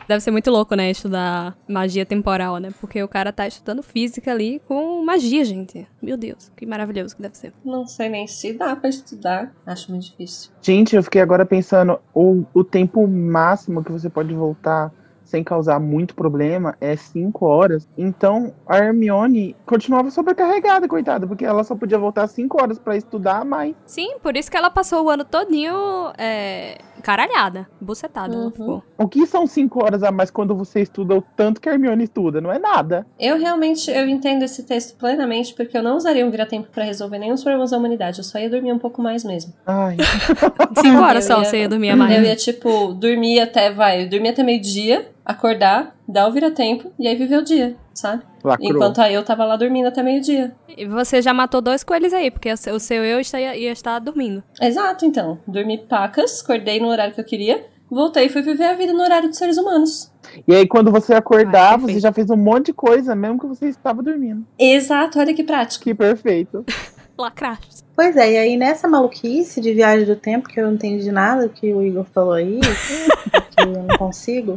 [SPEAKER 1] Deve ser muito louco, né? Estudar magia temporal, né? Porque o cara tá estudando física ali com magia, gente. Meu Deus, que maravilhoso que deve ser.
[SPEAKER 3] Não sei nem se dá pra estudar. Acho muito difícil.
[SPEAKER 4] Gente, eu fiquei agora pensando, o, o tempo máximo que você pode voltar sem causar muito problema é 5 horas. Então a Hermione continuava sobrecarregada, coitada, porque ela só podia voltar 5 horas para estudar, mas.
[SPEAKER 1] Sim, por isso que ela passou o ano todinho é, caralhada, bucetada. Ela
[SPEAKER 3] Uhum.
[SPEAKER 1] ficou.
[SPEAKER 4] O que são 5 horas a mais quando você estuda o tanto que a Hermione estuda? Não é nada.
[SPEAKER 3] Eu realmente eu entendo esse texto plenamente, porque eu não usaria um vira-tempo pra resolver nenhum dos problemas da humanidade. Eu só ia dormir um pouco mais mesmo.
[SPEAKER 4] Ai. [laughs]
[SPEAKER 1] Cinco horas
[SPEAKER 3] Eu
[SPEAKER 1] só
[SPEAKER 3] ia-
[SPEAKER 1] você ia dormir mais.
[SPEAKER 3] Eu ia, tipo, dormir até, vai, dormir até meio-dia, acordar, dar o vira-tempo e aí viver o dia, sabe?
[SPEAKER 4] Lacrou.
[SPEAKER 3] Enquanto aí eu tava lá dormindo até meio-dia.
[SPEAKER 1] E você já matou dois coelhos aí, porque o seu, eu está- ia estar dormindo.
[SPEAKER 3] Exato, então. Dormi pacas, acordei no horário que eu queria, voltei e fui viver a vida no horário dos seres humanos.
[SPEAKER 4] E aí, quando você acordar,
[SPEAKER 1] Ai,
[SPEAKER 4] você
[SPEAKER 1] perfeito.
[SPEAKER 4] já fez um monte de coisa, mesmo que você estava dormindo.
[SPEAKER 3] Exato, olha que prático.
[SPEAKER 4] Que perfeito. [laughs]
[SPEAKER 1] Lacraste.
[SPEAKER 2] Pois é, e aí nessa maluquice de viagem do tempo, que eu não entendi nada que o Igor falou aí, [laughs] que eu não consigo,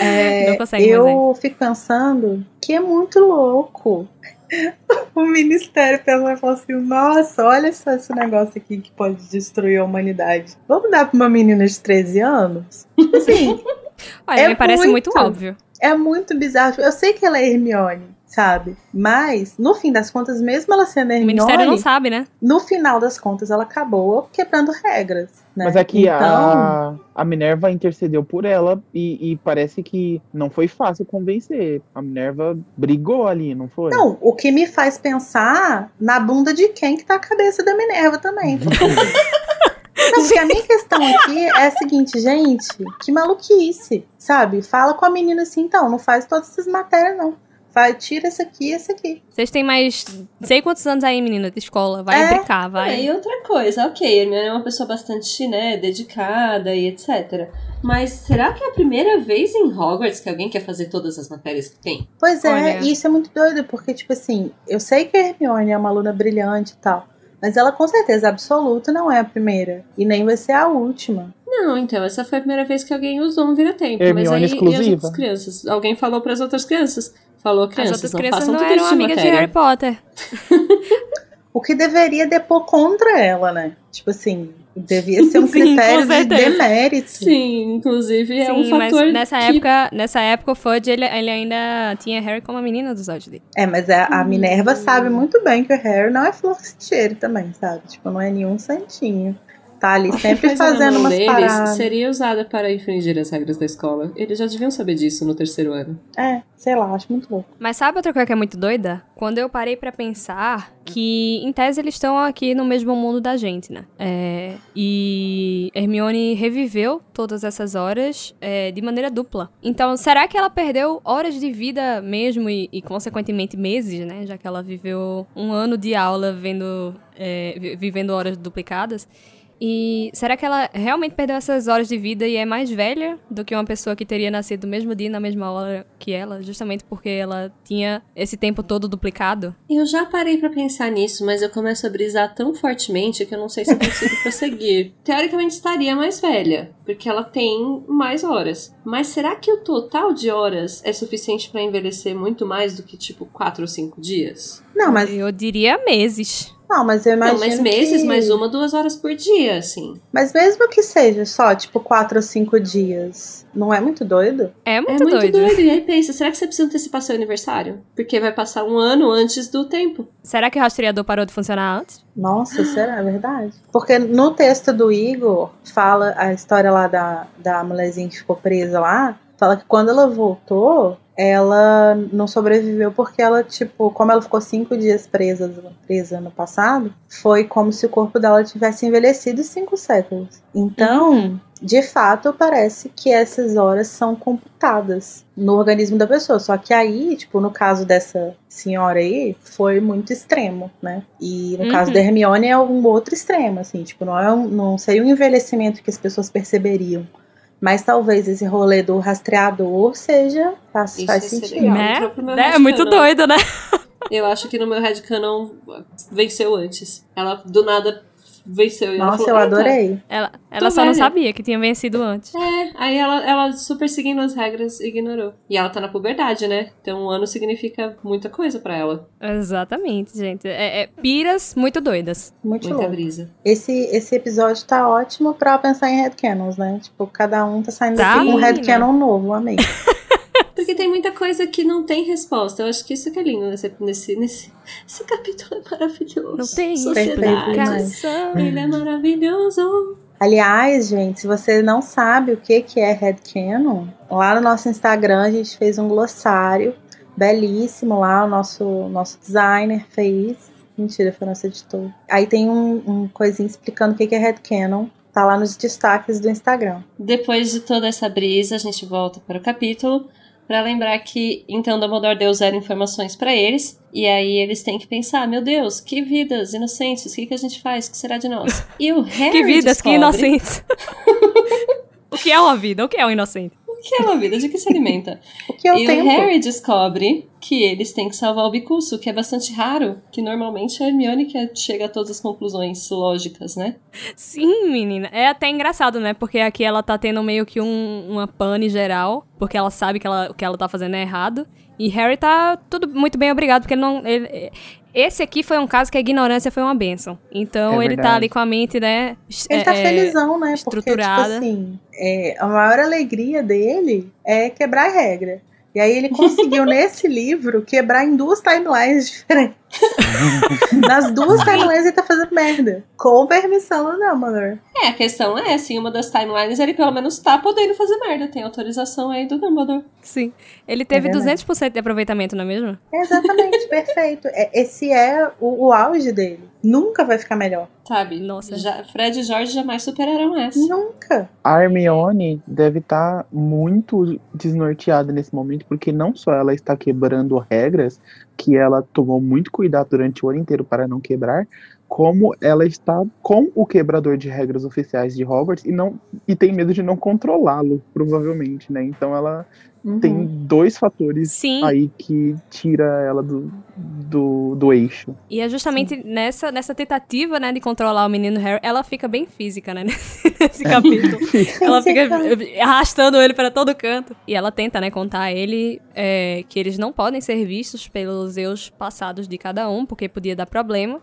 [SPEAKER 2] é, eu fico pensando que é muito louco. [laughs] O ministério pensou e falou assim: nossa, olha só esse negócio aqui que pode destruir a humanidade. Vamos dar pra uma menina de 13 anos? Assim, [laughs]
[SPEAKER 1] Olha,
[SPEAKER 2] É
[SPEAKER 1] me parece muito,
[SPEAKER 2] muito.
[SPEAKER 1] óbvio.
[SPEAKER 2] é muito bizarro. Eu sei que ela é Hermione, sabe? Mas, no fim das contas, mesmo ela sendo
[SPEAKER 1] O
[SPEAKER 2] Hermione,
[SPEAKER 1] ministério não sabe, né?
[SPEAKER 2] no final das contas, ela acabou quebrando regras. Né?
[SPEAKER 4] Mas aqui
[SPEAKER 2] então,
[SPEAKER 4] a, a Minerva intercedeu por ela e, e parece que não foi fácil convencer. A Minerva brigou ali, não foi?
[SPEAKER 2] Não, o que me faz pensar na bunda de quem que tá a cabeça da Minerva também. [laughs] Não, porque a minha questão aqui é a seguinte, gente, que maluquice, sabe? Fala com a menina assim, então, não faz todas essas matérias, não. Vai, tira esse aqui e aqui.
[SPEAKER 1] Vocês têm mais. Sei quantos anos aí, menina, de escola. Vai
[SPEAKER 2] É.
[SPEAKER 1] brincar, vai.
[SPEAKER 3] e outra coisa, ok, Hermione é uma pessoa bastante, né, dedicada e etc. Mas será que é a primeira vez em Hogwarts que alguém quer fazer todas as matérias que tem?
[SPEAKER 2] Pois é,
[SPEAKER 1] Olha.
[SPEAKER 2] e isso é muito doido, porque, tipo assim, eu sei que a Hermione é uma aluna brilhante e tal, mas ela com certeza absoluta não é a primeira. E nem vai ser a última.
[SPEAKER 3] Não, então, essa foi a primeira vez que alguém usou um vira-tempo. Mas
[SPEAKER 4] Hermione
[SPEAKER 3] aí, e as
[SPEAKER 4] exclusiva.
[SPEAKER 3] outras crianças? Alguém falou pras outras crianças. Falou,
[SPEAKER 1] As
[SPEAKER 3] crianças,
[SPEAKER 1] outras
[SPEAKER 3] não
[SPEAKER 1] crianças
[SPEAKER 3] façam
[SPEAKER 1] não
[SPEAKER 3] tudo
[SPEAKER 1] eram
[SPEAKER 3] de
[SPEAKER 1] amigas de
[SPEAKER 3] matéria.
[SPEAKER 1] Harry Potter. [laughs]
[SPEAKER 2] O que deveria depor contra ela, né? Tipo assim, devia ser um [laughs]
[SPEAKER 1] Sim,
[SPEAKER 2] critério de demérito.
[SPEAKER 3] Sim, inclusive é um
[SPEAKER 1] Sim, mas
[SPEAKER 3] fator
[SPEAKER 1] nessa
[SPEAKER 3] que...
[SPEAKER 1] época, nessa época o Fudge, ele, ele ainda tinha Harry como a menina dos olhos dele.
[SPEAKER 2] É, mas a, a Minerva sabe muito bem que o Harry não é flor que cheiro também, sabe? Tipo, não é nenhum santinho. Tá ali sempre
[SPEAKER 3] a
[SPEAKER 2] fazendo umas
[SPEAKER 3] deles
[SPEAKER 2] paradas.
[SPEAKER 3] seria usada para infringir as regras da escola. Eles já deviam saber disso no terceiro ano.
[SPEAKER 2] É, sei lá, acho muito louco.
[SPEAKER 1] Mas sabe outra coisa que é muito doida? Quando eu parei pra pensar que, em tese, eles estão aqui no mesmo mundo da gente, né? É, e Hermione reviveu todas essas horas é, de maneira dupla. Então, será que ela perdeu horas de vida mesmo e, e, consequentemente, meses, né? Já que ela viveu um ano de aula vendo, é, vi- vivendo horas duplicadas. E será que ela realmente perdeu essas horas de vida e é mais velha do que uma pessoa que teria nascido no mesmo dia, na mesma hora que ela, justamente porque ela tinha esse tempo todo duplicado?
[SPEAKER 3] Eu já parei pra pensar nisso, mas eu começo a brisar tão fortemente que eu não sei se eu consigo [laughs] prosseguir. Teoricamente estaria mais velha, porque ela tem mais horas. Mas será que o total de horas é suficiente pra envelhecer muito mais do que tipo 4 ou 5 dias?
[SPEAKER 2] Não, mas,
[SPEAKER 1] Eu diria meses.
[SPEAKER 2] Não, mas eu imagino
[SPEAKER 3] não, mas meses,
[SPEAKER 2] que...
[SPEAKER 3] mais uma, duas horas por dia, assim.
[SPEAKER 2] Mas mesmo que seja só, tipo, quatro ou cinco dias, não é muito doido?
[SPEAKER 1] É muito,
[SPEAKER 3] é muito
[SPEAKER 1] doido.
[SPEAKER 3] doido. E aí pensa, será que você precisa antecipar seu aniversário? Porque vai passar um ano antes do tempo.
[SPEAKER 1] Será que o rastreador parou de funcionar antes?
[SPEAKER 2] Nossa, será? É verdade? Porque no texto do Igor, fala a história lá da, da mulherzinha que ficou presa lá, fala que quando ela voltou, ela não sobreviveu porque ela, tipo, como ela ficou cinco dias presa, presa no passado, foi como se o corpo dela tivesse envelhecido cinco séculos. Então, de fato, parece que essas horas são computadas no organismo da pessoa. Só que aí, tipo, no caso dessa senhora aí, foi muito extremo, né? E no
[SPEAKER 1] Uhum.
[SPEAKER 2] caso da Hermione é um outro extremo, assim, tipo, não, é um, não seria um envelhecimento que as pessoas perceberiam. Mas talvez esse rolê do rastreador seja. Faz,
[SPEAKER 3] Isso
[SPEAKER 2] faz sentido.
[SPEAKER 1] né?
[SPEAKER 3] pro meu
[SPEAKER 1] É muito doido, né?
[SPEAKER 3] Eu acho que no meu headcanon venceu antes. Ela do nada venceu. E
[SPEAKER 2] Nossa,
[SPEAKER 3] falou,
[SPEAKER 2] eu adorei.
[SPEAKER 1] Ela, ela só não
[SPEAKER 3] velha.
[SPEAKER 1] sabia que tinha vencido antes.
[SPEAKER 3] É, aí ela, ela super seguindo as regras ignorou. E ela tá na puberdade, né? Então um ano significa muita coisa pra ela.
[SPEAKER 1] Exatamente, gente. É, é piras muito doidas.
[SPEAKER 2] Muito
[SPEAKER 3] Muita
[SPEAKER 2] louco.
[SPEAKER 3] brisa.
[SPEAKER 2] Esse, esse episódio tá ótimo pra pensar em headcanons, né? Tipo, cada um tá saindo
[SPEAKER 1] Tá,
[SPEAKER 2] com um headcanon novo, amei. [laughs]
[SPEAKER 3] Porque tem muita coisa que não tem resposta. Eu acho que isso que é lindo nesse, nesse, nesse... Esse capítulo é maravilhoso.
[SPEAKER 1] Não tem
[SPEAKER 3] Sociedade.
[SPEAKER 1] explicação.
[SPEAKER 3] Ele é maravilhoso.
[SPEAKER 2] Aliás, gente, se você não sabe o que, que é headcanon, lá no nosso Instagram a gente fez um glossário belíssimo lá, o nosso, nosso designer fez. Mentira, foi nosso editor. Aí tem um, um coisinho explicando o que, que é headcanon. Tá lá nos destaques do Instagram.
[SPEAKER 3] Depois de toda essa brisa, a gente volta para o capítulo para lembrar que então Dumbledore deu zero informações para eles e aí eles têm que pensar, meu Deus, que vidas inocentes, o que, que a gente faz, o que será de nós? E o [laughs] Harry
[SPEAKER 1] Que vidas, que
[SPEAKER 3] descobre-
[SPEAKER 1] inocentes. [laughs] o que é uma vida? O que é um inocente?
[SPEAKER 3] O que é uma vida? De que se alimenta? [laughs]
[SPEAKER 2] O que eu
[SPEAKER 3] e
[SPEAKER 2] tenho.
[SPEAKER 3] o Harry descobre que eles têm que salvar o Bicurso, o que é bastante raro, que normalmente é a Hermione que chega a todas as conclusões lógicas, né?
[SPEAKER 1] Sim, menina. É até engraçado, né? Porque aqui ela tá tendo meio que um, uma pane geral, porque ela sabe que ela, o que ela tá fazendo é errado. E Harry tá tudo muito bem obrigado, porque ele não. ele- esse aqui foi um caso que a ignorância foi uma benção. Então
[SPEAKER 4] É
[SPEAKER 1] ele tá
[SPEAKER 4] verdade.
[SPEAKER 1] ali com a mente, né?
[SPEAKER 2] Ele
[SPEAKER 1] é,
[SPEAKER 2] tá
[SPEAKER 1] é,
[SPEAKER 2] felizão, né? Porque, tipo
[SPEAKER 1] estruturada.
[SPEAKER 2] assim, é, a maior alegria dele é quebrar a regra. E aí ele conseguiu, [laughs] nesse livro, quebrar em duas timelines diferentes. [laughs] Nas duas timelines ele tá fazendo merda. Com permissão do Dumbledore.
[SPEAKER 3] É, a questão é, assim, uma das timelines ele pelo menos tá podendo fazer merda. Tem autorização aí do Dumbledore.
[SPEAKER 1] Sim. Ele teve
[SPEAKER 2] É verdade.
[SPEAKER 1] 200% de aproveitamento, não é mesmo?
[SPEAKER 2] Exatamente, [laughs] perfeito. É- Esse é o, o auge dele. Nunca vai ficar melhor.
[SPEAKER 3] Sabe?
[SPEAKER 1] Nossa.
[SPEAKER 3] Já, Fred e Jorge jamais superarão essa.
[SPEAKER 2] Nunca.
[SPEAKER 4] A Hermione deve estar muito desnorteada nesse momento, porque não só ela está quebrando regras, que ela tomou muito cuidado durante o ano inteiro para não quebrar, como ela está com o quebrador de regras oficiais de Hogwarts e não e tem medo de não controlá-lo, provavelmente, né? Então ela
[SPEAKER 2] Uhum.
[SPEAKER 4] tem dois fatores
[SPEAKER 1] Sim.
[SPEAKER 4] aí que tira ela do, do, do eixo.
[SPEAKER 1] E é justamente nessa, nessa tentativa, né, de controlar o menino Harry, ela fica bem física, né, [laughs] nesse, nesse capítulo. [laughs] ela fica arrastando ele para todo canto. E ela tenta, né, contar a ele é, que eles não podem ser vistos pelos eus passados de cada um, porque podia dar problema.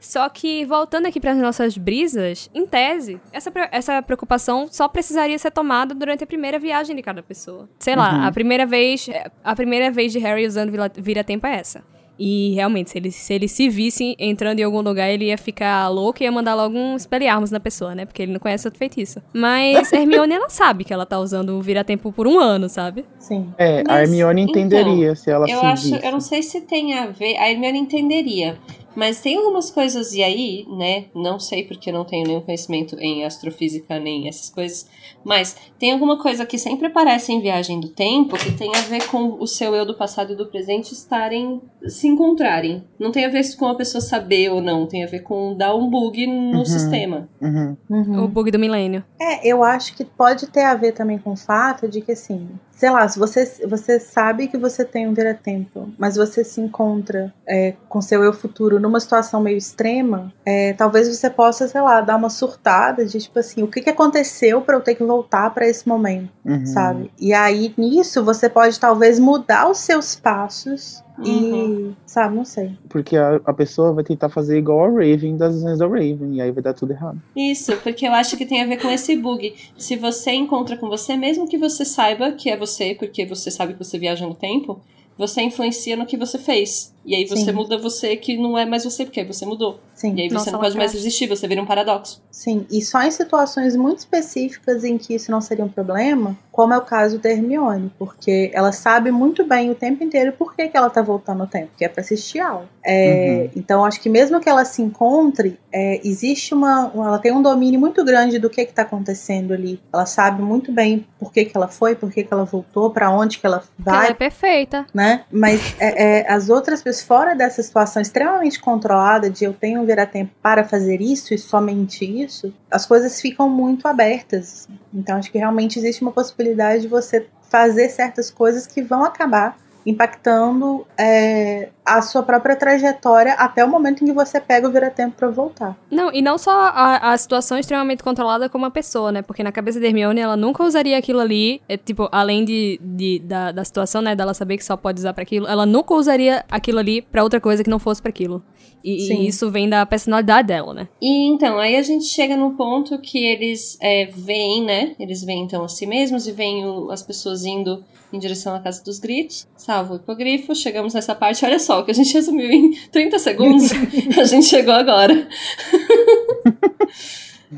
[SPEAKER 1] Só que, voltando aqui para as nossas brisas, em tese, essa, essa preocupação só precisaria ser tomada durante a primeira viagem de cada pessoa. Sei lá,
[SPEAKER 4] Uhum.
[SPEAKER 1] a primeira vez a primeira vez de Harry usando vira- vira-tempo é essa. E realmente, se ele, se ele se visse entrando em algum lugar, ele ia ficar louco e ia mandar logo um espelharmos na pessoa, né? Porque ele não conhece outro feitiço. Mas Hermione, ela sabe que ela tá usando o vira-tempo por um ano, sabe?
[SPEAKER 2] Sim.
[SPEAKER 4] É, a
[SPEAKER 3] Mas,
[SPEAKER 4] Hermione
[SPEAKER 3] então,
[SPEAKER 4] entenderia se ela
[SPEAKER 3] Eu
[SPEAKER 4] se
[SPEAKER 3] acho,
[SPEAKER 4] visse.
[SPEAKER 3] eu não sei se tem a ver, a Hermione entenderia, mas tem algumas coisas e aí, né, não sei porque eu não tenho nenhum conhecimento em astrofísica nem essas coisas, mas tem alguma coisa que sempre aparece em Viagem do Tempo que tem a ver com o seu eu do passado e do presente estarem, se encontrarem. Não tem a ver com a pessoa saber ou não, tem a ver com dar um bug no
[SPEAKER 4] Uhum.
[SPEAKER 3] sistema.
[SPEAKER 4] Uhum.
[SPEAKER 2] Uhum.
[SPEAKER 1] O bug do milênio.
[SPEAKER 2] É, eu acho que pode ter a ver também com o fato de que, assim, sei lá, se você, você sabe que você tem um vira-tempo, mas você se encontra é, com seu eu futuro numa situação meio extrema, é, talvez você possa, sei lá, dar uma surtada de tipo assim, o que, que aconteceu pra eu ter que voltar pra esse momento,
[SPEAKER 4] Uhum.
[SPEAKER 2] sabe? E aí, nisso, você pode talvez mudar os seus passos
[SPEAKER 3] Uhum.
[SPEAKER 2] e, sabe, não sei.
[SPEAKER 4] Porque a, a pessoa vai tentar fazer igual a Raven das visões da Raven, e aí vai dar tudo errado.
[SPEAKER 3] Isso, porque eu acho que tem a ver com esse bug. Se você encontra com você, mesmo que você saiba que é você, porque você sabe que você viaja no tempo, você influencia no que você fez. E aí você
[SPEAKER 2] Sim.
[SPEAKER 3] muda você que não é mais você, porque aí você mudou.
[SPEAKER 2] Sim.
[SPEAKER 3] E aí
[SPEAKER 1] Nossa,
[SPEAKER 3] você não
[SPEAKER 1] ela
[SPEAKER 3] pode mais existir, você vira um paradoxo.
[SPEAKER 2] Sim, e só em situações muito específicas em que isso não seria um problema, como é o caso da Hermione, porque ela sabe muito bem o tempo inteiro por que, que ela tá voltando no tempo, que é pra assistir aula. É, Então, acho que mesmo que ela se encontre, é, existe uma. Ela tem um domínio muito grande do que que tá acontecendo ali. Ela sabe muito bem por que, que ela foi, por que, que ela voltou, pra onde que ela
[SPEAKER 1] Porque ela
[SPEAKER 2] vai
[SPEAKER 1] é perfeita.
[SPEAKER 2] né? Mas é, é, as outras pessoas, fora dessa situação extremamente controlada de eu tenho um vira-tempo para fazer isso e somente isso, as coisas ficam muito abertas. Então acho que realmente existe uma possibilidade de você fazer certas coisas que vão acabar impactando é, a sua própria trajetória até o momento em que você pega o vira-tempo para voltar.
[SPEAKER 1] Não, e não só a, a situação extremamente controlada como a pessoa, né? Porque na cabeça de Hermione, ela nunca usaria aquilo ali, é, tipo, além de, de- da, da situação, né, dela saber que só pode usar pra aquilo, ela nunca usaria aquilo ali pra outra coisa que não fosse pra aquilo. E, e isso vem da personalidade dela, né?
[SPEAKER 3] E então, aí a gente chega no ponto que eles é, veem, né? Eles veem então a si mesmos e veem o- as pessoas indo em direção à Casa dos Gritos, salvo o hipogrifo. Chegamos nessa parte, olha só, o que a gente resumiu em 30 segundos, a gente chegou agora.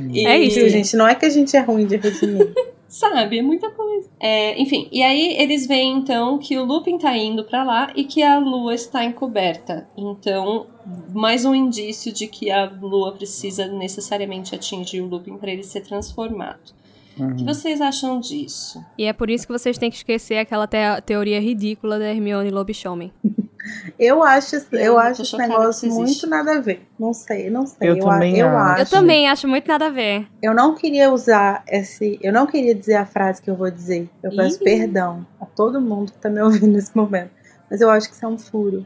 [SPEAKER 3] E-
[SPEAKER 1] É isso,
[SPEAKER 2] gente? Não é que a gente é ruim de resumir.
[SPEAKER 3] Sabe, é muita coisa. É, enfim, e aí eles veem então que o Lupin tá indo pra lá e que a lua está encoberta. Então, mais um indício de que a lua precisa necessariamente atingir o Lupin para ele ser transformado. O que
[SPEAKER 4] Uhum.
[SPEAKER 3] vocês acham disso?
[SPEAKER 1] E é por isso que vocês têm que esquecer aquela te- teoria ridícula da Hermione Lobisomem.
[SPEAKER 2] Eu acho, eu,
[SPEAKER 3] Eu
[SPEAKER 2] acho esse negócio muito nada a ver. Não sei, não sei.
[SPEAKER 4] Eu também
[SPEAKER 2] eu
[SPEAKER 4] acho.
[SPEAKER 1] Eu também acho muito nada a ver.
[SPEAKER 2] Eu não queria usar esse. Eu não queria dizer a frase que eu vou dizer. Eu peço
[SPEAKER 1] Ih.
[SPEAKER 2] perdão a todo mundo que tá me ouvindo nesse momento. Mas eu acho que isso é um furo.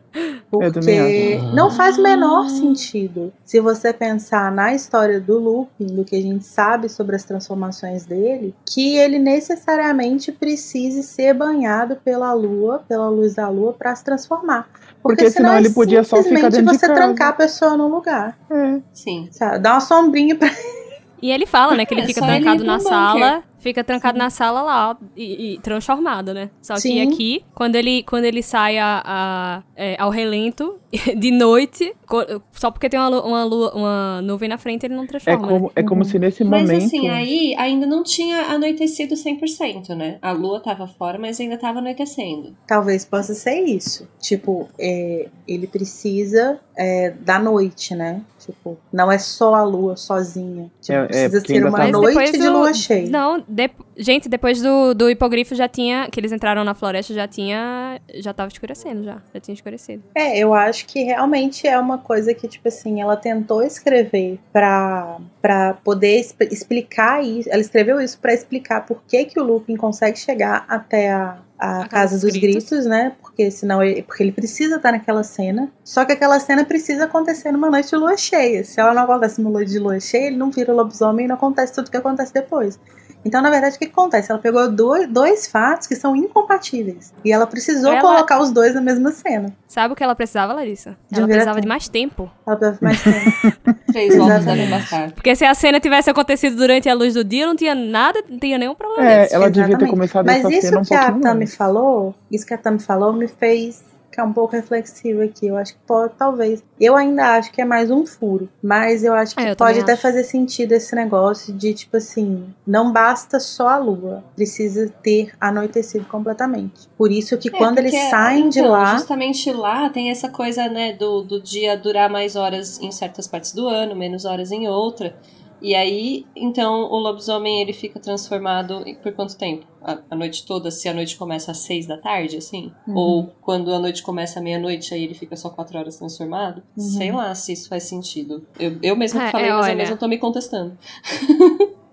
[SPEAKER 2] Porque não faz o menor sentido. Se você pensar na história do Lupin, do que a gente sabe sobre as transformações dele, que ele necessariamente precise ser banhado pela lua, pela luz da lua, para se transformar.
[SPEAKER 4] Porque senão
[SPEAKER 2] é
[SPEAKER 4] ele podia só ficar
[SPEAKER 2] simplesmente
[SPEAKER 4] dentro de
[SPEAKER 2] você
[SPEAKER 4] casa.
[SPEAKER 2] trancar a pessoa no lugar.
[SPEAKER 3] Sim.
[SPEAKER 2] Sabe? Dá uma sombrinha pra
[SPEAKER 1] E ele fala, né, que ele
[SPEAKER 3] É,
[SPEAKER 1] fica
[SPEAKER 3] ele
[SPEAKER 1] trancado
[SPEAKER 3] pro
[SPEAKER 1] na
[SPEAKER 3] bunker.
[SPEAKER 1] sala, Fica trancado na sala lá e, e transformado, né? Só que
[SPEAKER 2] Sim.
[SPEAKER 1] aqui, quando ele, quando ele sai a, a- é, ao relento, [laughs] de noite, só porque tem uma, uma, uma nuvem na frente, ele não
[SPEAKER 4] É
[SPEAKER 1] transforma.
[SPEAKER 4] como, é como se nesse
[SPEAKER 3] Mas
[SPEAKER 4] momento.
[SPEAKER 3] assim, aí ainda não tinha anoitecido 100%, né? A lua tava fora, mas ainda tava anoitecendo.
[SPEAKER 2] Talvez possa ser isso. Tipo, é, ele precisa é, da noite, né? Tipo, não é só a lua sozinha. Tipo,
[SPEAKER 4] É, é,
[SPEAKER 2] precisa
[SPEAKER 4] porque
[SPEAKER 2] ser uma
[SPEAKER 4] tá-
[SPEAKER 2] noite de
[SPEAKER 1] do-
[SPEAKER 2] lua cheia.
[SPEAKER 1] Não, de- gente, depois do, do hipogrifo já tinha. Que eles entraram na floresta, já tinha. Já tava escurecendo, já. Já tinha escurecido.
[SPEAKER 2] É, eu acho que realmente é uma coisa que, tipo assim, ela tentou escrever pra, pra poder exp- explicar isso. Ela escreveu isso pra explicar por que, que o Lupin consegue chegar até a, a, casa, dos gritos. né? Porque senão ele, porque ele precisa estar naquela cena. Só que aquela cena precisa acontecer numa noite de lua cheia. Se ela não acontece numa noite de lua cheia, ele não vira lobisomem e não acontece tudo que acontece depois. Então, na verdade, o que acontece? Ela pegou dois, dois fatos que são incompatíveis. E ela precisou
[SPEAKER 1] Ela-
[SPEAKER 2] colocar os dois na mesma cena.
[SPEAKER 1] Sabe o que ela precisava, Larissa?
[SPEAKER 2] De
[SPEAKER 1] Ela precisava
[SPEAKER 2] tempo.
[SPEAKER 1] de mais tempo.
[SPEAKER 2] Ela precisava mais tempo. [laughs]
[SPEAKER 3] Três voltas
[SPEAKER 2] Exatamente.
[SPEAKER 3] devem bastar.
[SPEAKER 1] Porque se a cena tivesse acontecido durante a luz do dia, não tinha nada, não tinha nenhum problema
[SPEAKER 4] É,
[SPEAKER 1] desse.
[SPEAKER 4] ela devia ter
[SPEAKER 2] Exatamente.
[SPEAKER 4] começado
[SPEAKER 2] Mas
[SPEAKER 4] essa
[SPEAKER 2] isso
[SPEAKER 4] cena um
[SPEAKER 2] que a
[SPEAKER 4] pouquinho
[SPEAKER 2] Tami. Falou, isso que a Tami falou, me fez ficar um pouco reflexiva aqui. Eu acho que pode, talvez. Eu ainda acho que é mais um furo. Mas eu acho que
[SPEAKER 1] É, eu
[SPEAKER 2] pode até
[SPEAKER 1] acho.
[SPEAKER 2] fazer sentido esse negócio de, tipo assim, não basta só a lua. Precisa ter anoitecido completamente. Por isso que
[SPEAKER 3] É,
[SPEAKER 2] quando eles saem de
[SPEAKER 3] então,
[SPEAKER 2] lá.
[SPEAKER 3] Justamente lá tem essa coisa, né, do, do dia durar mais horas em certas partes do ano, menos horas em outra. E aí, então, o lobisomem ele fica transformado por quanto tempo? A, a noite toda, se a noite começa às seis da tarde, assim?
[SPEAKER 2] Uhum.
[SPEAKER 3] Ou quando a noite começa à meia-noite, aí ele fica só quatro horas transformado?
[SPEAKER 2] Uhum.
[SPEAKER 3] Sei lá se isso faz sentido. Eu, eu mesma
[SPEAKER 1] É,
[SPEAKER 3] falei,
[SPEAKER 1] é,
[SPEAKER 3] mas eu mesma tô me contestando.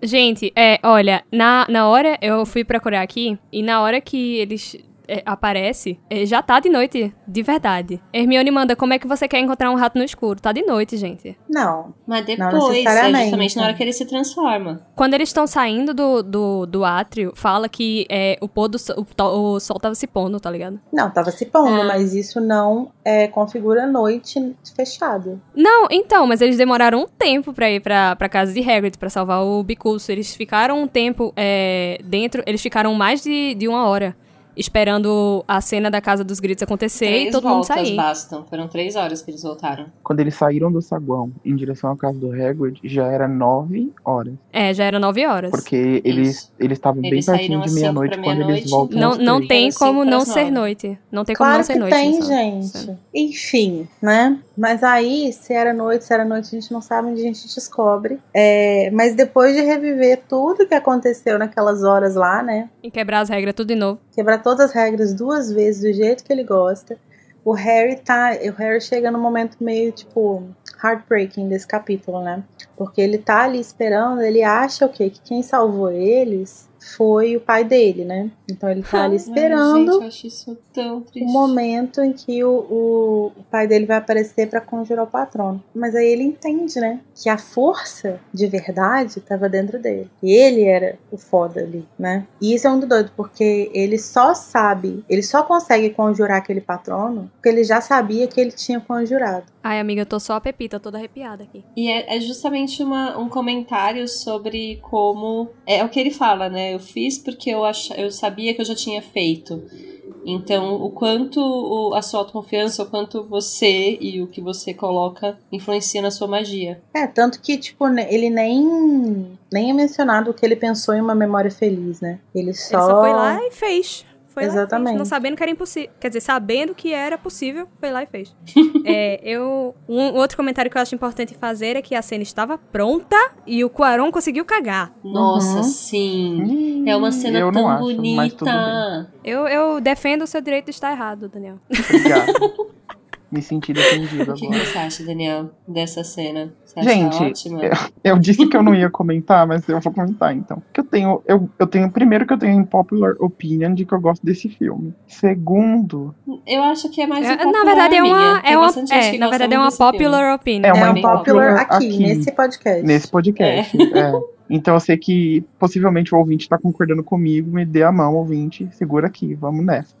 [SPEAKER 1] Gente, é, olha, na, na hora eu fui procurar aqui e na hora que eles é, aparece, é, já tá de noite, de verdade. Hermione manda, como é que você quer encontrar um rato no escuro? Tá de noite, gente.
[SPEAKER 2] Não.
[SPEAKER 3] Mas
[SPEAKER 2] Não
[SPEAKER 3] depois, é
[SPEAKER 2] necessariamente.
[SPEAKER 3] justamente na hora que ele se transforma.
[SPEAKER 1] Quando eles estão saindo do, do, do átrio, fala que é, o pôr do sol, o, o sol tava se pondo, tá ligado?
[SPEAKER 2] Não, tava se pondo,
[SPEAKER 3] Ah.
[SPEAKER 2] mas isso não é, configura noite fechada.
[SPEAKER 1] Não, então, mas eles demoraram um tempo pra ir pra, pra casa de Hagrid pra salvar o Bicurso. Eles ficaram um tempo é, dentro, eles ficaram mais de, de uma hora esperando a cena da Casa dos Gritos acontecer
[SPEAKER 3] Três
[SPEAKER 1] e todo mundo
[SPEAKER 3] voltas
[SPEAKER 1] sair.
[SPEAKER 3] bastam. Foram três horas que eles voltaram.
[SPEAKER 4] Quando eles saíram do saguão em direção à casa do Hagrid, já era nove horas.
[SPEAKER 1] É, já era nove horas.
[SPEAKER 4] Porque eles
[SPEAKER 3] Isso.
[SPEAKER 4] eles estavam bem pertinho de
[SPEAKER 3] cinco
[SPEAKER 4] meia-noite
[SPEAKER 3] pra
[SPEAKER 4] quando eles voltam
[SPEAKER 1] Não, não tem
[SPEAKER 3] Era
[SPEAKER 1] como não ser
[SPEAKER 3] nove.
[SPEAKER 1] noite. Não tem como
[SPEAKER 2] Claro
[SPEAKER 1] não ser
[SPEAKER 2] que
[SPEAKER 1] noite.
[SPEAKER 2] tem, gente. Enfim, né? Mas aí, se era noite, se era noite, a gente não sabe onde a gente descobre. É, mas depois de reviver tudo que aconteceu naquelas horas lá, né?
[SPEAKER 1] E quebrar as regras tudo de novo.
[SPEAKER 2] Quebrar todas as regras duas vezes do jeito que ele gosta. O Harry tá. O Harry chega num momento meio, tipo, heartbreaking desse capítulo, né? Porque ele tá ali esperando, ele acha o quê? Que quem salvou eles foi o pai dele, né? Então ele tá ali
[SPEAKER 3] Ai,
[SPEAKER 2] esperando
[SPEAKER 3] gente, eu acho isso tão triste.
[SPEAKER 2] o momento em que o, o, o pai dele vai aparecer pra conjurar o patrono. Mas aí ele entende, né? Que a força de verdade tava dentro dele. E ele era o foda ali, né? E isso é muito doido, porque ele só sabe, ele só consegue conjurar aquele patrono porque ele já sabia que ele tinha conjurado.
[SPEAKER 1] Ai, amiga, eu tô só a pepita, toda arrepiada aqui.
[SPEAKER 3] E é, é justamente uma, um comentário sobre como. É, o que ele fala, né? Eu fiz porque eu, ach, eu sabia que eu já tinha feito. Então, o quanto o- a sua autoconfiança, o quanto você e o que você coloca influencia na sua magia.
[SPEAKER 2] É, tanto que, tipo, ele nem, nem é mencionado que ele pensou em uma memória feliz, né? Ele só.
[SPEAKER 1] Ele só foi lá e fez. Foi lá e
[SPEAKER 2] Exatamente.
[SPEAKER 1] fez, não sabendo que era impossível. Quer dizer, sabendo que era possível, foi lá e fez. [laughs] é, eu, um outro comentário que eu acho importante fazer é que a cena estava pronta e o Quaron conseguiu cagar.
[SPEAKER 3] Nossa,
[SPEAKER 2] Uhum.
[SPEAKER 3] sim.
[SPEAKER 4] Hum,
[SPEAKER 3] É uma cena
[SPEAKER 4] eu
[SPEAKER 3] tão
[SPEAKER 4] não acho, mas tudo bem.
[SPEAKER 3] bonita.
[SPEAKER 1] Eu, eu defendo o seu direito de estar errado, Daniel.
[SPEAKER 4] Obrigado. [laughs] Me senti defendido
[SPEAKER 3] O
[SPEAKER 4] agora.
[SPEAKER 3] que você acha, Daniel, dessa cena? Você acha
[SPEAKER 4] Gente,
[SPEAKER 3] ótima?
[SPEAKER 4] Eu disse que eu não ia comentar, mas eu vou comentar então. Que eu tenho, eu, eu tenho primeiro que eu tenho um popular opinion de que eu gosto desse filme. Segundo,
[SPEAKER 3] Eu acho que é mais um
[SPEAKER 1] É,
[SPEAKER 3] pouco
[SPEAKER 1] na verdade, é uma. É uma é, na verdade, é uma
[SPEAKER 3] desse filme.
[SPEAKER 1] popular opinion.
[SPEAKER 4] É uma
[SPEAKER 2] É um popular
[SPEAKER 4] popular
[SPEAKER 2] aqui,
[SPEAKER 4] aqui.
[SPEAKER 2] nesse podcast.
[SPEAKER 4] nesse podcast, é. Então eu sei que possivelmente o ouvinte tá concordando comigo, me dê a mão, ouvinte, segura aqui, vamos nessa.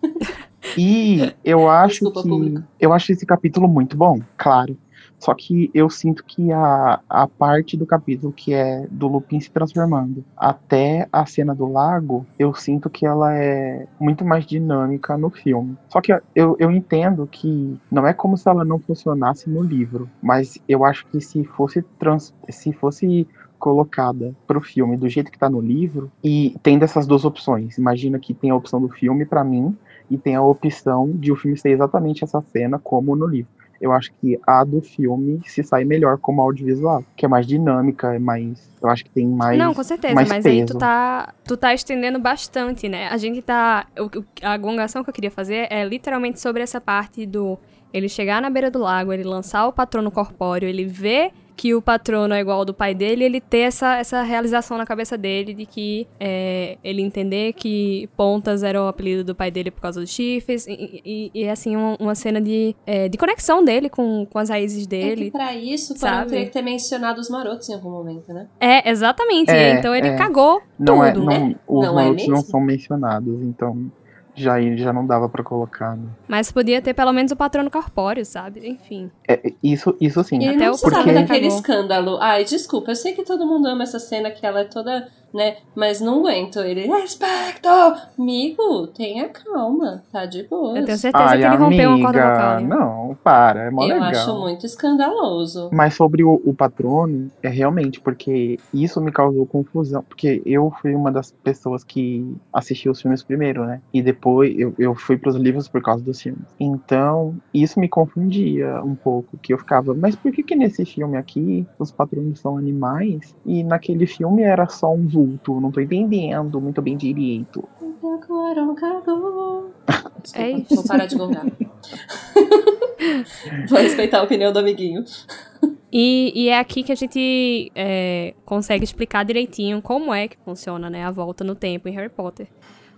[SPEAKER 4] E eu [laughs] acho
[SPEAKER 3] Desculpa,
[SPEAKER 4] que
[SPEAKER 3] público.
[SPEAKER 4] eu acho esse capítulo muito bom, claro. Só que eu sinto que a, a parte do capítulo que é do Lupin se transformando até a cena do lago, eu sinto que ela é muito mais dinâmica no filme. Só que eu, eu entendo que não é como se ela não funcionasse no livro, mas eu acho que se fosse trans, se fosse colocada pro filme do jeito que tá no livro e tem dessas duas opções. Imagina que tem a opção do filme para mim e tem a opção de o filme ser exatamente essa cena como no livro. Eu acho que a do filme se sai melhor como audiovisual, que é mais dinâmica, é mais, eu acho que tem mais
[SPEAKER 1] Não, com certeza, mas aí tu
[SPEAKER 4] peso.
[SPEAKER 1] tá, tu tá estendendo bastante, né? A gente tá. o- a gongação que eu queria fazer é literalmente sobre essa parte do ele chegar na beira do lago, ele lançar o patrono corpóreo, ele ver que o patrono é igual ao do pai dele, ele ter essa, essa realização na cabeça dele de que é, ele entender que Pontas era o apelido do pai dele por causa dos chifres, e, e, e, assim, uma, uma cena de, é, de conexão dele com, com as raízes
[SPEAKER 3] É que
[SPEAKER 1] dele.
[SPEAKER 3] pra isso? Foram teria que ter mencionado os marotos em algum momento, né?
[SPEAKER 1] É, exatamente.
[SPEAKER 4] É,
[SPEAKER 1] então ele
[SPEAKER 4] é.
[SPEAKER 1] cagou
[SPEAKER 4] Não é,
[SPEAKER 1] tudo.
[SPEAKER 4] não,
[SPEAKER 3] né?
[SPEAKER 4] os
[SPEAKER 3] Não é
[SPEAKER 4] marotos não são mencionados, então já já não dava pra colocar. Né?
[SPEAKER 1] Mas podia ter pelo menos o patrono corpóreo, sabe? Enfim.
[SPEAKER 4] É, isso, isso sim.
[SPEAKER 3] E
[SPEAKER 1] Até
[SPEAKER 3] não
[SPEAKER 1] o
[SPEAKER 3] precisava
[SPEAKER 4] porque-
[SPEAKER 3] daquele escândalo. Ai, desculpa, eu sei que todo mundo ama essa cena, que ela é toda, né? Mas não aguento. Ele, respeito! Amigo, tenha calma, tá de boa.
[SPEAKER 1] Eu tenho certeza
[SPEAKER 4] Ai,
[SPEAKER 1] que ele rompeu uma corda vocal. ali.
[SPEAKER 4] Não, para, é mó
[SPEAKER 3] Eu
[SPEAKER 4] legal.
[SPEAKER 3] acho muito escandaloso.
[SPEAKER 4] Mas sobre o, o patrono, é realmente, porque isso me causou confusão. Porque eu fui uma das pessoas que assistiu os filmes primeiro, né? E depois eu, eu fui pros livros por causa dos filmes. Então, isso me confundia um pouco. Que eu ficava, mas por que que nesse filme aqui os patronos são animais? E naquele filme era só um vulto? Não tô entendendo muito bem direito.
[SPEAKER 1] É isso.
[SPEAKER 3] Vou parar de gongar. Vou respeitar a opinião do amiguinho.
[SPEAKER 1] E, e é aqui que a gente é, consegue explicar direitinho como é que funciona né, a volta no tempo em Harry Potter.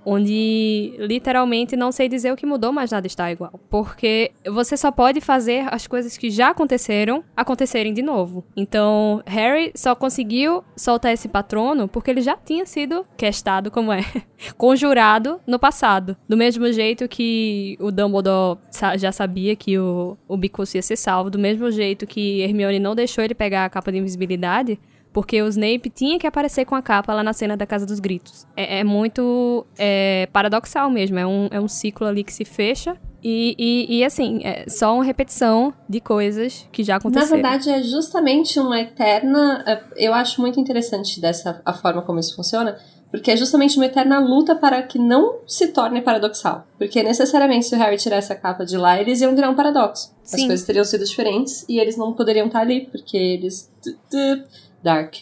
[SPEAKER 1] Onde literalmente não sei dizer o que mudou, mas nada está igual. Porque você só pode fazer as coisas que já aconteceram acontecerem de novo. Então, Harry só conseguiu soltar esse patrono porque ele já tinha sido questado, como é, [laughs] conjurado no passado. Do mesmo jeito que o Dumbledore já sabia que o, o Bicurso ia ser salvo, do mesmo jeito que Hermione não deixou ele pegar a capa de invisibilidade, porque o Snape tinha que aparecer com a capa lá na cena da Casa dos Gritos. É, é muito é, paradoxal mesmo, é um, é um ciclo ali que se fecha. E, e, e, assim, é só uma repetição de coisas que já
[SPEAKER 3] Na
[SPEAKER 1] aconteceram.
[SPEAKER 3] verdade, é justamente uma eterna. é, Eu acho muito interessante dessa a forma como isso funciona, porque é justamente uma eterna luta para que não se torne paradoxal. Porque necessariamente, se o Harry tirasse a capa de lá, eles iam virar um paradoxo. As
[SPEAKER 1] Sim.
[SPEAKER 3] coisas teriam sido diferentes e eles não poderiam estar ali, porque eles. Dark.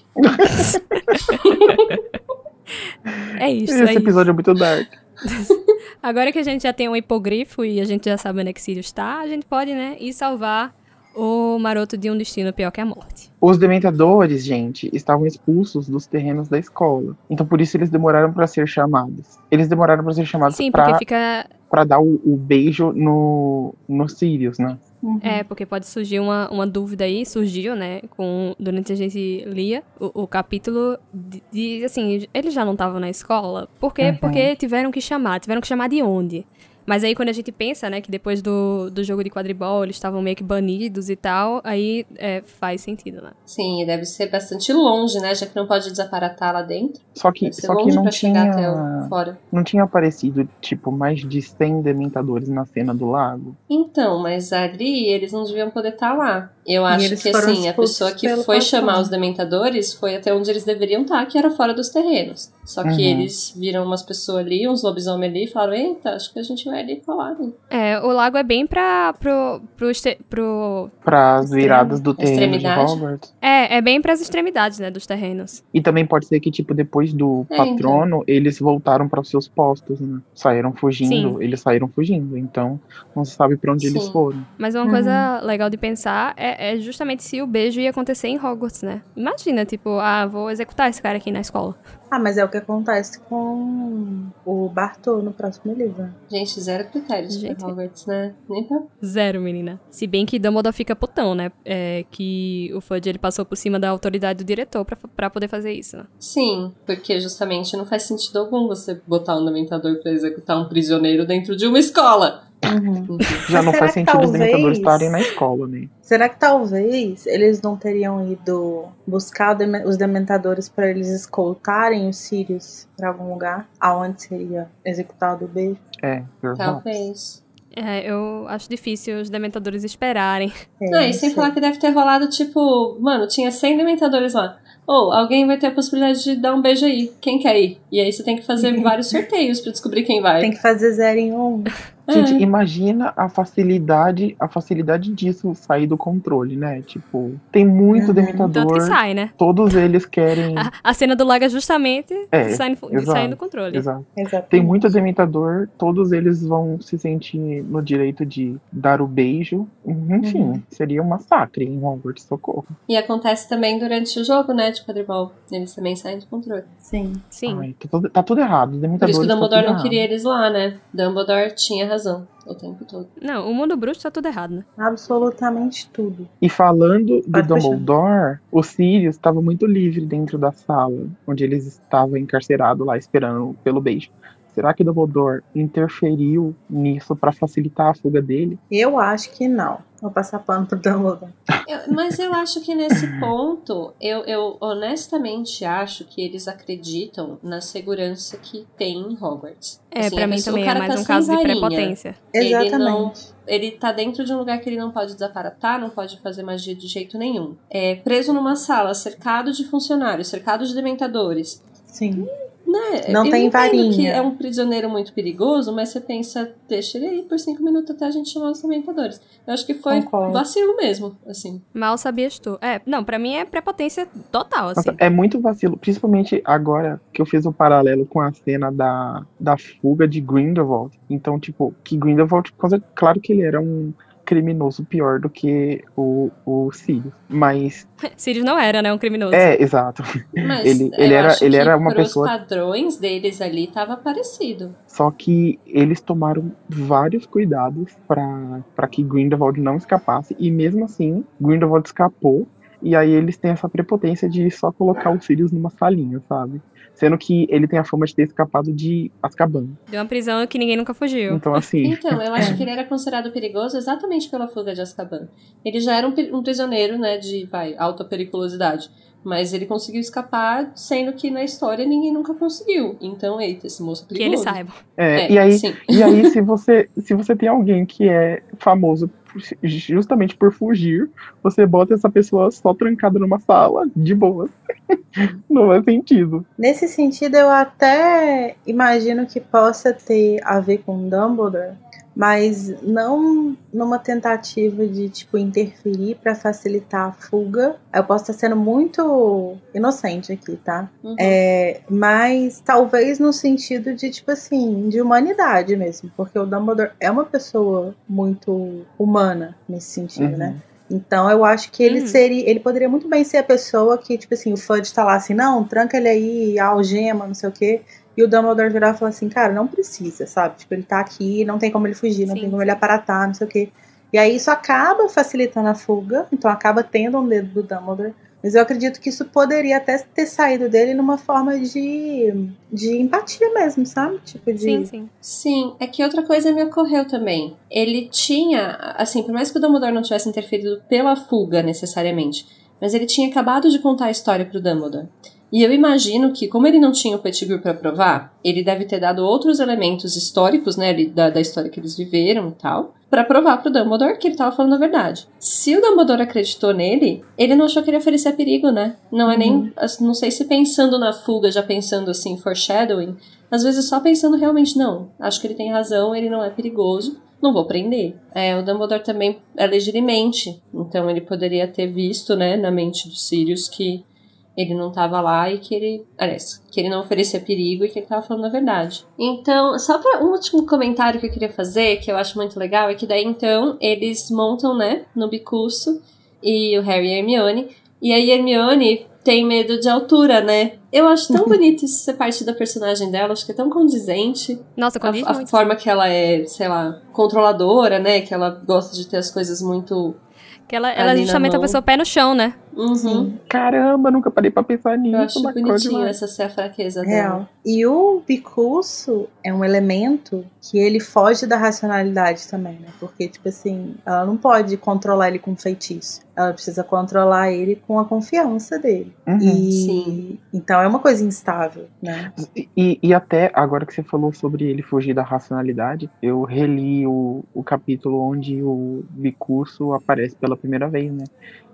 [SPEAKER 1] É isso,
[SPEAKER 4] Esse
[SPEAKER 1] é isso.
[SPEAKER 4] episódio é muito dark. [laughs]
[SPEAKER 1] Agora que a gente já tem um hipogrifo e a gente já sabe onde é que Sirius está, a gente pode, né, ir salvar o maroto de um destino pior que a morte.
[SPEAKER 4] Os dementadores, gente, estavam expulsos dos terrenos da escola. Então por isso eles demoraram pra ser chamados. Eles demoraram pra ser chamados
[SPEAKER 1] Sim,
[SPEAKER 4] pra
[SPEAKER 1] fica.
[SPEAKER 4] pra dar o, o beijo no, no Sirius, né?
[SPEAKER 1] É, porque pode surgir uma, uma dúvida aí, surgiu, né, com, durante a gente lia o, o capítulo de, de, assim, eles já não estavam na escola? Por quê?
[SPEAKER 4] Uhum.
[SPEAKER 1] Porque tiveram que chamar, tiveram que chamar de onde? Mas aí quando a gente pensa, né, que depois do, do jogo de quadribol eles estavam meio que banidos e tal, aí é, faz sentido, né?
[SPEAKER 3] Sim, e deve ser bastante longe, né? Já que não pode desaparatar lá dentro.
[SPEAKER 4] Só que,
[SPEAKER 3] Deve ser
[SPEAKER 4] só que não
[SPEAKER 3] pra chegar até o
[SPEAKER 4] tinha,
[SPEAKER 3] fora.
[SPEAKER 4] não tinha aparecido, tipo, mais de 100 dementadores na cena do lago.
[SPEAKER 3] Então, mas ali eles não deviam poder estar lá. Eu acho que assim, a pessoa que foi chamar os dementadores foi até onde eles deveriam estar, que era fora dos terrenos. Só que
[SPEAKER 4] Uhum.
[SPEAKER 3] eles viram umas pessoas ali, uns lobisomens ali, e falaram: Eita, acho que a gente vai Né?
[SPEAKER 1] É, o lago é bem pra. pro. pro, este- pro
[SPEAKER 4] Para as viradas do terreno de. Hogwarts.
[SPEAKER 1] é, é bem pras extremidades, né, dos terrenos.
[SPEAKER 4] E também pode ser que, tipo, depois do
[SPEAKER 3] É,
[SPEAKER 4] patrono, eles voltaram para os seus postos, né? Saíram fugindo,
[SPEAKER 1] Sim.
[SPEAKER 4] eles saíram fugindo. Então, não se sabe pra onde eles
[SPEAKER 3] Sim.
[SPEAKER 4] foram.
[SPEAKER 1] Mas uma coisa legal de pensar é, é justamente se o beijo ia acontecer em Hogwarts, né? Imagina, tipo, ah, vou executar esse cara aqui na escola.
[SPEAKER 2] Ah, mas é o que acontece com o Bartô no próximo livro.
[SPEAKER 3] Gente, zero critérios
[SPEAKER 1] Gente.
[SPEAKER 3] pra Hogwarts, né? Nem pra.
[SPEAKER 1] Zero, menina. Se bem que Dumbledore fica putão, né? É que o Fudge, ele passou por cima da autoridade do diretor pra, pra poder fazer isso, né?
[SPEAKER 3] Sim, porque justamente não faz sentido algum você botar um dementador pra executar um prisioneiro dentro de uma escola.
[SPEAKER 2] Uhum.
[SPEAKER 4] Já
[SPEAKER 2] Mas
[SPEAKER 4] não faz sentido os
[SPEAKER 2] talvez-
[SPEAKER 4] dementadores estarem na escola, né?
[SPEAKER 2] Será que talvez eles não teriam ido buscar os dementadores para eles escoltarem os Sirius para algum lugar aonde seria executado o beijo?
[SPEAKER 4] É.
[SPEAKER 3] Talvez.
[SPEAKER 1] É, eu acho difícil os dementadores esperarem.
[SPEAKER 2] É,
[SPEAKER 3] Não, e sem falar que deve ter rolado, tipo, mano, tinha 100 dementadores lá. Ou alguém vai ter a possibilidade de dar um beijo aí. Quem quer ir? E aí você tem que fazer [laughs] vários sorteios pra descobrir quem vai.
[SPEAKER 2] Tem que fazer zero em um.
[SPEAKER 4] Gente,
[SPEAKER 3] É.
[SPEAKER 4] imagina a facilidade, a facilidade disso sair do controle, né? Tipo, tem muito
[SPEAKER 2] Uhum.
[SPEAKER 1] Tanto que
[SPEAKER 4] dementador,
[SPEAKER 1] sai, né?
[SPEAKER 4] todos eles querem.
[SPEAKER 1] A, a cena do lago é justamente
[SPEAKER 4] É,
[SPEAKER 1] saindo, do controle.
[SPEAKER 4] Exato.
[SPEAKER 2] Exatamente.
[SPEAKER 4] Tem muito dementador, todos eles vão se sentir no direito de dar o beijo. Enfim,
[SPEAKER 2] Uhum.
[SPEAKER 4] seria um massacre em Hogwarts, socorro.
[SPEAKER 3] E acontece também durante o jogo, né, de quadribol. Eles também saem do controle.
[SPEAKER 2] Sim.
[SPEAKER 1] Sim.
[SPEAKER 4] Ai, tá, tudo, tá tudo errado. Os
[SPEAKER 3] Por
[SPEAKER 4] dementadores
[SPEAKER 3] isso que o
[SPEAKER 4] tá
[SPEAKER 3] Dumbledore
[SPEAKER 4] tudo
[SPEAKER 3] não
[SPEAKER 4] errado.
[SPEAKER 3] queria eles lá, né? Dumbledore tinha razão o tempo todo.
[SPEAKER 1] Não, o mundo bruxo tá tudo errado, né?
[SPEAKER 2] Absolutamente tudo.
[SPEAKER 4] E falando do
[SPEAKER 2] Pode puxar.
[SPEAKER 4] Dumbledore, o Sirius estava muito livre dentro da sala onde eles estavam encarcerados lá esperando pelo beijo. Será que Dumbledore interferiu nisso para facilitar a fuga dele?
[SPEAKER 2] Eu acho que não. Vou passar pano pro Dumbledore.
[SPEAKER 3] Eu- mas eu acho que nesse ponto, eu, eu honestamente acho que eles acreditam na segurança que tem em Hogwarts.
[SPEAKER 1] É,
[SPEAKER 3] Assim,
[SPEAKER 1] pra
[SPEAKER 3] a
[SPEAKER 1] mim
[SPEAKER 3] pessoa-
[SPEAKER 1] também
[SPEAKER 3] o
[SPEAKER 1] é mais
[SPEAKER 3] tá
[SPEAKER 1] um caso de
[SPEAKER 3] varinha.
[SPEAKER 1] prepotência.
[SPEAKER 3] Ele não-
[SPEAKER 2] Exatamente.
[SPEAKER 3] Ele tá dentro de um lugar que ele não pode desaparatar, não pode fazer magia de jeito nenhum. É preso numa sala, cercado de funcionários, cercado de dementadores.
[SPEAKER 2] Sim.
[SPEAKER 3] Né?
[SPEAKER 2] Não
[SPEAKER 3] eu
[SPEAKER 2] tem varinha.
[SPEAKER 3] que é um prisioneiro muito perigoso, mas você pensa, deixa ele aí por cinco minutos até a gente chamar os dementadores. Eu acho que foi
[SPEAKER 2] Concordo.
[SPEAKER 3] vacilo mesmo, assim.
[SPEAKER 1] Mal sabias tu. É, não, pra mim é prepotência total, assim.
[SPEAKER 4] Nossa, é muito vacilo, principalmente agora que eu fiz o paralelo com a cena da, da fuga de Grindelwald. Então, tipo, que Grindelwald, claro que ele era um criminoso pior do que o, o Sirius. Mas, [laughs]
[SPEAKER 1] Sirius não era, né? Um criminoso.
[SPEAKER 4] é, exato. [laughs]
[SPEAKER 3] Mas
[SPEAKER 4] Ele- ele era- ele era uma pessoa-
[SPEAKER 3] padrões deles ali tava parecido.
[SPEAKER 4] Só que eles tomaram vários cuidados pra que Grindelwald não escapasse. E mesmo assim, Grindelwald escapou. E aí eles têm essa prepotência de só colocar o Sirius numa salinha, sabe? Sendo que ele tem a fama de ter escapado de Azkaban.
[SPEAKER 1] De uma prisão que ninguém nunca fugiu.
[SPEAKER 4] Então, assim, [laughs]
[SPEAKER 3] Então, eu acho [laughs] que ele era considerado perigoso exatamente pela fuga de Azkaban. Ele já era um, um prisioneiro, né, de vai, alta periculosidade. Mas ele conseguiu escapar, sendo que na história ninguém nunca conseguiu. Então, eita, esse moço é
[SPEAKER 1] Que ele
[SPEAKER 3] perigoso.
[SPEAKER 1] saiba.
[SPEAKER 4] é,
[SPEAKER 3] É,
[SPEAKER 4] e aí,
[SPEAKER 3] sim.
[SPEAKER 4] e aí se você se você tem alguém que é famoso justamente por fugir, você bota essa pessoa só trancada numa sala, de boa. [laughs] Não faz sentido.
[SPEAKER 2] Nesse sentido, eu até imagino que possa ter a ver com Dumbledore, mas não numa tentativa de tipo interferir para facilitar a fuga. Eu posso estar sendo muito inocente aqui, tá?
[SPEAKER 3] Uhum.
[SPEAKER 2] É, mas talvez no sentido de, tipo assim, de humanidade mesmo. Porque o Dumbledore é uma pessoa muito humana nesse sentido,
[SPEAKER 4] Uhum.
[SPEAKER 2] né? Então eu acho que ele
[SPEAKER 1] Uhum.
[SPEAKER 2] seria. Ele poderia muito bem ser a pessoa que, tipo assim, o Fudge tá lá assim, não, tranca ele aí, algema, não sei o quê. E o Dumbledore virar e falar assim, cara, não precisa, sabe? Tipo, ele tá aqui, não tem como ele fugir, não
[SPEAKER 1] Sim,
[SPEAKER 2] tem como ele aparatar, não sei o quê. E aí isso acaba facilitando a fuga, então acaba tendo um dedo do Dumbledore. Mas eu acredito que isso poderia até ter saído dele numa forma de, de empatia mesmo, sabe? Tipo, de.
[SPEAKER 1] Sim, sim.
[SPEAKER 3] Sim, é que outra coisa me ocorreu também. Ele tinha, assim, por mais que o Dumbledore não tivesse interferido pela fuga necessariamente, mas ele tinha acabado de contar a história pro Dumbledore. E eu imagino que, como ele não tinha o Pettigrew para provar, ele deve ter dado outros elementos históricos, né, da, da história que eles viveram e tal, para provar pro Dumbledore que ele tava falando a verdade. Se o Dumbledore acreditou nele, ele não achou que ele oferecia perigo, né? Não é nem, assim, não sei se pensando na fuga, já pensando assim, foreshadowing, às vezes só pensando realmente, não, acho que ele tem razão, ele não é perigoso, não vou prender. É, o Dumbledore também é legirimente, então ele poderia ter visto, né, na mente do Sirius que ele não estava lá e que ele, aliás, que ele não oferecia perigo e que ele estava falando a verdade. Então, só para um último comentário que eu queria fazer, que eu acho muito legal, é que daí então eles montam, né, no bicurso e o Harry e a Hermione, e aí a Hermione tem medo de altura, né? Eu acho tão [laughs] bonito isso ser parte da personagem dela, acho que é tão condizente.
[SPEAKER 1] Nossa, condiz
[SPEAKER 3] a forma que ela é, sei lá, controladora, né? Que ela gosta de ter as coisas muito.
[SPEAKER 1] Que ela, ela é justamente a pessoa pé no chão, né?
[SPEAKER 3] Uhum.
[SPEAKER 2] Sim.
[SPEAKER 4] Caramba, nunca parei pra pensar nisso.
[SPEAKER 3] Eu acho bonitinho essa ser a fraqueza
[SPEAKER 2] Real.
[SPEAKER 3] dela.
[SPEAKER 2] E o bicurso é um elemento que ele foge da racionalidade também, né? Porque, tipo assim, ela não pode controlar ele com feitiço. Ela precisa controlar ele com a confiança dele.
[SPEAKER 4] Uhum.
[SPEAKER 2] E
[SPEAKER 3] Sim.
[SPEAKER 2] então é uma coisa instável, né?
[SPEAKER 4] E, e até agora que você falou sobre ele fugir da racionalidade, eu reli o, o capítulo onde o bicurso aparece pela primeira vez, né?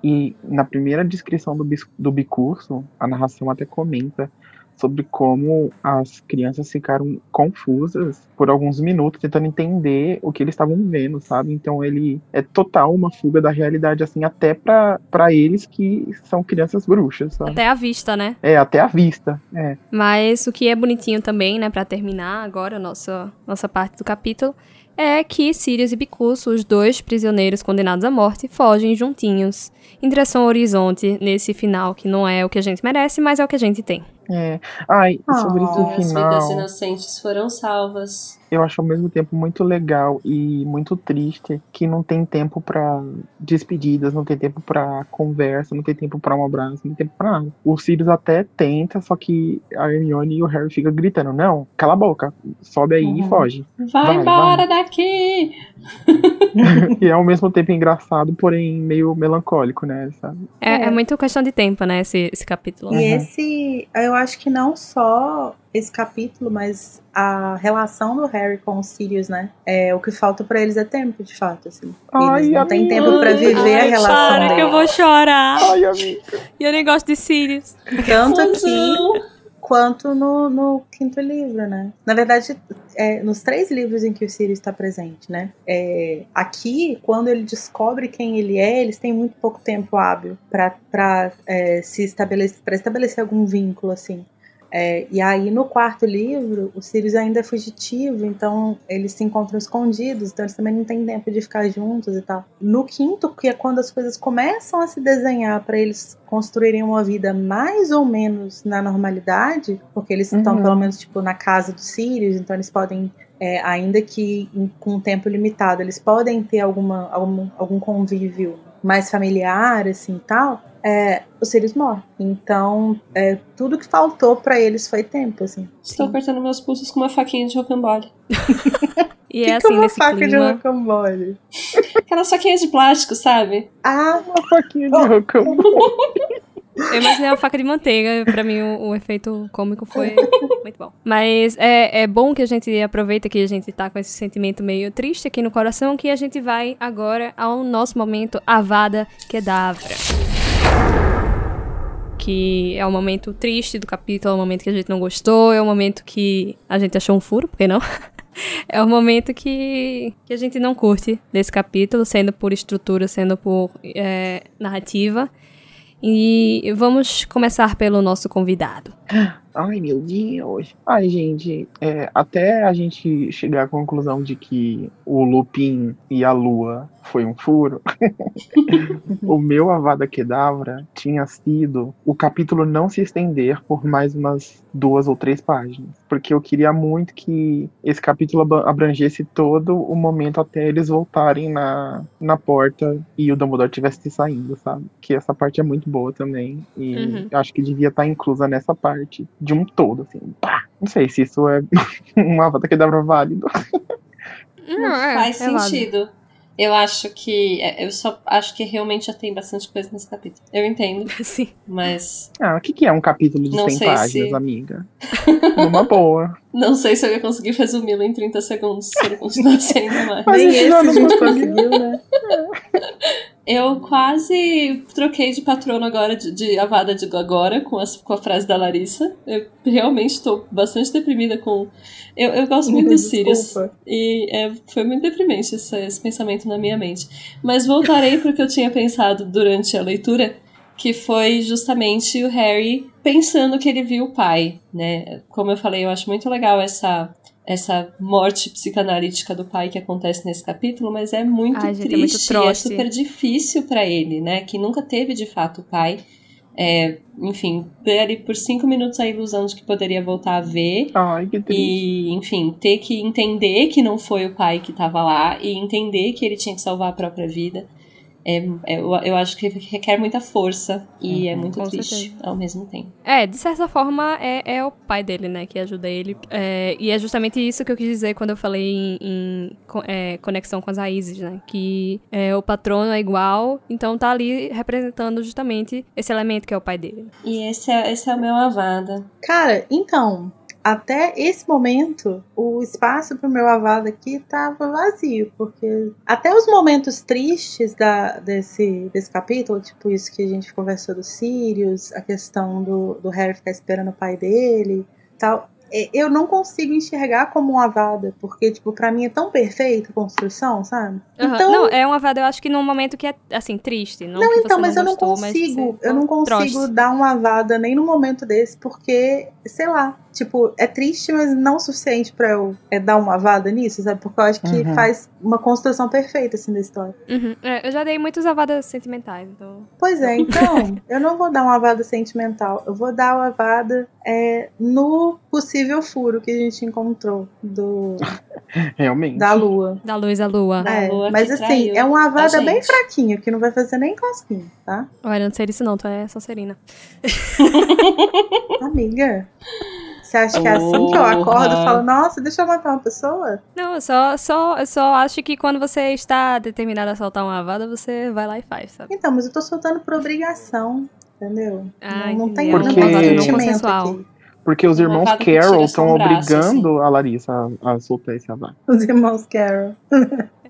[SPEAKER 4] E na primeira descrição do, do bicurso, a narração até comenta sobre como as crianças ficaram confusas por alguns minutos tentando entender o que eles estavam vendo, sabe? Então ele é total uma fuga da realidade, assim, até pra pra eles que são crianças bruxas, sabe?
[SPEAKER 1] Até a vista, né?
[SPEAKER 4] É, até a vista, é.
[SPEAKER 1] Mas o que é bonitinho também, né, Pra terminar agora a nossa, nossa parte do capítulo, é que Sirius e Bicurso, os dois prisioneiros condenados à morte, fogem juntinhos em direção ao horizonte nesse final que não é o que a gente merece, mas é o que a gente tem.
[SPEAKER 4] É. Ai, sobre esse
[SPEAKER 3] As vidas
[SPEAKER 4] final,
[SPEAKER 3] inocentes foram salvas.
[SPEAKER 4] Eu acho ao mesmo tempo muito legal e muito triste que não tem tempo pra despedidas, não tem tempo pra conversa, não tem tempo pra um abraço, não tem tempo pra nada. O Sirius até tenta, só que a Hermione e o Harry ficam gritando: Não, cala a boca, sobe aí e
[SPEAKER 2] Uhum.
[SPEAKER 4] foge.
[SPEAKER 3] Vai,
[SPEAKER 4] Vai,
[SPEAKER 3] embora daqui! [laughs]
[SPEAKER 4] e é ao mesmo tempo engraçado, porém meio melancólico, né? Sabe?
[SPEAKER 1] É, é
[SPEAKER 2] É.
[SPEAKER 1] muito questão de tempo, né, esse, esse capítulo.
[SPEAKER 2] E
[SPEAKER 4] Uhum.
[SPEAKER 2] esse, eu acho que não só esse capítulo, mas a relação do Harry com o Sirius, né? É, o que falta pra eles é tempo, de fato, assim.
[SPEAKER 4] Ai,
[SPEAKER 2] Eles não têm tempo pra viver a
[SPEAKER 3] Ai,
[SPEAKER 2] relação
[SPEAKER 1] Para
[SPEAKER 2] deles.
[SPEAKER 1] que eu vou chorar.
[SPEAKER 4] Ai, amiga.
[SPEAKER 1] E eu nem gosto de Sirius.
[SPEAKER 2] Tanto aqui
[SPEAKER 3] Confusão.
[SPEAKER 2] quanto no, no quinto livro, né? Na verdade, é, nos três livros em que o Sirius está presente, né? É, aqui, quando ele descobre quem ele é, eles têm muito pouco tempo hábil para se estabelecer, para estabelecer algum vínculo, assim. É, e aí, no quarto livro, o Sirius ainda é fugitivo, então eles se encontram escondidos, então eles também não têm tempo de ficar juntos e tal. No quinto, que é quando as coisas começam a se desenhar para eles construírem uma vida mais ou menos na normalidade, porque eles estão
[SPEAKER 4] Uhum.
[SPEAKER 2] pelo menos tipo na casa dos Sirius, então eles podem, é, ainda que em- com um tempo limitado, eles podem ter alguma, algum, algum convívio mais familiar, assim e tal. É, o Sirius morre. Então, é, tudo que faltou pra eles foi tempo, assim.
[SPEAKER 3] Estou apertando meus pulsos com uma faquinha de rocambole. [laughs]
[SPEAKER 1] E
[SPEAKER 2] que
[SPEAKER 1] é
[SPEAKER 2] que
[SPEAKER 1] assim
[SPEAKER 2] uma faca de
[SPEAKER 1] clima.
[SPEAKER 2] rocambole?
[SPEAKER 3] Aquelas faquinhas de plástico, sabe?
[SPEAKER 2] Ah,
[SPEAKER 4] Uma faquinha de rocambole. [laughs]
[SPEAKER 1] Eu imaginei uma faca de manteiga, pra mim o, o efeito cômico foi muito bom. Mas é, é bom que a gente aproveita que a gente tá com esse sentimento meio triste aqui no coração, que a gente vai agora ao nosso momento Avada Kedavra. Que é o momento triste do capítulo, é o momento que a gente não gostou, é o momento que a gente achou um furo, por que não? [laughs] É o momento que, que a gente não curte desse capítulo, sendo por estrutura, sendo por é, narrativa. E vamos começar pelo nosso convidado.
[SPEAKER 4] Ai, meu Deus. Ai, gente, é, até a gente chegar à conclusão de que o Lupin e a Lua foi um furo, [laughs] [laughs] o meu Avada Kedavra tinha sido o capítulo não se estender por mais umas duas ou três páginas. Porque eu queria muito que esse capítulo ab- abrangesse todo o momento até eles voltarem na, na porta e o Dumbledore tivesse saindo, sabe? Que essa parte é muito boa também. E
[SPEAKER 1] Uhum.
[SPEAKER 4] acho que devia estar inclusa nessa parte de um todo, assim. Pá! Não sei se isso é um Avada Kedavra válido.
[SPEAKER 3] Não
[SPEAKER 1] é,
[SPEAKER 3] faz
[SPEAKER 1] é válido.
[SPEAKER 3] sentido. Eu acho que. é, Eu só acho que realmente já tem bastante coisa nesse capítulo. Eu entendo, [laughs]
[SPEAKER 1] Sim.
[SPEAKER 3] mas
[SPEAKER 4] Ah, o que, que é um capítulo de
[SPEAKER 3] Não
[SPEAKER 4] 100
[SPEAKER 3] sei
[SPEAKER 4] páginas,
[SPEAKER 3] se-
[SPEAKER 4] amiga? [laughs] Numa boa.
[SPEAKER 3] não sei se eu ia conseguir resumi-lo em 30 segundos se ele continuasse ainda mais.
[SPEAKER 4] Mas
[SPEAKER 2] nem
[SPEAKER 4] isso
[SPEAKER 2] esse
[SPEAKER 4] não
[SPEAKER 2] gente
[SPEAKER 4] conseguiu.
[SPEAKER 2] conseguiu, né? [laughs]
[SPEAKER 3] Eu quase troquei de patrono agora, de, de Avada de agora, com, as, com a frase da Larissa. Eu realmente estou bastante deprimida com. Eu, eu gosto muito do Sirius. E é, foi muito deprimente esse, esse pensamento na minha mente. Mas voltarei para o que eu tinha pensado durante a leitura, que foi justamente o Harry pensando que ele viu o pai, né? Como eu falei, eu acho muito legal essa essa morte psicanalítica do pai que acontece nesse capítulo, mas é muito
[SPEAKER 1] Ai, gente, é muito
[SPEAKER 3] triste, e é
[SPEAKER 1] troste.
[SPEAKER 3] super difícil para ele, né? Que nunca teve de fato o pai. É, enfim, ter ali por cinco minutos a ilusão de que poderia voltar a ver.
[SPEAKER 4] Ai, que triste.
[SPEAKER 3] E, enfim, ter que entender que não foi o pai que estava lá e entender que ele tinha que salvar a própria vida. É, é- eu, eu acho que requer muita força e é
[SPEAKER 4] Uhum.
[SPEAKER 3] muito
[SPEAKER 1] Com
[SPEAKER 3] triste
[SPEAKER 1] certeza.
[SPEAKER 3] ao mesmo tempo.
[SPEAKER 1] É, de certa forma, é, é o pai dele, né, que ajuda ele. É, e é justamente isso que eu quis dizer quando eu falei em, em é, conexão com as raízes, né? Que é, o patrono é igual, então tá ali representando justamente esse elemento que é o pai dele.
[SPEAKER 3] E esse é, esse é o meu Avada.
[SPEAKER 2] Cara, então, até esse momento, o espaço pro meu avado aqui tava vazio, porque até os momentos tristes da, desse, desse capítulo, tipo isso que a gente conversou do Sirius, a questão do, do Harry ficar esperando o pai dele tal. é, Eu não consigo enxergar como um avada, porque, tipo, pra mim é tão perfeita a construção, sabe?
[SPEAKER 1] Aham.
[SPEAKER 2] Então,
[SPEAKER 1] Não, é uma vada, eu acho que num momento que é, assim, triste. Não,
[SPEAKER 2] Não, então, mas eu não
[SPEAKER 1] gostou, mas
[SPEAKER 2] consigo.
[SPEAKER 1] você
[SPEAKER 2] eu não consigo
[SPEAKER 1] trouxe.
[SPEAKER 2] dar uma vada nem no momento desse, porque, sei lá, tipo, é triste, mas não o suficiente pra eu é, dar uma vada nisso, sabe? Porque eu acho que
[SPEAKER 4] Uhum.
[SPEAKER 2] faz uma construção perfeita, assim, da história.
[SPEAKER 1] Uhum. É, eu já dei muitos avadas sentimentais, então...
[SPEAKER 2] Pois é, então, [laughs] eu não vou dar uma vada sentimental, eu vou dar uma vada é, no possível furo que a gente encontrou do, [laughs]
[SPEAKER 4] Realmente.
[SPEAKER 2] da lua.
[SPEAKER 1] Da luz à lua.
[SPEAKER 3] Da
[SPEAKER 2] É,
[SPEAKER 3] lua
[SPEAKER 2] mas assim, é uma
[SPEAKER 3] a
[SPEAKER 2] vada bem fraquinha, que não vai fazer nem cosquinha, tá?
[SPEAKER 1] Olha, não sei disso não, tu é Sonserina. [laughs]
[SPEAKER 2] Amiga, você acha que é assim que eu acordo e falo, nossa, deixa eu matar uma pessoa?
[SPEAKER 1] Não, eu só, só, eu só acho que quando você está determinado a soltar uma avada, você vai lá e faz, sabe?
[SPEAKER 2] Então, mas eu tô soltando por obrigação, entendeu?
[SPEAKER 1] Ah,
[SPEAKER 2] não, não tem, não
[SPEAKER 4] Porque-
[SPEAKER 2] tem
[SPEAKER 4] Não
[SPEAKER 2] sentimento aqui.
[SPEAKER 4] Porque os irmãos
[SPEAKER 3] só
[SPEAKER 4] estão
[SPEAKER 3] braço,
[SPEAKER 4] obrigando a Larissa a, a soltar esse avado.
[SPEAKER 2] Os irmãos Carol.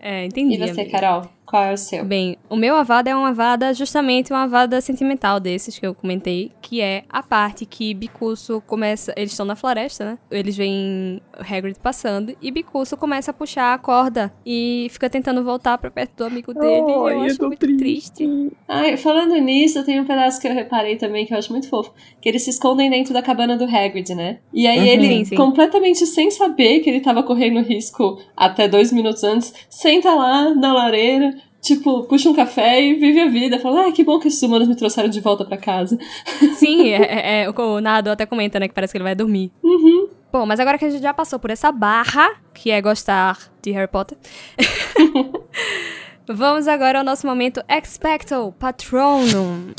[SPEAKER 1] É, entendi.
[SPEAKER 3] E você,
[SPEAKER 1] amiga.
[SPEAKER 3] Carol? Qual é o seu?
[SPEAKER 1] Bem, o meu avada é uma avada, justamente uma avada sentimental desses que eu comentei, que é a parte que Bicuço começa. Eles estão na floresta, né? Eles veem Hagrid passando e Bicuço começa a puxar a corda e fica tentando voltar pra perto do amigo dele. e eu
[SPEAKER 4] é
[SPEAKER 1] acho muito triste.
[SPEAKER 3] Ai, falando nisso, tem um pedaço que eu reparei também que eu acho muito fofo. Que eles se escondem dentro da cabana do Hagrid, né? E aí
[SPEAKER 4] Uhum.
[SPEAKER 3] ele,
[SPEAKER 1] Sim, sim.
[SPEAKER 3] completamente sem saber que ele tava correndo risco até dois minutos antes, senta lá na lareira, tipo, puxa um café e vive a vida. Fala, ah, que bom que esses humanos me trouxeram de volta pra casa.
[SPEAKER 1] Sim, é, é- é, o Nado até comenta, né, que parece que ele vai dormir.
[SPEAKER 3] Uhum.
[SPEAKER 1] Bom, mas agora que a gente já passou por essa barra, que é gostar de Harry Potter, [laughs] vamos agora ao nosso momento Expecto Patronum.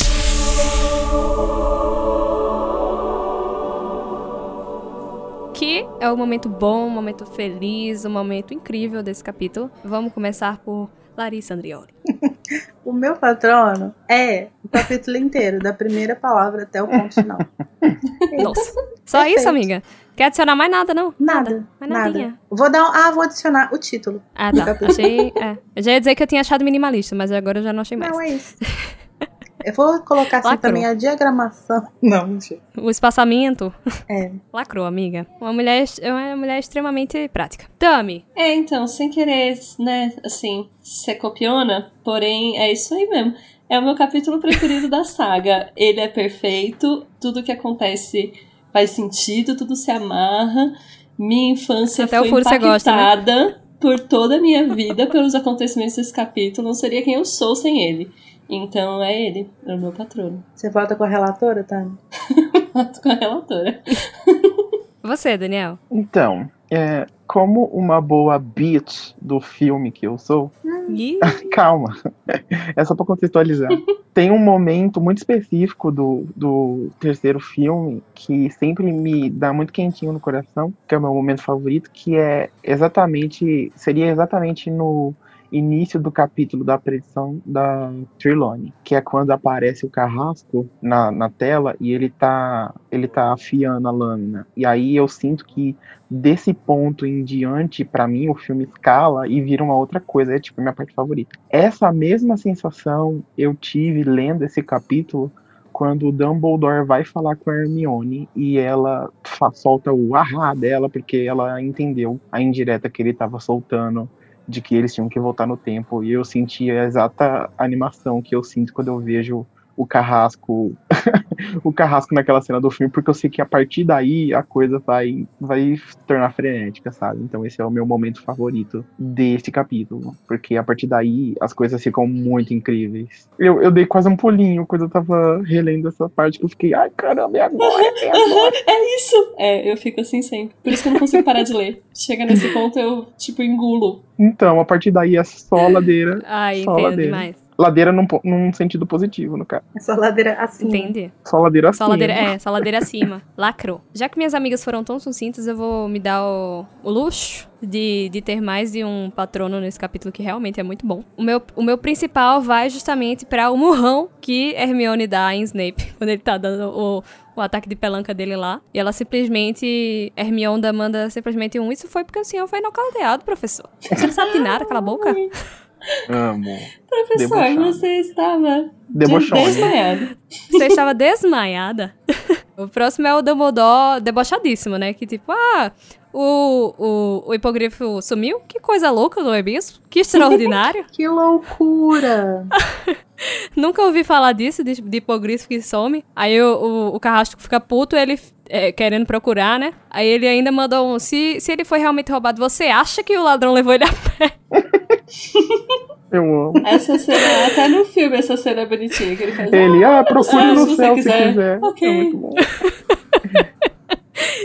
[SPEAKER 1] Que é o momento bom, o momento feliz, o momento incrível desse capítulo. Vamos começar por Larissa Andrioli. [laughs]
[SPEAKER 2] O meu patrono é o capítulo inteiro, da primeira palavra até o ponto final. [laughs]
[SPEAKER 1] Nossa. Só
[SPEAKER 2] Perfeito.
[SPEAKER 1] isso, amiga? Quer adicionar mais nada, não?
[SPEAKER 2] Nada, nada.
[SPEAKER 1] nadinha.
[SPEAKER 2] Vou dar um, ah, vou adicionar o título.
[SPEAKER 1] Ah, tá. Achei. É. Eu já ia dizer que eu tinha achado minimalista, mas agora eu já não achei mais.
[SPEAKER 2] Não, é isso. [laughs] Eu vou colocar assim
[SPEAKER 1] Lacrou.
[SPEAKER 2] também a diagramação. [laughs] Não, mentira.
[SPEAKER 1] O espaçamento.
[SPEAKER 2] É. [laughs]
[SPEAKER 1] Lacrou, amiga. Uma mulher, é uma mulher extremamente prática. Tami.
[SPEAKER 3] É, então, sem querer, né, assim, ser copiona, porém é isso aí mesmo. É o meu capítulo preferido da saga. Ele é perfeito, tudo que acontece faz sentido, tudo se amarra. Minha infância
[SPEAKER 1] Até
[SPEAKER 3] foi
[SPEAKER 1] você gosta, né?
[SPEAKER 3] impactada por toda a minha vida pelos acontecimentos desse capítulo. Não seria quem eu sou sem ele. Então é ele, é o meu patrono.
[SPEAKER 2] Você volta com a relatora, tá?
[SPEAKER 3] Mato [laughs] com a relatora. [laughs]
[SPEAKER 1] Você, Daniel.
[SPEAKER 4] Então, é, como uma boa bitch do filme que eu sou, [laughs] calma, é só pra contextualizar. Tem um momento muito específico do, do terceiro filme que sempre me dá muito quentinho no coração, que é o meu momento favorito, que é exatamente, seria exatamente no início do capítulo da predição da Trelawney, que é quando aparece o carrasco na, na tela e ele tá, ele tá afiando a lâmina. E aí eu sinto que desse ponto em diante, pra mim, o filme escala e vira uma outra coisa. É tipo minha parte favorita. Essa mesma sensação eu tive lendo esse capítulo quando o Dumbledore vai falar com a Hermione e ela solta o ahá dela porque ela entendeu a indireta que ele tava soltando de que eles tinham que voltar no tempo e eu senti a exata animação que eu sinto quando eu vejo o carrasco [laughs] o carrasco naquela cena do filme, porque eu sei que a partir daí a coisa vai, vai se tornar frenética, sabe? Então esse é o meu momento favorito desse capítulo, porque a partir daí as coisas ficam muito incríveis. Eu, eu dei quase um pulinho quando eu tava relendo essa parte, que eu fiquei, ai caramba, é agora, é agora.
[SPEAKER 3] É isso! É, eu fico assim sempre. Por isso que eu não consigo parar de ler. Chega nesse ponto, eu, tipo, engulo.
[SPEAKER 4] Então, a partir daí é só ladeira.
[SPEAKER 1] ai,
[SPEAKER 4] Só
[SPEAKER 1] entendo
[SPEAKER 4] ladeira.
[SPEAKER 1] demais.
[SPEAKER 4] Ladeira num, num sentido positivo, no caso.
[SPEAKER 2] Essa ladeira assim.
[SPEAKER 1] Entendi.
[SPEAKER 4] Só ladeira
[SPEAKER 1] Só
[SPEAKER 4] acima.
[SPEAKER 1] ladeira, é, só ladeira acima. [laughs] Lacrou. Já que minhas amigas foram tão sucintas, eu vou me dar o, o luxo de, de ter mais de um patrono nesse capítulo que realmente é muito bom. O meu, o meu principal vai justamente para o murrão que Hermione dá em Snape, [laughs] quando ele tá dando o, o ataque de pelanca dele lá. E ela simplesmente, Hermione manda simplesmente um, isso foi porque o senhor foi nocauteado, professor. Você não sabe de nada, cala a boca. [laughs]
[SPEAKER 4] Amo.
[SPEAKER 3] Professor,
[SPEAKER 4] Debochado.
[SPEAKER 3] você estava de-
[SPEAKER 4] Debochone.
[SPEAKER 3] desmaiado.
[SPEAKER 1] Você estava desmaiada. o próximo é o Dumbledore debochadíssimo, né? Que tipo, ah, o, o, o hipogrifo sumiu? Que coisa louca, não é mesmo? Que extraordinário. [laughs]
[SPEAKER 2] Que loucura! [laughs]
[SPEAKER 1] Nunca ouvi falar disso, de, de hipogrifo que some. Aí o, o, o carrasco fica puto, ele é, querendo procurar, né? Aí ele ainda mandou um, se, se ele foi realmente roubado, você acha que o ladrão levou ele a pé? [laughs]
[SPEAKER 4] Eu amo.
[SPEAKER 3] Essa cena, até no filme, essa cena é bonitinha que ele faz.
[SPEAKER 4] Ele, ah, procure
[SPEAKER 3] Ah,
[SPEAKER 4] no
[SPEAKER 3] se você
[SPEAKER 4] céu se
[SPEAKER 3] quiser.
[SPEAKER 4] quiser.
[SPEAKER 3] Ok.
[SPEAKER 4] É muito bom. [laughs]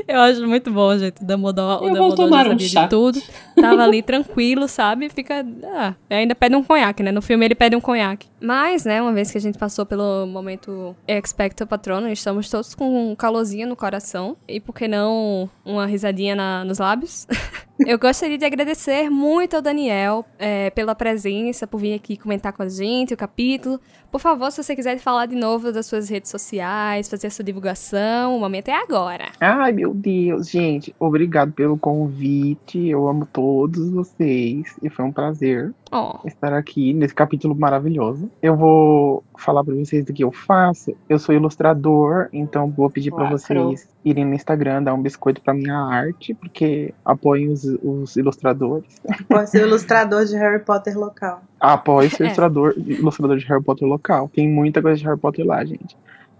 [SPEAKER 1] Eu acho muito bom, gente. O Dumbledore, o
[SPEAKER 3] Eu
[SPEAKER 1] Dumbledore já
[SPEAKER 3] um
[SPEAKER 1] sabia
[SPEAKER 3] chá.
[SPEAKER 1] de tudo. Tava ali tranquilo, sabe? Fica. Ah, ainda pede um conhaque, né? No filme ele pede um conhaque. Mas, né, uma vez que a gente passou pelo momento Expecto Patrono, estamos todos com um calorzinho no coração. E por que não uma risadinha na- nos lábios? [laughs] Eu gostaria de agradecer muito ao Daniel é, pela presença, por vir aqui comentar com a gente o capítulo. Por favor, se você quiser falar de novo das suas redes sociais, fazer a sua divulgação, o momento é agora.
[SPEAKER 4] Ai, meu Deus, gente. Obrigado pelo convite. Eu amo todos vocês. E foi um prazer
[SPEAKER 1] Oh.
[SPEAKER 4] estar aqui nesse capítulo maravilhoso. Eu vou falar pra vocês do que eu faço. Eu sou ilustrador, então vou pedir pra
[SPEAKER 3] Lacrou.
[SPEAKER 4] vocês irem no Instagram dar um biscoito pra minha arte, porque apoiem os, os ilustradores.
[SPEAKER 2] Pode ser ilustrador de Harry Potter local.
[SPEAKER 4] Apoie ser
[SPEAKER 1] É.
[SPEAKER 4] ilustrador, ilustrador de Harry Potter local. Tem muita coisa de Harry Potter lá, gente.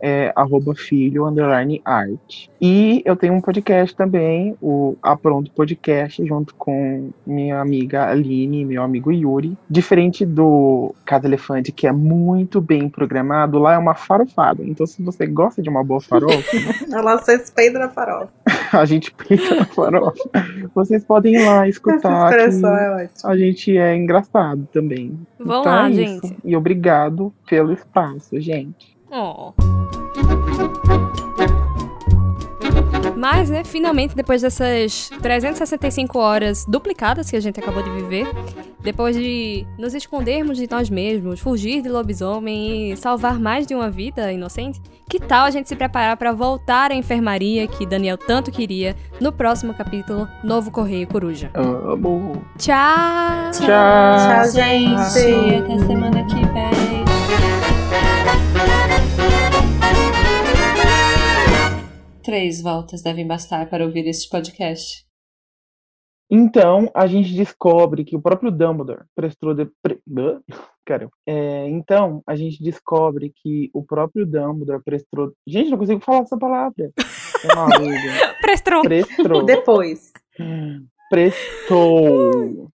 [SPEAKER 4] É arroba filho underline art. E eu tenho um podcast também, o Apronto Podcast, junto com minha amiga Aline e meu amigo Yuri. Diferente do Casa Elefante, que é muito bem programado, lá é uma farofada. Então, se você gosta de uma boa farofa, [laughs]
[SPEAKER 2] Ela vocês peidam na farofa. [laughs]
[SPEAKER 4] a gente peita na farofa. Vocês podem ir lá
[SPEAKER 2] Essa
[SPEAKER 4] escutar. que-
[SPEAKER 2] expressão é ótima.
[SPEAKER 4] a gente é engraçado também.
[SPEAKER 1] Vão
[SPEAKER 4] Então
[SPEAKER 1] lá,
[SPEAKER 4] é
[SPEAKER 1] gente.
[SPEAKER 4] isso. E obrigado pelo espaço, gente.
[SPEAKER 1] Oh. Mas, né, finalmente, depois dessas 365 horas duplicadas que a gente acabou de viver, depois de nos escondermos de nós mesmos, fugir de lobisomem e salvar mais de uma vida inocente, que tal a gente se preparar para voltar à enfermaria que Daniel tanto queria no próximo capítulo Novo Correio Coruja?
[SPEAKER 4] Amo.
[SPEAKER 1] Tchau!
[SPEAKER 4] Tchau.
[SPEAKER 2] Tchau,
[SPEAKER 3] gente.
[SPEAKER 2] gente.
[SPEAKER 3] Até semana que vem. Três voltas devem bastar para ouvir este podcast.
[SPEAKER 4] Então, a gente descobre que o próprio Dumbledore prestou. De... [laughs] Caramba. É, então, a gente descobre que o próprio Dumbledore prestou. Gente, não consigo falar essa palavra. É maluco. [laughs]
[SPEAKER 1] Prestou!
[SPEAKER 4] Prestou.
[SPEAKER 2] Depois.
[SPEAKER 4] Prestou